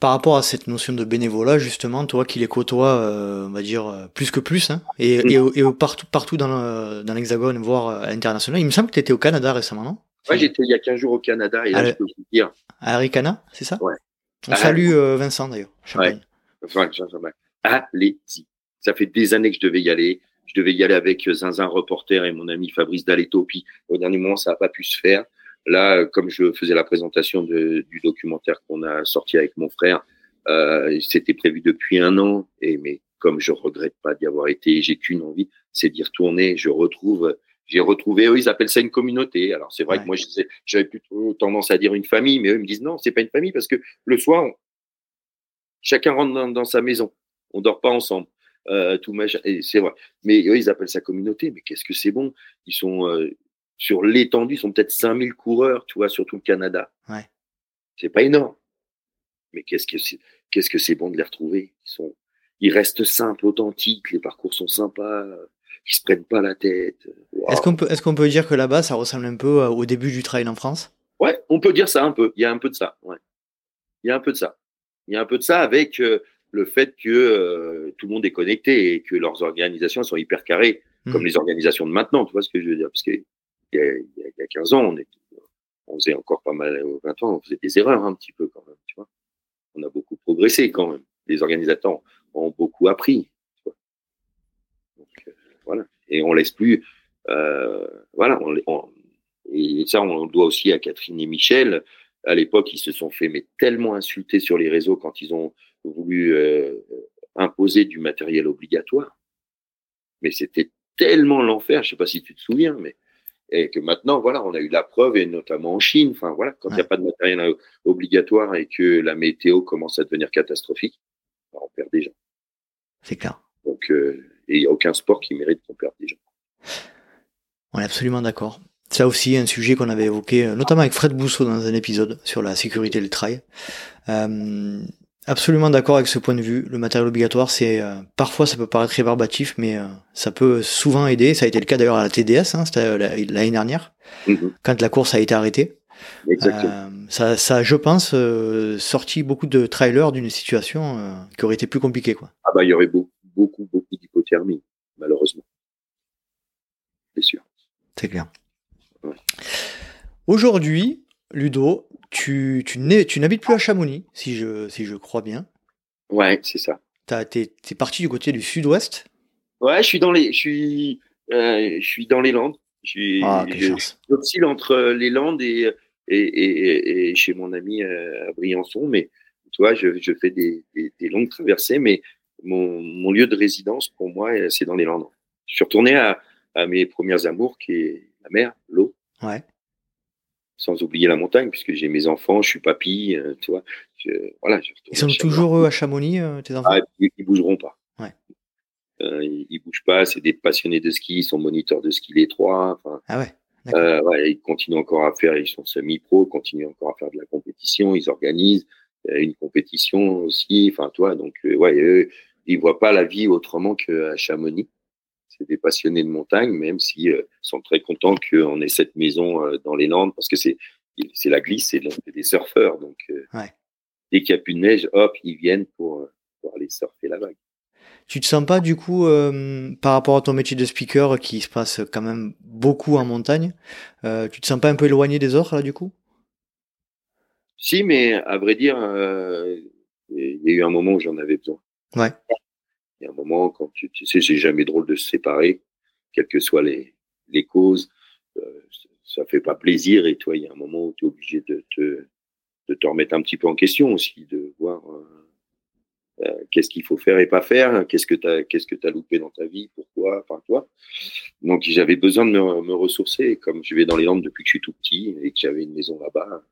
Par rapport à cette notion de bénévolat, justement, toi qui les côtoies, euh, on va dire, euh, plus que plus, hein, et, et, partout, partout dans l'Hexagone, voire à l'international, il me semble que tu étais au Canada récemment, non? Ouais, j'étais il y a 15 jours au Canada et là, je peux vous dire. À Aricana, c'est ça? Ouais. On salue euh, Vincent d'ailleurs. Ouais. Enfin, Allez-y. Ça fait des années que je devais y aller. Je devais y aller avec Zinzin Reporter et mon ami Fabrice Daletto. Puis au dernier moment, ça n'a pas pu se faire. Là, comme je faisais la présentation de, du documentaire qu'on a sorti avec mon frère, euh, c'était prévu depuis un an. Et mais comme je regrette pas d'y avoir été, j'ai qu'une envie, c'est d'y retourner. Je retrouve j'ai retrouvé, eux, ils appellent ça une communauté. Alors c'est vrai que moi, j'avais plutôt tendance à dire une famille, mais eux ils me disent non, c'est pas une famille parce que le soir, chacun rentre dans, sa maison, on dort pas ensemble. Euh, tout c'est vrai. Mais eux, ils appellent ça communauté. Mais qu'est-ce que c'est bon? Ils sont euh, sur l'étendue, ils sont peut-être 5000 coureurs, tu vois, sur tout le Canada. Ouais. C'est pas énorme. Mais qu'est-ce que c'est qu'est-ce que c'est bon de les retrouver? Ils sont, ils restent simples, authentiques. Les parcours sont sympas qui se prennent pas la tête. Est-ce qu'on peut, est-ce qu'on peut dire que là-bas, ça ressemble un peu euh, au début du trail en France? Ouais, on peut dire ça un peu. Il y a un peu de ça. Ouais. Il y a un peu de ça. Il y a un peu de ça avec euh, le fait que euh, tout le monde est connecté et que leurs organisations sont hyper carrées, comme les organisations de maintenant. Tu vois ce que je veux dire? Parce qu'il y, a, il y a 15 ans, on, faisait encore pas mal, 20 ans, on faisait des erreurs un petit peu quand même. Tu vois on a beaucoup progressé quand même. Les organisateurs ont beaucoup appris. Et on laisse plus, euh, voilà, et ça, on le doit aussi à Catherine et Michel. À l'époque, ils se sont fait mais tellement insulter sur les réseaux quand ils ont voulu euh, imposer du matériel obligatoire. Mais c'était tellement l'enfer, je sais pas si tu te souviens, mais et que maintenant, voilà, on a eu la preuve, et notamment en Chine, enfin voilà, quand il n'y a pas de matériel obligatoire et que la météo commence à devenir catastrophique, bah, on perd des gens. C'est clair. Donc, euh, et il n'y a aucun sport qui mérite qu'on perde des gens. On est absolument d'accord. C'est aussi un sujet qu'on avait évoqué, euh, notamment avec Fred Bousseau dans un épisode sur la sécurité du trail. Euh, absolument d'accord avec ce point de vue. Le matériel obligatoire, c'est euh, parfois ça peut paraître rébarbatif, mais ça peut souvent aider. Ça a été le cas d'ailleurs à la TDS, hein, c'était l'année dernière, mhm. quand la course a été arrêtée. ça, ça, je pense, sorti beaucoup de trailers d'une situation qui aurait été plus compliquée. Quoi. Ah bah il y aurait beaucoup, beaucoup, beaucoup d'hypothermie, malheureusement. C'est sûr. C'est clair. Aujourd'hui, Ludo, tu, tu n'habites plus à Chamonix, si je, si je crois bien. Ouais, c'est ça. Tu es, parti du côté du sud-ouest? Ouais, je suis dans les, je suis, euh, je suis dans les Landes. Ah, J'oscille entre les Landes et, et, et, chez mon ami euh, à Briançon, mais tu vois, je, je fais des, des, longues traversées, mais mon, mon, lieu de résidence, pour moi, c'est dans les Landes. Je suis retourné à, à mes premières amours, qui est la mer, l'eau. Ouais. Sans oublier la montagne, puisque j'ai mes enfants, je suis papy, euh, tu vois. voilà, ils sont toujours eux à Chamonix, euh, tes enfants? Ah, ils, ne bougeront pas. Ouais. Euh, ils, ils, bougent pas, c'est des passionnés de ski, ils sont moniteurs de ski les trois. ah ouais. ouais, ils continuent encore à faire, ils sont semi-pro, ils continuent encore à faire de la compétition, ils organisent une compétition aussi, enfin toi, donc ouais, eux, ils voient pas la vie autrement qu'à Chamonix c'est des passionnés de montagne, même s'ils euh, sont très contents qu'on ait cette maison euh, dans les Landes, parce que c'est c'est la glisse, c'est des surfeurs. Donc, euh, dès qu'il n'y a plus de neige, hop, ils viennent pour, pour, aller surfer la vague. Tu te sens pas, du coup, par rapport à ton métier de speaker qui se passe quand même beaucoup en montagne, tu te sens pas un peu éloigné des autres, là, du coup? Si, mais à vrai dire, il y a eu un moment où j'en avais besoin. Ouais. Il y a un moment, quand tu, sais, c'est jamais drôle de se séparer, quelles que soient les, les causes. Euh, ça fait pas plaisir. Et toi, il y a un moment où tu es obligé de te, de te remettre un petit peu en question aussi, de voir euh, euh, qu'est-ce qu'il faut faire et pas faire, qu'est-ce que tu as, qu'est-ce que as loupé dans ta vie, pourquoi, enfin toi. Donc j'avais besoin de me, me, ressourcer. comme je vais dans les Landes depuis que je suis tout petit et que j'avais une maison là-bas,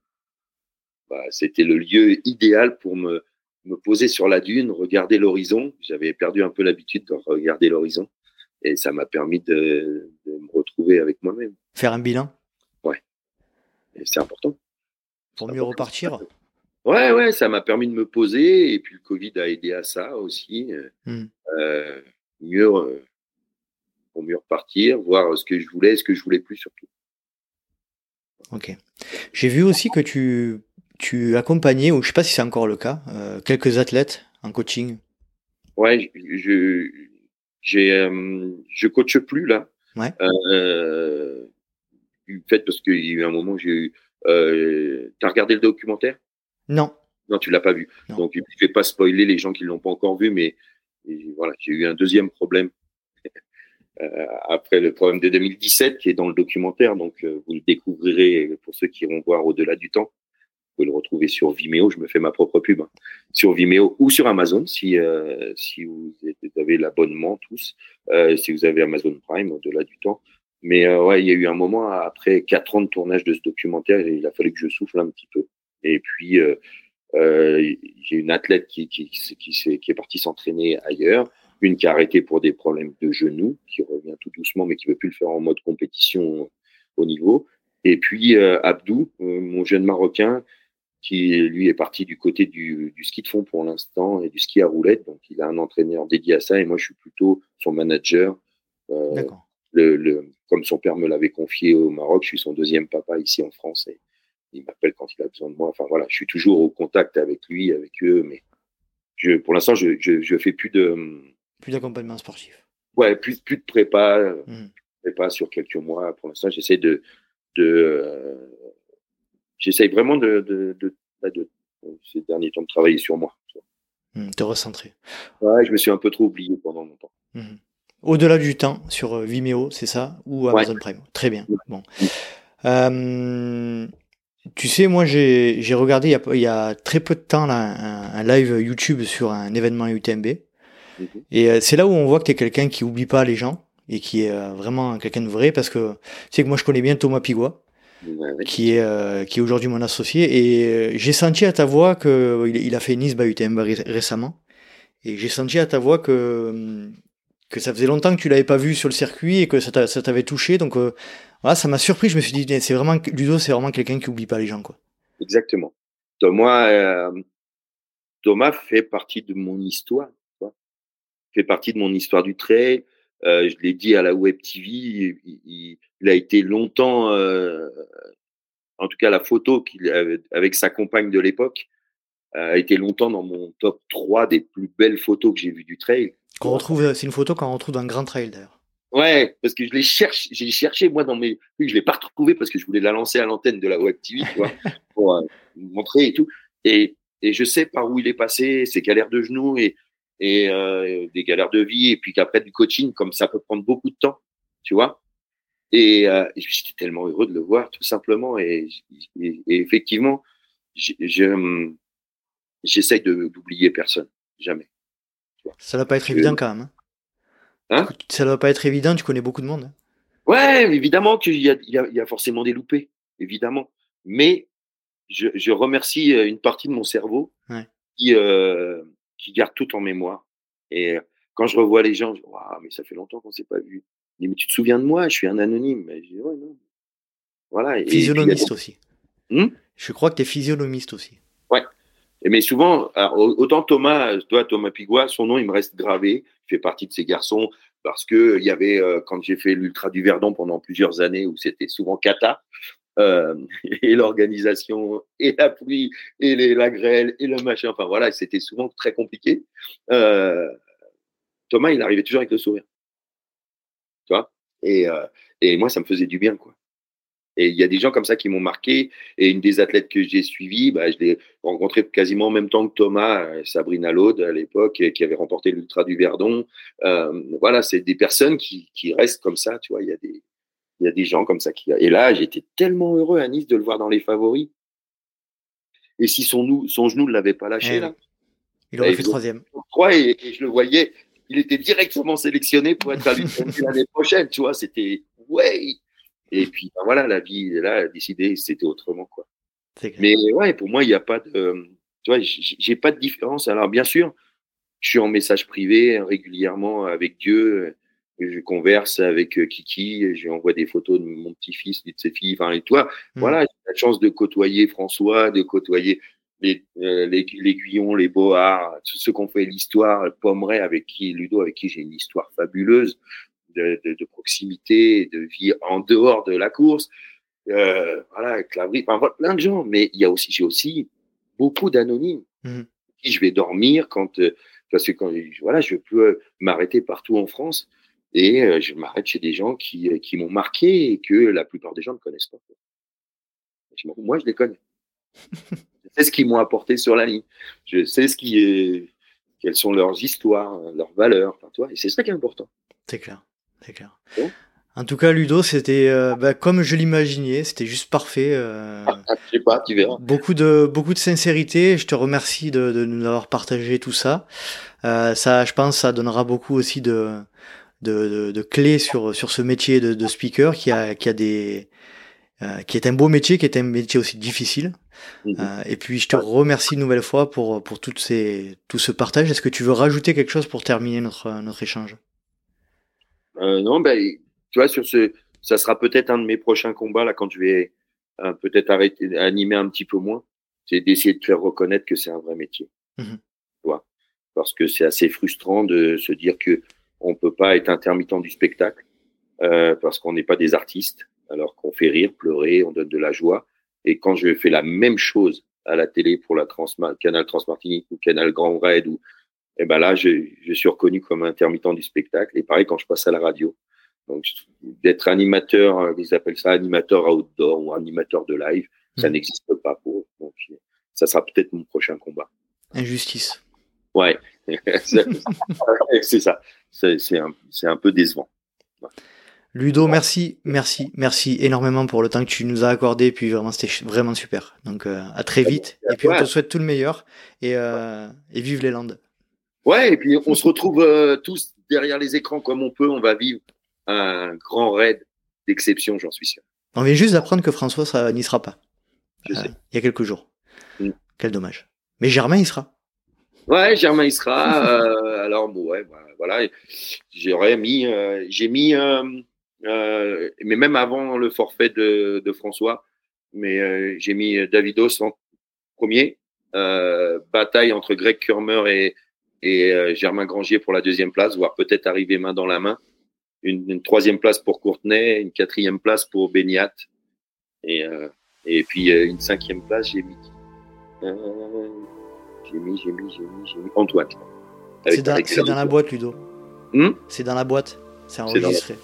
bah, c'était le lieu idéal pour me, me poser sur la dune, regarder l'horizon. J'avais perdu un peu l'habitude de regarder l'horizon et ça m'a permis de, de, me retrouver avec moi-même. Faire un bilan? Ouais. Et c'est important. Pour mieux repartir? Ouais, ouais, ça m'a permis de me poser et puis le Covid a aidé à ça aussi. Hmm. Euh, mieux, euh, pour mieux repartir, voir ce que je voulais, ce que je voulais plus surtout. Ok. J'ai vu aussi que tu, tu accompagnais, ou je sais pas si c'est encore le cas, euh, quelques athlètes en coaching? Ouais, je, j'ai, euh, je coache plus là. Ouais. Euh, du fait parce qu'il y a eu un moment, j'ai eu. Euh, T'as regardé le documentaire? Non. Non, tu l'as pas vu. Donc, je vais pas spoiler les gens qui l'ont pas encore vu, mais voilà, j'ai eu un deuxième problème euh, après le problème de 2017 qui est dans le documentaire. Donc, vous le découvrirez pour ceux qui iront voir au-delà du temps pouvez le retrouver sur Vimeo. Je me fais ma propre pub hein. sur Vimeo ou sur Amazon si euh, si vous avez l'abonnement tous, euh, si vous avez Amazon Prime au-delà du temps. Mais euh, ouais, il y a eu un moment après quatre ans de tournage de ce documentaire, il a fallu que je souffle un petit peu. Et puis j'ai une athlète qui qui qui, qui, qui est partie s'entraîner ailleurs, une qui a arrêté pour des problèmes de genoux, qui revient tout doucement, mais qui veut plus le faire en mode compétition au niveau. Et puis Abdou, mon jeune Marocain, qui lui est parti du côté du, du ski de fond pour l'instant et du ski à roulette. Donc il a un entraîneur dédié à ça et moi je suis plutôt son manager. Euh, le, le, comme son père me l'avait confié au Maroc, je suis son deuxième papa ici en France et il m'appelle quand il a besoin de moi. Enfin voilà, je suis toujours au contact avec lui, avec eux, mais je, pour l'instant je, je, je, fais plus de plus d'accompagnement sportif. Ouais, plus plus de prépa, mmh. prépa sur quelques mois. Pour l'instant, j'essaie de de euh, j'essaye vraiment de, de, de, bah, de, ces derniers temps de travailler sur moi. Mmh, te recentrer. Ouais, je me suis un peu trop oublié pendant longtemps. Mmh. Au-delà du temps, sur euh, Vimeo, c'est ça? Ou Amazon Prime? Très bien. Bon. Euh, tu sais, moi, j'ai regardé il y, a, il y, a, très peu de temps là, un, live YouTube sur un événement UTMB. Mmh. Et euh, c'est là où on voit que tu es quelqu'un qui oublie pas les gens et qui est euh, vraiment quelqu'un de vrai parce que tu sais que moi, je connais bien Thomas Pigua qui est euh, qui est aujourd'hui mon associé. Et euh, j'ai senti à ta voix que il, a fait Nice by UTMB récemment. Et j'ai senti à ta voix que que ça faisait longtemps que tu l'avais pas vu sur le circuit et que ça t'avait touché. Donc euh, voilà, ça m'a surpris. Je me suis dit c'est vraiment Ludo c'est vraiment quelqu'un qui oublie pas les gens quoi. Exactement. Thomas Thomas fait partie de mon histoire quoi. fait partie de mon histoire du trail. Je l'ai dit à la Web TV, il, il a été longtemps, euh, en tout cas la photo qu'il avait avec sa compagne de l'époque, a été longtemps dans mon top 3 des plus belles photos que j'ai vues du trail. Qu'on retrouve, c'est une photo qu'on retrouve dans un grand trail d'ailleurs. Ouais, parce que je l'ai cherché, j'ai cherché moi dans mes, oui, je l'ai pas retrouvé parce que je voulais la lancer à l'antenne de la Web TV, tu vois, pour euh, montrer et tout. Et, et je sais par où il est passé, ses galères de genoux et, et euh, des galères de vie, et puis qu'après du coaching, comme ça peut prendre beaucoup de temps, tu vois. Et, euh, j'étais tellement heureux de le voir, tout simplement. Et, et, effectivement, hum, j'essaye d'oublier personne, jamais. Ça ne va pas être évident quand même. Hein, hein? Ça ne va pas être évident, tu connais beaucoup de monde. Hein ouais, évidemment qu'il y a, y, y forcément des loupés, évidemment. Mais je, je remercie euh, une partie de mon cerveau ouais. qui, euh, qui garde tout en mémoire. Et quand je revois les gens, je dis, mais ça fait longtemps qu'on s'est pas vu mais tu te souviens de moi? Je suis un anonyme. Mais je dis, ouais, non. Voilà. Physionomiste aussi. Hmm je crois que tu es physionomiste aussi. Ouais. Mais souvent, autant Thomas, toi, Thomas Pigua, son nom, il me reste gravé. Il fait partie de ces garçons parce que il y avait, euh, quand j'ai fait l'Ultra du Verdon pendant plusieurs années où c'était souvent cata, euh, et l'organisation, et la pluie, et les, la grêle, et le machin, enfin voilà, c'était souvent très compliqué. Euh, Thomas, il arrivait toujours avec le sourire vois. Et, euh, et moi, ça me faisait du bien, quoi. Et il y a des gens comme ça qui m'ont marqué. Et une des athlètes que j'ai suivies, bah, je l'ai rencontrée quasiment en même temps que Thomas, euh, Sabrina Laude à l'époque, qui avait remporté l'Ultra du Verdon. Euh, voilà, c'est des personnes qui, qui restent comme ça, tu vois. Il y a des, Il y a des gens comme ça qui. Et là, j'étais tellement heureux à Nice de le voir dans les favoris. Et si son, son genou ne l'avait pas lâché, Eh là. Il aurait Et fait je- troisième. Trois, et, et je le voyais, il était directement sélectionné pour être à l'année prochaine, tu vois. C'était, ouais. Et puis, ben voilà, la vie, là, a décidé, c'était autrement, quoi. Mais ouais, pour moi, il n'y a pas de, tu vois, j'ai pas de différence. Alors, bien sûr, je suis en message privé régulièrement avec Dieu. Je converse avec euh, Kiki, je lui envoie des photos de mon petit-fils, de ses filles, enfin, et toi, Mm. voilà, j'ai la chance de côtoyer François, de côtoyer les, euh, les, les Guillons, les Boards, tous ceux qui ont fait l'histoire, Pommeret avec qui, Ludo, avec qui j'ai une histoire fabuleuse de, de, de proximité, de vie en dehors de la course. Euh, voilà, Clavry, enfin, voilà, plein de gens. Mais il y a aussi, j'ai aussi beaucoup d'anonymes qui je vais dormir quand, euh, parce que quand, voilà, je peux m'arrêter partout en France et euh, je m'arrête chez des gens qui, euh, qui m'ont marqué et que la plupart des gens ne connaissent pas. Moi, je les connais. sais ce qu'ils m'ont apporté sur la ligne. Je sais ce qui est, quelles sont leurs histoires, leurs valeurs. Enfin, toi, et c'est ça qui est important. C'est clair. C'est clair. Bon. En tout cas, Ludo, c'était euh, bah, comme je l'imaginais, c'était juste parfait. euh, Ah, je sais pas, tu verras. beaucoup de beaucoup de sincérité. Je te remercie de, de nous avoir partagé tout ça. Euh, ça, je pense, ça donnera beaucoup aussi de de, de, de clés sur sur ce métier de, de speaker qui a qui a des euh, qui est un beau métier, qui est un métier aussi difficile. Mhm. Euh, et puis je te remercie une nouvelle fois pour pour toutes ces tout ce partage. Est-ce que tu veux rajouter quelque chose pour terminer notre notre échange? Euh, non, ben, tu vois, sur ce, ça sera peut-être un de mes prochains combats là quand je vais euh, peut-être arrêter animer un petit peu moins. C'est d'essayer de faire reconnaître que c'est un vrai métier. Mhm. Tu vois, parce que c'est assez frustrant de se dire que on peut pas être intermittent du spectacle euh, parce qu'on n'est pas des artistes, alors qu'on fait rire, pleurer, on donne de la joie. Et quand je fais la même chose à la télé pour la Transma Canal Transmartinique ou Canal Grand Raid ou et ben là, je, je suis reconnu comme intermittent du spectacle. Et pareil, quand je passe à la radio. Donc, d'être animateur, euh, ils appellent ça animateur outdoor ou animateur de live, ça Mhm. n'existe pas pour eux. Donc, ça sera peut-être mon prochain combat. Injustice. Ouais, c'est ça. C'est un, c'est un peu décevant. Ludo, merci, merci, merci énormément pour le temps que tu nous as accordé. Puis vraiment, c'était vraiment super. Donc euh, à très vite. Et puis on te souhaite tout le meilleur. Et, euh, et vive les Landes. Ouais, et puis on se retrouve euh, tous derrière les écrans comme on peut. On va vivre un grand raid d'exception, j'en suis sûr. On vient juste d'apprendre que François ça n'y sera pas. Je sais. il y a quelques jours. Mm. Quel dommage. Mais Germain, il sera. Ouais, Germain il sera. alors bon, ouais, bah, voilà. J'aurais mis, j'ai mis, euh, euh, mais même avant le forfait de, de François, mais euh, j'ai mis Davidos en premier. Euh, bataille entre Greg Kurmer et, et euh, Germain Grangier pour la deuxième place, voire peut-être arriver main dans la main. Une, une troisième place pour Courtenay, une quatrième place pour Beniat, et euh, et puis euh, une cinquième place j'ai mis. Euh, j'ai mis, j'ai mis, j'ai mis, Antoine. dans, c'est dans la boîte, Ludo. Hmm? C'est dans la boîte. C'est enregistré.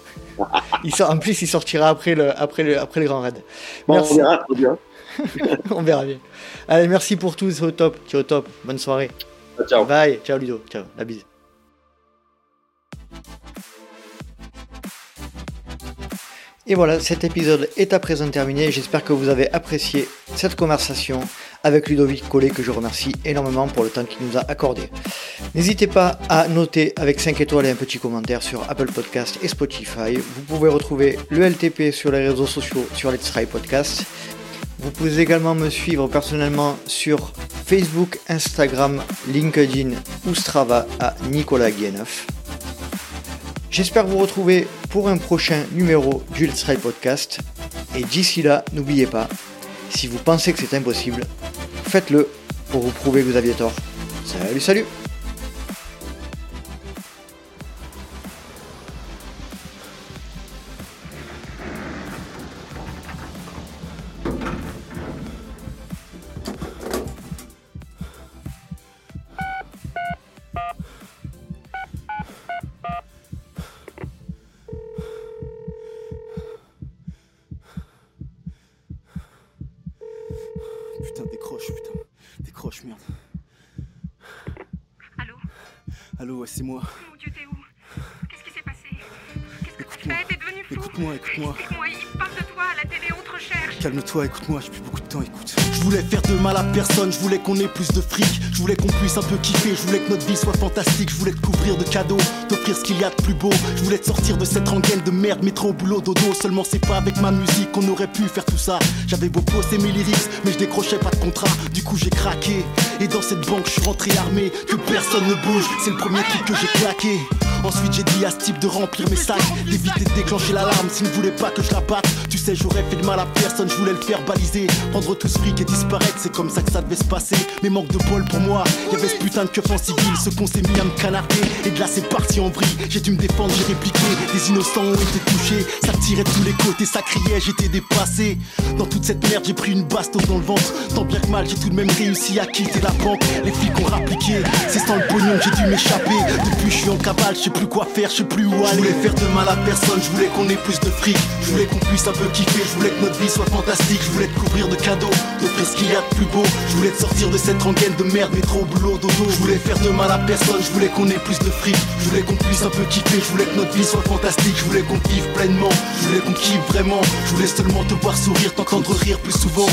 il sort, en plus, il sortira après le, après le, après le grand raid. Bon, Merci. on verra, verra. on verra bien. Allez, merci pour tout. C'est au top. Tu es au top. Bonne soirée. Ciao. Bye. Ciao, Ludo. Ciao. La bise. Et voilà, cet épisode est à présent terminé. J'espère que vous avez apprécié cette conversation avec Ludovic Collet, que je remercie énormément pour le temps qu'il nous a accordé. N'hésitez pas à noter avec 5 étoiles et un petit commentaire sur Apple Podcast et Spotify. Vous pouvez retrouver le LTP sur les réseaux sociaux sur Let's Try Podcast. Vous pouvez également me suivre personnellement sur Facebook, Instagram, LinkedIn ou Strava à Nicolas Guéneuf. J'espère vous retrouver pour un prochain numéro du Let's Ride Podcast. Et d'ici là, n'oubliez pas, si vous pensez que c'est impossible, faites-le pour vous prouver que vous aviez tort. Salut, salut Allô, c'est moi. Mon Dieu, t'es où? Qu'est-ce qui s'est passé? Qu'est-ce que tu fais T'es devenu Écoute-moi, écoute-moi. Écoute-moi, il parle de toi à la télé, Calme-toi, écoute-moi, j'ai plus beaucoup de temps, écoute. Je voulais faire de mal à personne, je voulais qu'on ait plus de fric. Je voulais qu'on puisse un peu kiffer, je voulais que notre vie soit fantastique. Je voulais te couvrir de cadeaux, t'offrir ce qu'il y a de plus beau. Je voulais te sortir de cette rengaine de merde, métro, boulot, dodo. Seulement c'est pas avec ma musique qu'on aurait pu faire tout ça. J'avais beau poster mes lyrics, mais je décrochais pas de contrat. Du coup j'ai craqué. Et dans cette banque, je suis rentré armé, que personne ne bouge. C'est le premier truc que j'ai claqué. Ensuite j'ai dit à ce type de remplir mes sacs D'éviter de déclencher l'alarme s'il ne voulait pas que je la batte Tu sais j'aurais fait de mal à personne, je voulais le faire baliser Prendre tout ce fric et disparaître, c'est comme ça que ça devait se passer. Mais manque de bol pour moi, y'avait ce putain de keuf en civil. Ce qu'on s'est mis à me canarder, et de là c'est parti en vrille. J'ai dû me défendre, j'ai répliqué, des innocents ont été touchés Ça tirait de tous les côtés, ça criait, j'étais dépassé. Dans toute cette merde j'ai pris une bastos dans le ventre. Tant bien que mal j'ai tout de même réussi à quitter la banque. Les flics ont rappliqué, c'est sans le pognon que j'ai dû m'échapper. Depuis je suis en cavale, je sais plus quoi faire, je sais plus où aller. Je voulais faire de mal à personne, je voulais qu'on ait plus de fric. Je voulais qu'on puisse un peu kiffer, je voulais que notre vie soit fantastique. Je voulais te couvrir de cadeaux, d'offrir ce qu'il y a de plus beau. Je voulais te sortir de cette rengaine de merde, métro, boulot, dodo. Je voulais faire de mal à personne, je voulais qu'on ait plus de fric. Je voulais qu'on puisse un peu kiffer, je voulais que notre vie soit fantastique. Je voulais qu'on vive pleinement, je voulais qu'on kiffe vraiment. Je voulais seulement te voir sourire, t'entendre rire plus souvent.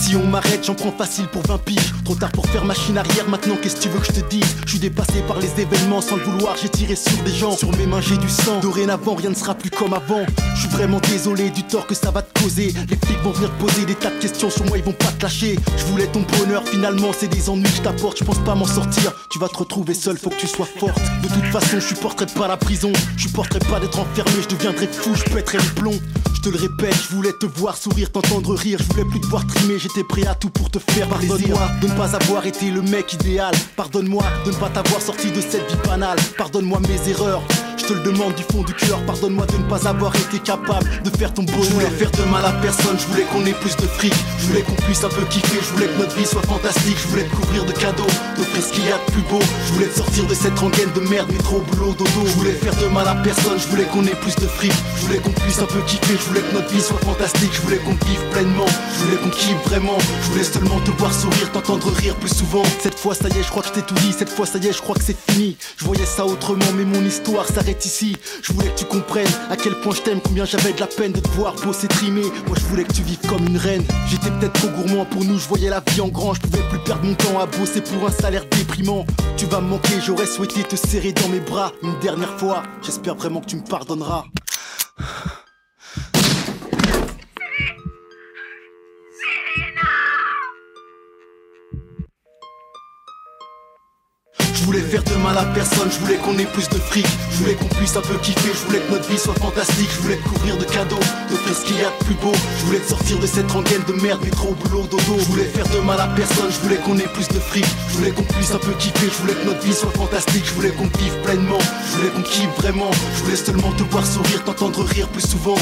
Si on m'arrête, j'en prends facile pour 20 piges. Trop tard pour faire machine arrière, maintenant qu'est-ce que tu veux que je te dise? Je suis dépassé par les événements sans le vouloir, j'ai tiré sur des gens. Sur mes mains, j'ai du sang. Dorénavant, rien ne sera plus comme avant. Je suis vraiment désolé du tort que ça va te causer. Les flics vont venir poser des tas de questions sur moi, ils vont pas te lâcher. Je voulais ton bonheur, finalement, c'est des ennuis que je t'apporte. Je pense pas m'en sortir. Tu vas te retrouver seul, faut que tu sois forte. De toute façon, je supporterai pas la prison. Je supporterai pas d'être enfermé, je deviendrai fou, je pèterai le plomb. Je te le répète, je voulais te voir sourire, t'entendre rire. Je voulais plus te voir trimer, j'étais prêt à tout pour te faire Pardonne-moi de ne pas avoir été le mec idéal. Pardonne-moi de ne pas t'avoir sorti de cette vie banale. Pardonne-moi mes erreurs. Je te le demande du fond du cœur, pardonne-moi de ne pas avoir été capable de faire ton bonheur. Je voulais faire de mal à personne, je voulais qu'on ait plus de fric. Je voulais qu'on puisse un peu kiffer, je voulais que notre vie soit fantastique. Je voulais te couvrir de cadeaux, d'offrir ce qu'il y a de plus beau. Je voulais te sortir de cette rengaine de merde, métro, boulot, dodo. Je voulais faire de mal à personne, je voulais qu'on ait plus de fric. Je voulais qu'on puisse un peu kiffer, je voulais que notre vie soit fantastique. Je voulais qu'on vive pleinement, je voulais qu'on kiffe vraiment. Je voulais seulement te voir sourire, t'entendre rire plus souvent. Cette fois, ça y est, je crois que je t'ai tout dit. Cette fois, ça y est, je crois que c'est fini. Je voyais ça autrement, mais mon histoire s'arrête ici. Je voulais que tu comprennes à quel point je t'aime, combien j'avais de la peine de te voir bosser trimer. Moi, je voulais que tu vives comme une reine. J'étais peut-être trop gourmand pour nous, je voyais la vie en grand. Je pouvais plus perdre mon temps à bosser pour un salaire déprimant. Tu vas me manquer, j'aurais souhaité te serrer dans mes bras une dernière fois. J'espère vraiment que tu me pardonneras. Voulais faire de mal à personne, je voulais qu'on ait plus de fric. Je voulais qu'on puisse un peu kiffer, je voulais que notre vie soit fantastique. Je voulais te couvrir de cadeaux, de faire ce qu'il y a de plus beau. Je voulais te sortir de cette rengaine de merde, métro, boulot, dodo. Je voulais faire de mal à personne, je voulais qu'on ait plus de fric. Je voulais qu'on puisse un peu kiffer, je voulais que notre vie soit fantastique. Je voulais qu'on vive pleinement, je voulais qu'on kiffe vraiment. Je voulais seulement te voir sourire, t'entendre rire plus souvent